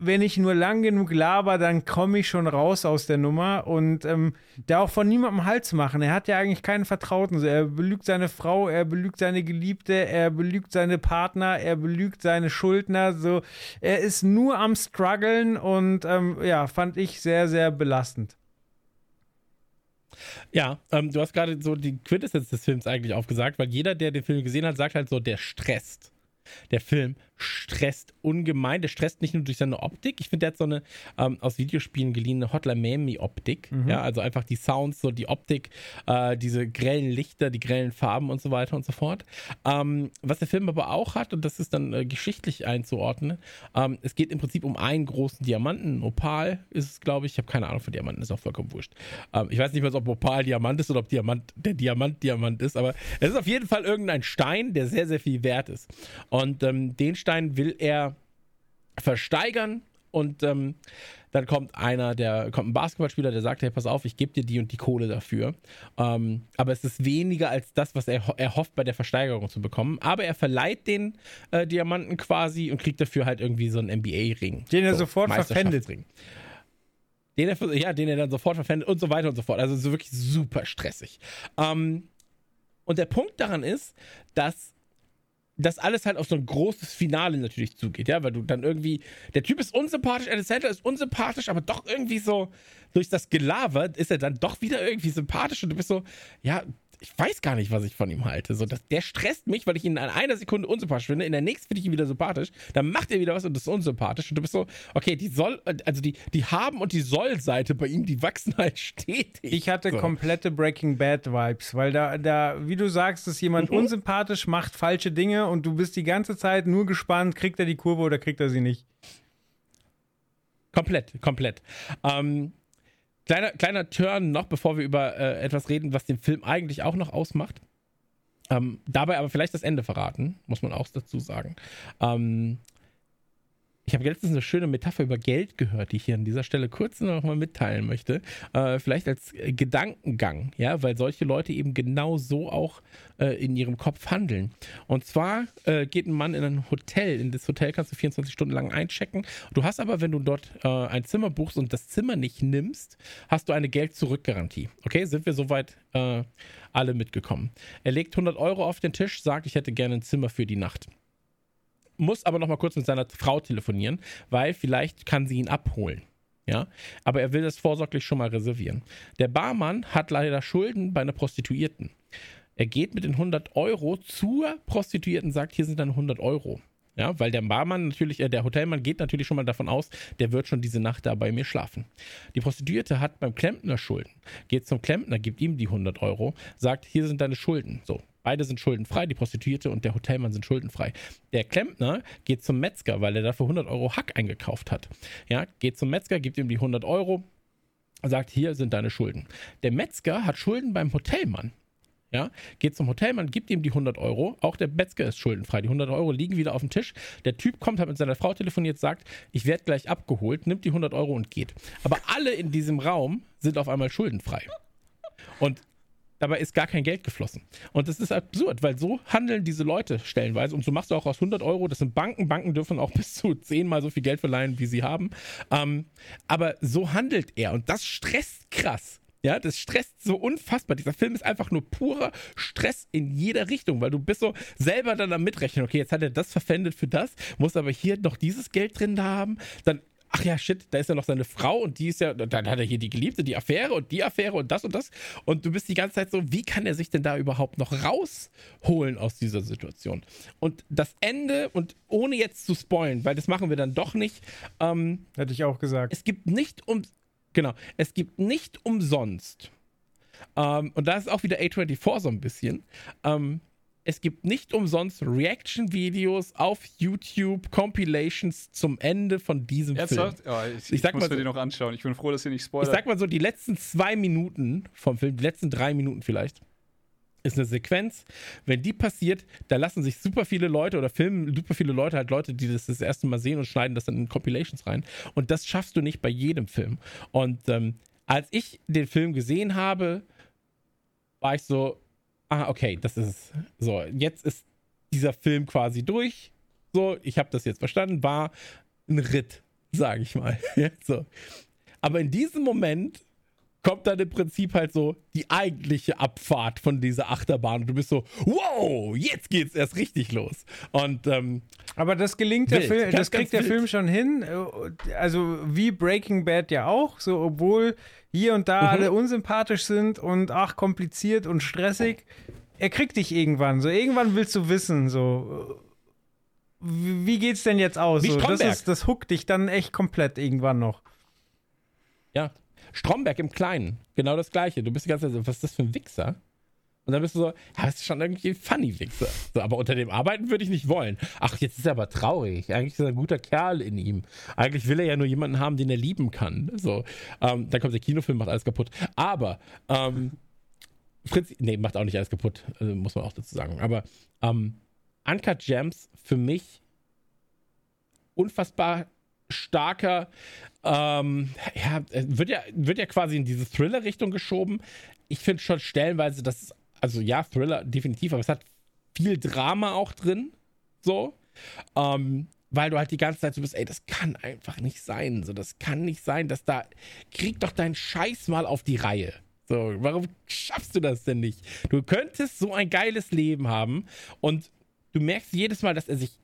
wenn ich nur lang genug laber, dann komme ich schon raus aus der Nummer und ähm, da auch von niemandem zu machen. Er hat ja eigentlich keinen Vertrauten. Er belügt seine Frau, er belügt seine Geliebte, er belügt seine Partner, er belügt seine Schuldner. So, er ist nur am struggeln und ähm, ja, fand ich sehr, sehr belastend. Ja, ähm, du hast gerade so die Quintessenz des Films eigentlich aufgesagt, weil jeder, der den Film gesehen hat, sagt halt so, der stresst. Der Film stresst ungemein. Der stresst nicht nur durch seine Optik. Ich finde, der hat so eine ähm, aus Videospielen geliehene Hotline Miami-Optik. Mhm. Ja, also einfach die Sounds, so die Optik, äh, diese grellen Lichter, die grellen Farben und so weiter und so fort. Ähm, was der Film aber auch hat, und das ist dann äh, geschichtlich einzuordnen, ähm, es geht im Prinzip um einen großen Diamanten. Opal ist es, glaube ich. Ich habe keine Ahnung von Diamanten, ist auch vollkommen wurscht. Ähm, ich weiß nicht mehr, ob Opal Diamant ist oder ob Diamant der Diamant Diamant ist, aber es ist auf jeden Fall irgendein Stein, der sehr, sehr viel wert ist. Und ähm, den Stein will er versteigern und ähm, dann kommt einer, der kommt ein Basketballspieler, der sagt, hey, pass auf, ich gebe dir die und die Kohle dafür. Ähm, aber es ist weniger als das, was er, er hofft bei der Versteigerung zu bekommen. Aber er verleiht den äh, Diamanten quasi und kriegt dafür halt irgendwie so einen NBA-Ring. Den er so, sofort verpfändet. Den er, ja, den er dann sofort verpfändet und so weiter und so fort. Also so wirklich super stressig. Ähm, und der Punkt daran ist, dass das alles halt auf so ein großes Finale natürlich zugeht, ja, weil du dann irgendwie, der Typ ist unsympathisch, Adam Sandler ist unsympathisch, aber doch irgendwie so, durch das Gelaber ist er dann doch wieder irgendwie sympathisch und du bist so, ja, ich weiß gar nicht, was ich von ihm halte. So, das, der stresst mich, weil ich ihn in einer Sekunde unsympathisch finde. In der nächsten finde ich ihn wieder sympathisch. Dann macht er wieder was und das ist unsympathisch. Und du bist so, okay, die soll, also die, die haben und die soll-Seite bei ihm, die wachsen halt stetig. Ich hatte so. komplette Breaking Bad Vibes, weil da, da, wie du sagst, ist jemand mhm. unsympathisch, macht falsche Dinge und du bist die ganze Zeit nur gespannt, kriegt er die Kurve oder kriegt er sie nicht. Komplett, komplett. Ähm, Kleiner, kleiner Turn noch, bevor wir über äh, etwas reden, was den Film eigentlich auch noch ausmacht. Ähm, dabei aber vielleicht das Ende verraten, muss man auch dazu sagen. Ähm, ich habe letztens eine schöne Metapher über Geld gehört, die ich hier an dieser Stelle kurz noch mal mitteilen möchte. Äh, vielleicht als Gedankengang, ja, weil solche Leute eben genau so auch äh, in ihrem Kopf handeln. Und zwar äh, geht ein Mann in ein Hotel. In das Hotel kannst du 24 Stunden lang einchecken. Du hast aber, wenn du dort äh, ein Zimmer buchst und das Zimmer nicht nimmst, hast du eine Geld-Zurück-Garantie. Okay, sind wir soweit äh, alle mitgekommen? Er legt 100 Euro auf den Tisch, sagt, ich hätte gerne ein Zimmer für die Nacht muss aber noch mal kurz mit seiner Frau telefonieren, weil vielleicht kann sie ihn abholen. Ja, aber er will das vorsorglich schon mal reservieren. Der Barmann hat leider Schulden bei einer Prostituierten. Er geht mit den 100 Euro zur Prostituierten, sagt, hier sind dann 100 Euro. Ja, weil der Barmann natürlich, äh, der Hotelmann geht natürlich schon mal davon aus, der wird schon diese Nacht da bei mir schlafen. Die Prostituierte hat beim Klempner Schulden, geht zum Klempner, gibt ihm die 100 Euro, sagt, hier sind deine Schulden. So, Beide sind schuldenfrei, die Prostituierte und der Hotelmann sind schuldenfrei. Der Klempner geht zum Metzger, weil er dafür 100 Euro Hack eingekauft hat. Ja, geht zum Metzger, gibt ihm die 100 Euro, sagt, hier sind deine Schulden. Der Metzger hat Schulden beim Hotelmann. Ja, geht zum Hotelmann, gibt ihm die 100 Euro. Auch der Metzger ist schuldenfrei. Die 100 Euro liegen wieder auf dem Tisch. Der Typ kommt, hat mit seiner Frau telefoniert, sagt, ich werde gleich abgeholt, nimmt die 100 Euro und geht. Aber alle in diesem Raum sind auf einmal schuldenfrei. Und Dabei ist gar kein Geld geflossen. Und das ist absurd, weil so handeln diese Leute stellenweise. Und so machst du auch aus 100 Euro, das sind Banken. Banken dürfen auch bis zu zehnmal so viel Geld verleihen, wie sie haben. Ähm, aber so handelt er. Und das stresst krass. Ja, das stresst so unfassbar. Dieser Film ist einfach nur purer Stress in jeder Richtung, weil du bist so selber dann am Mitrechnen. Okay, jetzt hat er das verpfändet für das, muss aber hier noch dieses Geld drin haben. Dann ach ja, shit, da ist ja noch seine Frau und die ist ja, dann hat er hier die Geliebte, die Affäre und die Affäre und das und das. Und du bist die ganze Zeit so, wie kann er sich denn da überhaupt noch rausholen aus dieser Situation? Und das Ende, und ohne jetzt zu spoilen, weil das machen wir dann doch nicht. Ähm, Hätte ich auch gesagt. Es gibt nicht um, genau, es gibt nicht umsonst. Ähm, und da ist auch wieder A24 so ein bisschen. Ähm, es gibt nicht umsonst Reaction-Videos auf YouTube, Compilations zum Ende von diesem Ernsthaft? Film. Ja, ich, ich, ich muss mir so, die noch anschauen. Ich bin froh, dass ihr nicht spoilert. Ich sag mal so, die letzten zwei Minuten vom Film, die letzten drei Minuten vielleicht, ist eine Sequenz. Wenn die passiert, da lassen sich super viele Leute oder filmen super viele Leute, halt Leute, die das das erste Mal sehen und schneiden das dann in Compilations rein. Und das schaffst du nicht bei jedem Film. Und ähm, als ich den Film gesehen habe, war ich so, ah, okay, das ist so. Jetzt ist dieser Film quasi durch. So, ich habe das jetzt verstanden. War ein Ritt, sage ich mal. so. Aber in diesem Moment kommt dann im Prinzip halt so die eigentliche Abfahrt von dieser Achterbahn. Und du bist so, wow, jetzt geht's erst richtig los. Und ähm, aber das gelingt wild, der Film, das kriegt der wild. Film schon hin. Also wie Breaking Bad ja auch, so obwohl hier und da mhm. alle unsympathisch sind und ach kompliziert und stressig. Er kriegt dich irgendwann. So irgendwann willst du wissen, so wie geht's denn jetzt aus? Wie so, das, ist, das huckt dich dann echt komplett irgendwann noch. Ja. Stromberg im Kleinen. Genau das Gleiche. Du bist die ganze Zeit so, was ist das für ein Wichser? Und dann bist du so, ja, ist schon irgendwie funny Wichser. So, aber unter dem Arbeiten würde ich nicht wollen. Ach, jetzt ist er aber traurig. Eigentlich ist er ein guter Kerl in ihm. Eigentlich will er ja nur jemanden haben, den er lieben kann. So, ähm, dann kommt der Kinofilm, macht alles kaputt. Aber, ähm, Fritz, nee, macht auch nicht alles kaputt, also muss man auch dazu sagen. Aber, ähm, Uncut Gems für mich unfassbar starker, ähm, ja, wird ja, wird ja quasi in diese Thriller-Richtung geschoben. Ich finde schon stellenweise, dass es, also ja, Thriller definitiv, aber es hat viel Drama auch drin, so, ähm, weil du halt die ganze Zeit so bist, ey, das kann einfach nicht sein, so, das kann nicht sein, dass da, krieg doch deinen Scheiß mal auf die Reihe. So, warum schaffst du das denn nicht? Du könntest so ein geiles Leben haben und du merkst jedes Mal, dass er sich,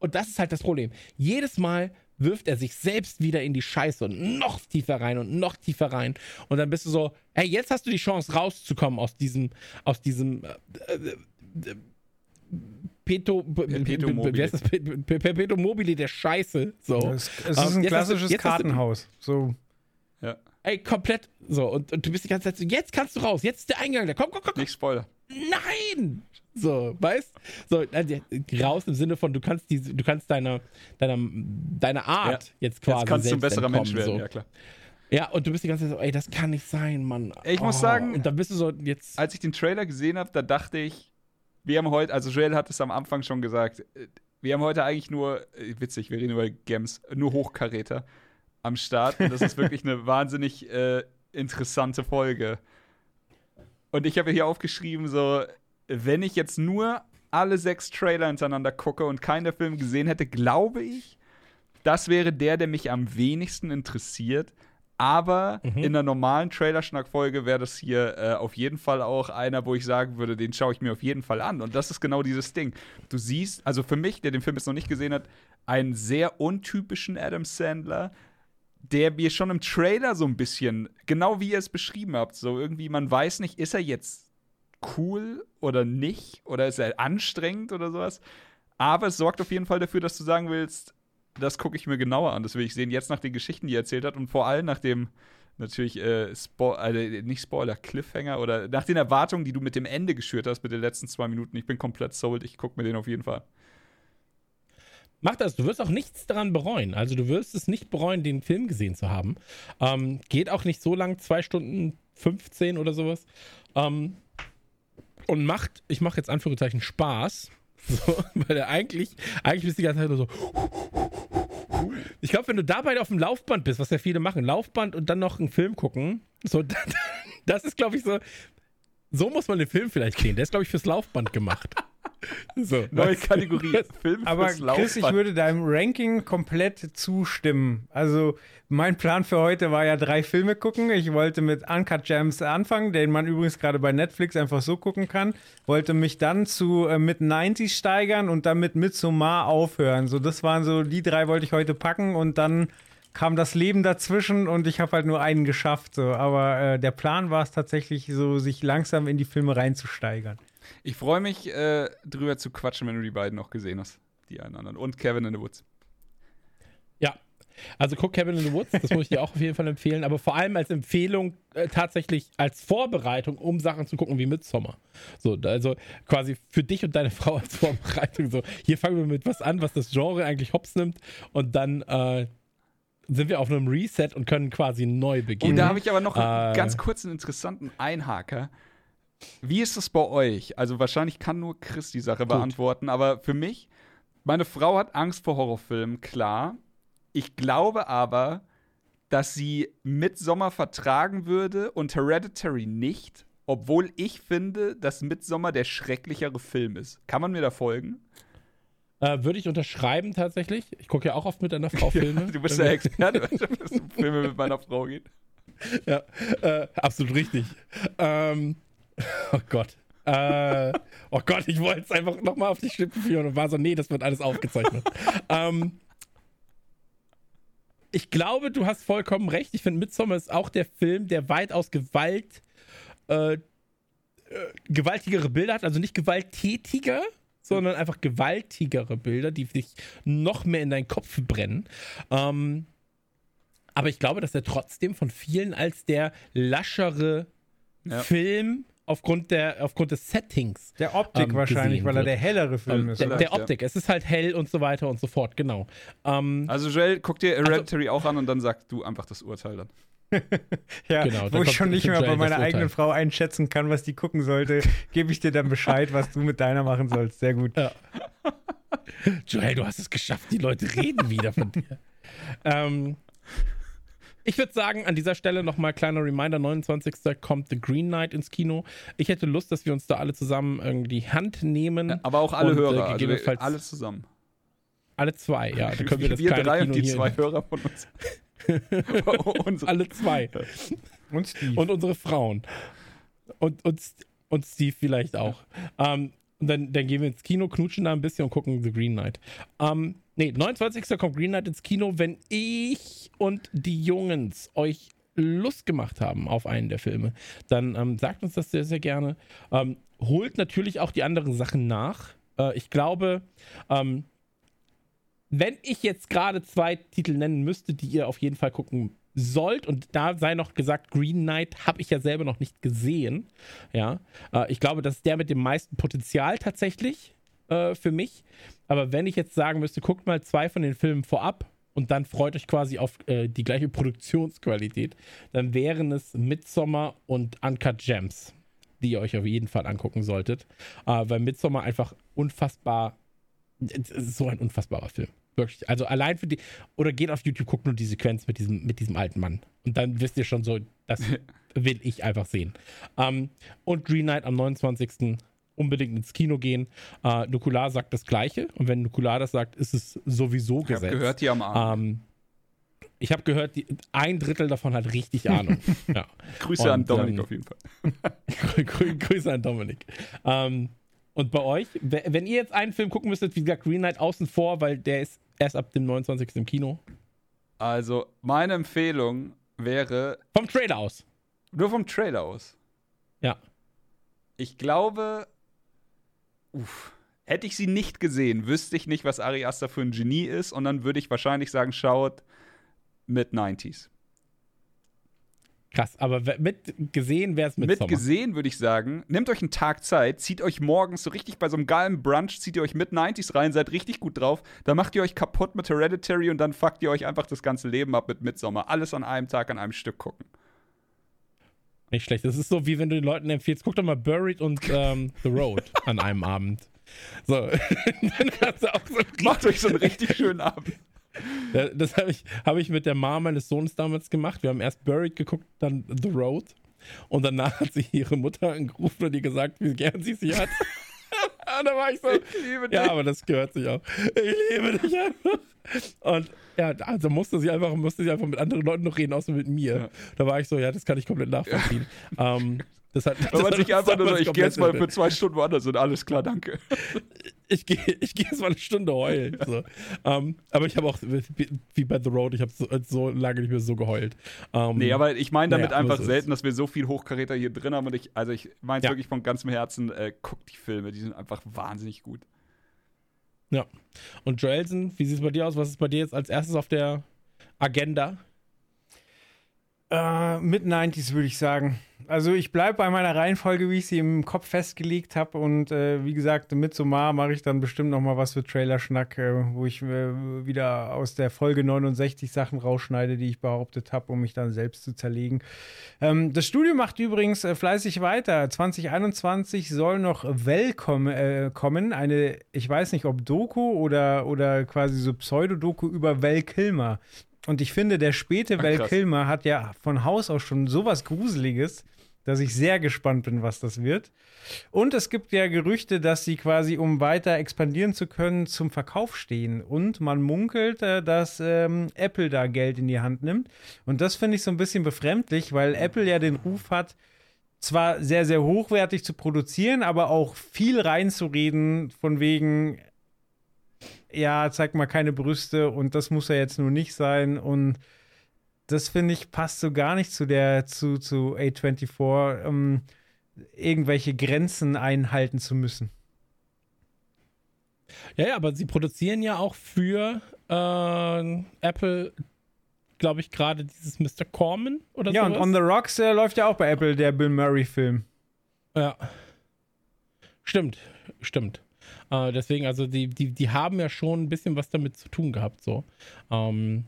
und das ist halt das Problem, jedes Mal wirft er sich selbst wieder in die Scheiße und noch tiefer rein und noch tiefer rein. Und dann bist du so, hey, jetzt hast du die Chance rauszukommen aus diesem, aus diesem äh, äh, Peto, Perpetuum wie mobile. heißt das? Perpetuum mobile der Scheiße. So. Es, es Ähm, ist ein jetzt klassisches du- Kartenhaus. So. Ja, Ey, komplett. So, und, und du bist die ganze Zeit so, jetzt kannst du raus, jetzt ist der Eingang da. Komm, komm, komm, komm. nicht Spoiler. Nein! So, weißt? So, also, raus im Sinne von, du kannst diese, du kannst deiner, deiner, deiner Art Ja. jetzt quasi. Jetzt kannst du ein besserer Mensch werden, so. ja klar. Ja, und du bist die ganze Zeit so, ey, das kann nicht sein, Mann. Ich muss sagen- Und dann bist du so, jetzt. Als ich den Trailer gesehen habe, da dachte ich, wir haben heute, also Joel hat es am Anfang schon gesagt, wir haben heute eigentlich nur, äh, witzig, wir reden über Gems, nur Hochkaräter am Start. Und das ist wirklich eine wahnsinnig äh, interessante Folge. Und ich habe hier aufgeschrieben, so, wenn ich jetzt nur alle sechs Trailer hintereinander gucke und keinen der Filme gesehen hätte, glaube ich, das wäre der, der mich am wenigsten interessiert. Aber Mhm. in einer normalen Trailerschnack-Folge wäre das hier äh, auf jeden Fall auch einer, wo ich sagen würde, den schaue ich mir auf jeden Fall an. Und das ist genau dieses Ding. Du siehst, also für mich, der den Film jetzt noch nicht gesehen hat, einen sehr untypischen Adam Sandler, der mir schon im Trailer so ein bisschen, genau wie ihr es beschrieben habt, so irgendwie, man weiß nicht, ist er jetzt cool oder nicht? Oder ist er anstrengend oder sowas? Aber es sorgt auf jeden Fall dafür, dass du sagen willst, das gucke ich mir genauer an. Das will ich sehen. Jetzt nach den Geschichten, die er erzählt hat und vor allem nach dem natürlich äh, Spo also nicht Spoiler, Cliffhanger oder nach den Erwartungen, die du mit dem Ende geschürt hast, mit den letzten zwei Minuten. Ich bin komplett sold. Ich gucke mir den auf jeden Fall an. Mach das, du wirst auch nichts daran bereuen. Also du wirst es nicht bereuen, den Film gesehen zu haben. Ähm, geht auch nicht so lang, zwei Stunden 15 oder sowas. Ähm, und macht, ich mache jetzt Anführungszeichen Spaß. So, weil er eigentlich, eigentlich bist du die ganze Zeit nur so. Ich glaube, wenn du dabei auf dem Laufband bist, was ja viele machen, Laufband und dann noch einen Film gucken, so, das ist, glaube ich, so. So muss man den Film vielleicht gehen. Der ist, glaube ich, fürs Laufband gemacht. So, Neue? Kategorie. Film Aber Chris, ich würde deinem Ranking komplett zustimmen. Also mein Plan für heute war ja drei Filme gucken. Ich wollte mit Uncut Gems anfangen, den man übrigens gerade bei Netflix einfach so gucken kann. Wollte mich dann zu äh, mit 90 steigern und dann mit Midsommar aufhören. So, das waren so, die drei wollte ich heute packen und dann kam das Leben dazwischen und ich habe halt nur einen geschafft. So. Aber äh, der Plan war es tatsächlich so, sich langsam in die Filme reinzusteigern. Ich freue mich, äh, drüber zu quatschen, wenn du die beiden noch gesehen hast. Die einen anderen. Und Kevin in the Woods. Ja. Also guck Cabin in the Woods, das muss ich dir auch auf jeden Fall empfehlen, aber vor allem als Empfehlung äh, tatsächlich als Vorbereitung, um Sachen zu gucken wie Midsommar. So, also quasi für dich und deine Frau als Vorbereitung. So, hier fangen wir mit was an, was das Genre eigentlich hops nimmt und dann äh, sind wir auf einem Reset und können quasi neu Und beginnen. da habe ich aber noch Äh. ganz kurz einen interessanten Einhaker. Wie ist es bei euch? Also wahrscheinlich kann nur Chris die Sache beantworten, aber für mich, meine Frau hat Angst vor Horrorfilmen, klar. Ich glaube aber, dass sie Midsommar vertragen würde und Hereditary nicht, obwohl ich finde, dass Midsommar der schrecklichere Film ist. Kann man mir da folgen? Äh, Würde ich unterschreiben tatsächlich. Ich gucke ja auch oft mit einer Frau Filme. Du bist der Experte, wenn es um Filme mit meiner Frau geht. Ja, äh, absolut richtig. Ähm, oh Gott. Äh, oh Gott, ich wollte es einfach nochmal auf die Schippe führen und war so, nee, das wird alles aufgezeichnet. ähm, ich glaube, du hast vollkommen recht. Ich finde, Midsommar ist auch der Film, der weitaus Gewalt, äh, äh, gewaltigere Bilder hat, also nicht gewalttätiger, sondern einfach gewaltigere Bilder, die sich noch mehr in deinen Kopf brennen. Ähm, aber ich glaube, dass er trotzdem von vielen als der laschere ja. Film aufgrund, der, aufgrund des Settings. Der Optik ähm, wahrscheinlich, weil er der hellere Film ähm, ist. Der, der Optik, ja. es ist halt hell und so weiter und so fort, genau. Ähm, also Joel, guck dir also Hereditary also, auch an und dann sag du einfach das Urteil dann. ja, genau, wo ich schon nicht mehr bei meiner eigenen Frau einschätzen kann, was die gucken sollte, gebe ich dir dann Bescheid, was du mit deiner machen sollst. Sehr gut. Ja. Joel, du hast es geschafft, die Leute reden wieder von dir. ähm, ich würde sagen, an dieser Stelle nochmal kleiner Reminder: 29. kommt The Green Knight ins Kino. Ich hätte Lust, dass wir uns da alle zusammen irgendwie die Hand nehmen. Ja, aber auch alle und, Hörer, äh, also gegebenenfalls also alle zusammen. Alle zwei, ja. Da können wir das wir kleine drei Kino und die zwei Hörer von uns. alle zwei. Und Steve. Und unsere Frauen. Und, und, und Steve vielleicht auch. Ähm, und dann, dann gehen wir ins Kino, knutschen da ein bisschen und gucken The Green Knight. Ähm, nee, 29. kommt Green Knight ins Kino, wenn ich und die Jungs euch Lust gemacht haben auf einen der Filme, dann ähm, sagt uns das sehr, sehr gerne. Ähm, holt natürlich auch die anderen Sachen nach. Äh, ich glaube, ähm, wenn ich jetzt gerade zwei Titel nennen müsste, die ihr auf jeden Fall gucken sollt, und da sei noch gesagt, Green Knight habe ich ja selber noch nicht gesehen. Ja, äh, ich glaube, das ist der mit dem meisten Potenzial tatsächlich äh, für mich. Aber wenn ich jetzt sagen müsste, guckt mal zwei von den Filmen vorab und dann freut euch quasi auf äh, die gleiche Produktionsqualität, dann wären es Midsommar und Uncut Gems, die ihr euch auf jeden Fall angucken solltet. Äh, weil Midsommar einfach unfassbar, so ein unfassbarer Film. Wirklich. Also allein für die. Oder geht auf YouTube, guckt nur die Sequenz mit diesem, mit diesem alten Mann. Und dann wisst ihr schon so, das will ich einfach sehen. Ähm, und Green Knight am 29 unbedingt ins Kino gehen. Äh, Nukular sagt das Gleiche. Und wenn Nukular das sagt, ist es sowieso gesetzt. Ich habe gehört, die am Abend. Ähm, ich habe gehört, die, ein Drittel davon hat richtig Ahnung. ja. Grüße und, an Dominik ähm, auf jeden Fall. Grüße an Dominik. Ähm, und bei euch, wenn ihr jetzt einen Film gucken müsstet, wie gesagt, Green Knight außen vor, weil der ist erst ab dem 29. im Kino. Also, meine Empfehlung wäre. Vom Trailer aus. Nur vom Trailer aus. Ja. Ich glaube, uff, hätte ich sie nicht gesehen, wüsste ich nicht, was Ari Aster für ein Genie ist. Und dann würde ich wahrscheinlich sagen, schaut mit 90s. Krass, aber mit gesehen wäre es mit Mit gesehen würde ich sagen, nehmt euch einen Tag Zeit, zieht euch morgens so richtig bei so einem geilen Brunch, zieht ihr euch mit 90s rein, seid richtig gut drauf, dann macht ihr euch kaputt mit Hereditary und dann fuckt ihr euch einfach das ganze Leben ab mit Midsommar. Alles an einem Tag, an einem Stück gucken. Nicht schlecht. Das ist so, wie wenn du den Leuten empfiehlst, guck doch mal Buried und ähm, The Road an einem Abend. So, dann du auch so Macht euch so einen richtig schönen Abend. Das habe ich, hab ich mit der Mama meines Sohnes damals gemacht. Wir haben erst Buried geguckt, dann The Road. Und danach hat sie ihre Mutter angerufen und ihr gesagt, wie gern sie sie hat. Und da war ich so, ich liebe dich. Ja, aber das gehört sich auch. Ich liebe dich einfach. Und ja, also musste sie einfach, musste sie einfach mit anderen Leuten noch reden, außer mit mir. Ja. Da war ich so, ja, das kann ich komplett nachvollziehen. Ja. Ähm, das hat, das man sich einfach nur so, ich gehe jetzt mal für zwei Stunden woanders und alles klar, danke. Ich gehe ich geh jetzt mal eine Stunde heulen. So. um, ähm, aber ich habe auch, wie bei The Road, ich habe so, so, lange nicht mehr so geheult. Um, ähm, nee, aber ich meine damit naja, einfach selten, dass wir so viel Hochkaräter hier drin haben und ich, also ich meine es ja. wirklich von ganzem Herzen, äh, guckt die Filme, die sind einfach wahnsinnig gut. Ja. Und Joelsen, wie sieht es bei dir aus? Was ist bei dir jetzt als erstes auf der Agenda? Äh, mit 90s würde ich sagen. Also ich bleibe bei meiner Reihenfolge, wie ich sie im Kopf festgelegt habe. Und äh, wie gesagt, mit Somar mache ich dann bestimmt noch mal was für Trailer-Schnack, äh, wo ich äh, wieder aus der Folge 69 Sachen rausschneide, die ich behauptet habe, um mich dann selbst zu zerlegen. Ähm, das Studio macht übrigens äh, fleißig weiter. 2021 soll noch Well äh, kommen. Eine, ich weiß nicht, ob Doku oder, oder quasi so Pseudodoku über Val Kilmer. Und ich finde, der späte Val Kilmer hat ja von Haus aus schon sowas Gruseliges, dass ich sehr gespannt bin, was das wird. Und es gibt ja Gerüchte, dass sie quasi, um weiter expandieren zu können, zum Verkauf stehen. Und man munkelt, äh, dass ähm, Apple da Geld in die Hand nimmt. Und das finde ich so ein bisschen befremdlich, weil Apple ja den Ruf hat, zwar sehr, sehr hochwertig zu produzieren, aber auch viel reinzureden, von wegen, ja, zeig mal keine Brüste und das muss ja jetzt nur nicht sein. Und das finde ich passt so gar nicht zu der, zu, zu A24, ähm, irgendwelche Grenzen einhalten zu müssen. Ja, ja, aber sie produzieren ja auch für äh, Apple, glaube ich, gerade dieses Mr. Corman oder so. Ja, sowas. und On the Rocks äh, läuft ja auch bei Apple, der Bill Murray-Film. Ja. Stimmt, stimmt. Äh, deswegen, also die, die, die haben ja schon ein bisschen was damit zu tun gehabt, so. Ähm,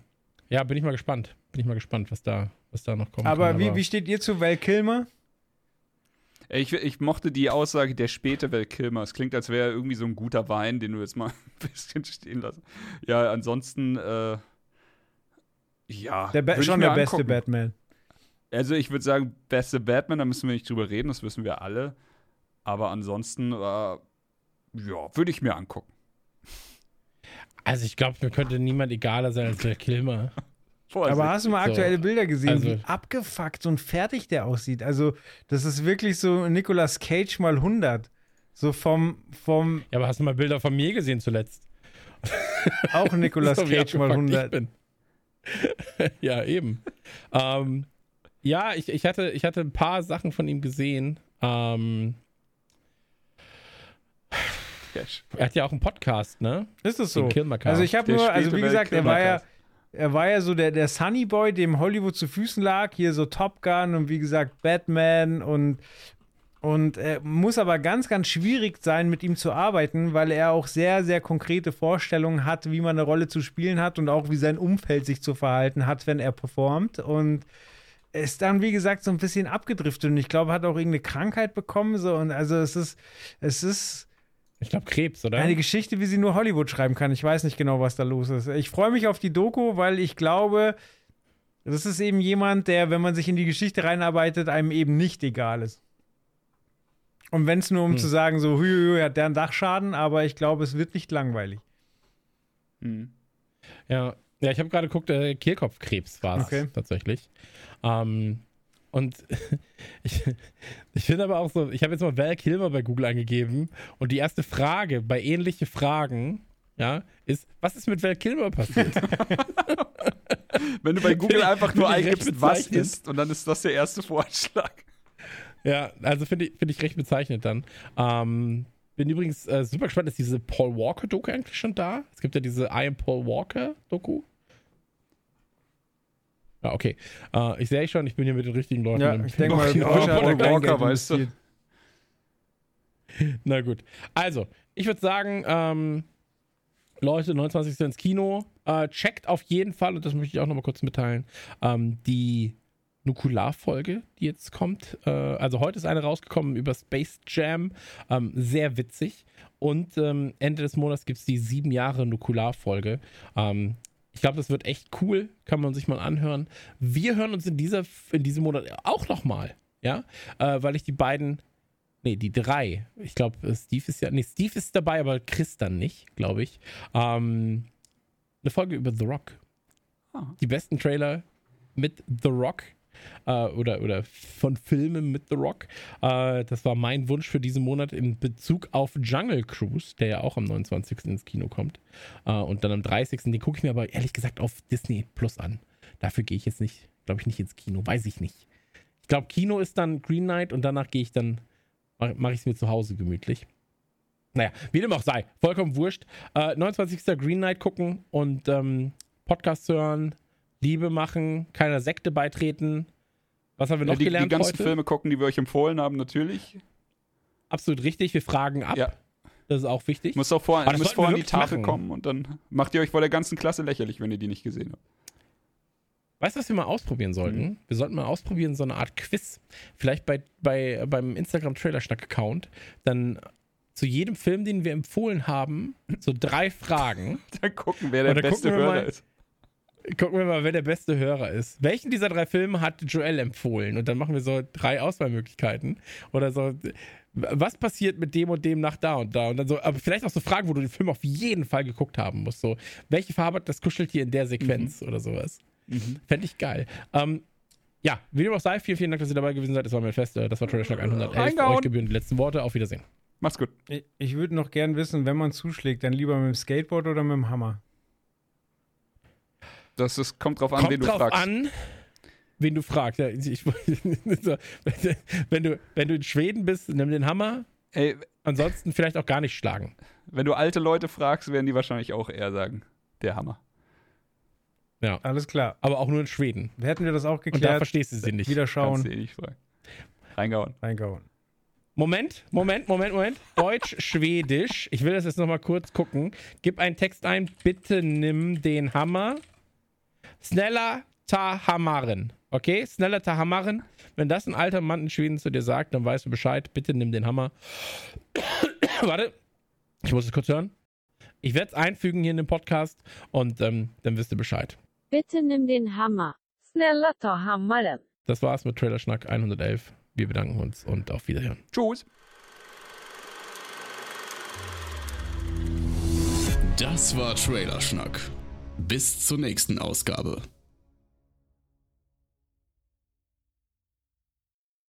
ja, bin ich mal gespannt. Bin ich mal gespannt, was da, was da noch kommt. Aber, wie, wie steht ihr zu Val Kilmer? Ich, ich, mochte die Aussage der späte Val Kilmer. Es klingt, als wäre er irgendwie so ein guter Wein, den du jetzt mal ein bisschen stehen lassen. Ja, ansonsten, äh, ja. Der schon der beste Batman. Also, ich würde sagen, beste Batman, da müssen wir nicht drüber reden, das wissen wir alle. Aber ansonsten, äh, ja, würde ich mir angucken. Also, ich glaube, mir könnte niemand egaler sein als Val Kilmer. Vorsicht. Aber hast du mal aktuelle so. Bilder gesehen, also, wie abgefuckt und fertig der aussieht? Also, das ist wirklich so Nicolas Cage mal 100. So vom, vom. Ja, aber hast du mal Bilder von mir gesehen zuletzt? Auch Nicolas so, Cage mal 100. ja, eben. ähm, ja, ich, ich, hatte, ich hatte ein paar Sachen von ihm gesehen. Ähm, er hat ja auch einen Podcast, ne? Ist es so? Also ich habe nur, also wie gesagt, er war ja er war ja so der, der Sunny Boy, dem Hollywood zu Füßen lag. Hier so Top Gun und wie gesagt Batman und, und äh, muss aber ganz, ganz schwierig sein, mit ihm zu arbeiten, weil er auch sehr, sehr konkrete Vorstellungen hat, wie man eine Rolle zu spielen hat und auch wie sein Umfeld sich zu verhalten hat, wenn er performt. Und ist dann, wie gesagt, so ein bisschen abgedriftet und ich glaube, hat auch irgendeine Krankheit bekommen. So, und also es ist, es ist ich glaube Krebs, oder? Eine Geschichte, wie sie nur Hollywood schreiben kann. Ich weiß nicht genau, was da los ist. Ich freue mich auf die Doku, weil ich glaube, das ist eben jemand, der, wenn man sich in die Geschichte reinarbeitet, einem eben nicht egal ist. Und wenn es nur um hm. zu sagen, so, hü, hat der einen Dachschaden, aber ich glaube, es wird nicht langweilig. Hm. Ja, ja, ich habe gerade geguckt, äh, Kehlkopfkrebs war es okay. tatsächlich. Ähm, und ich, ich finde aber auch so, ich habe jetzt mal Val Kilmer bei Google eingegeben und die erste Frage bei ähnliche Fragen, ja, ist, was ist mit Val Kilmer passiert? Wenn du bei Google einfach nur eingibst, was ist, und dann ist das der erste Vorschlag. Ja, also finde ich, find ich recht bezeichnet dann. Ähm, bin übrigens äh, super gespannt, ist diese Paul Walker-Doku eigentlich schon da? Es gibt ja diese I am Paul Walker-Doku. Ja, okay. Äh, ich sehe schon, ich bin hier mit den richtigen Leuten. Ja, ich denke mal, Paul Walker, weißt du. Na gut. Also, ich würde sagen, ähm, Leute, 29. ins Kino. Äh, checkt auf jeden Fall, und das möchte ich auch nochmal kurz mitteilen, ähm, die Nukular-Folge, die jetzt kommt. Äh, also heute ist eine rausgekommen über Space Jam. Ähm, sehr witzig. Und ähm, Ende des Monats gibt es die sieben Jahre Nukular-Folge. Ich glaube, das wird echt cool. Kann man sich mal anhören. Wir hören uns in, dieser, in diesem Monat auch nochmal. Ja, äh, weil ich die beiden, nee, die drei, ich glaube, Steve ist ja, nee, Steve ist dabei, aber Chris dann nicht, glaube ich. Ähm, eine Folge über The Rock. Oh. Die besten Trailer mit The Rock äh, oder, oder von Filmen mit The Rock. Äh, das war mein Wunsch für diesen Monat in Bezug auf Jungle Cruise, der ja auch am 29. ins Kino kommt. Äh, und dann am 30. Den gucke ich mir aber ehrlich gesagt auf Disney Plus an. Dafür gehe ich jetzt nicht, glaube ich, nicht ins Kino. Weiß ich nicht. Ich glaube, Kino ist dann Green Knight und danach gehe ich dann, mache mach ich es mir zu Hause gemütlich. Naja, wie dem auch sei, vollkommen wurscht. Äh, 29. Green Knight gucken und ähm, Podcast hören, Liebe machen, keiner Sekte beitreten. Was haben wir noch ja, die, gelernt? Die ganzen heute? Filme gucken, die wir euch empfohlen haben, natürlich. Absolut richtig, wir fragen ab. Ja. Das ist auch wichtig. Muss auch vor, müsst vor an die Tafel machen. kommen und dann macht ihr euch vor der ganzen Klasse lächerlich, wenn ihr die nicht gesehen habt. Weißt du, was wir mal ausprobieren sollten? Mhm. Wir sollten mal ausprobieren, so eine Art Quiz. Vielleicht bei, bei, beim Instagram-Trailerschnack-Account. Dann zu jedem Film, den wir empfohlen haben, so drei Fragen. dann gucken, wer der beste Hörer mal, ist. Gucken wir mal, wer der beste Hörer ist. Welchen dieser drei Filme hat Joel empfohlen? Und dann machen wir so drei Auswahlmöglichkeiten. Oder so, was passiert mit dem und dem nach da und da? Und dann so, aber vielleicht auch so Fragen, wo du den Film auf jeden Fall geguckt haben musst. So, welche Farbe hat das Kuscheltier in der Sequenz mhm. oder sowas? Mhm. Fände ich geil. Ähm, ja, wie dem auch sei, vielen, vielen Dank, dass ihr dabei gewesen seid. Das war mein Fest. Das war Trailer Schlag 111. Reingehauen. Euch gebühren die letzten Worte. Auf Wiedersehen. Macht's gut. Ich, ich würde noch gern wissen, wenn man zuschlägt, dann lieber mit dem Skateboard oder mit dem Hammer? Das ist, kommt drauf an, kommt wen du drauf fragst. an, wen du fragst. Ja, ich, wenn, du, wenn du in Schweden bist, nimm den Hammer. Ey, Ansonsten vielleicht auch gar nicht schlagen. Wenn du alte Leute fragst, werden die wahrscheinlich auch eher sagen, der Hammer. Ja. Alles klar. Aber auch nur in Schweden. Hätten wir das auch geklärt. Und da verstehst du sie nicht. Wieder schauen. Kannst du eh nicht fragen. Reingehauen. Reingehauen. Moment, Moment, Moment, Moment. Deutsch, Schwedisch. Ich will das jetzt nochmal kurz gucken. Gib einen Text ein. Bitte nimm den Hammer. Schneller ta hammaren. Okay? Schneller ta hammaren. Wenn das ein alter Mann in Schweden zu dir sagt, dann weißt du Bescheid. Bitte nimm den Hammer. Warte. Ich muss es kurz hören. Ich werde es einfügen hier in den Podcast und ähm, dann wisst ihr Bescheid. Bitte nimm den Hammer. Snälla ta hammaren. Das war's mit Trailer Schnack 111. Wir bedanken uns und auf Wiederhören. Tschüss. Das war Trailer Schnack. Bis zur nächsten Ausgabe.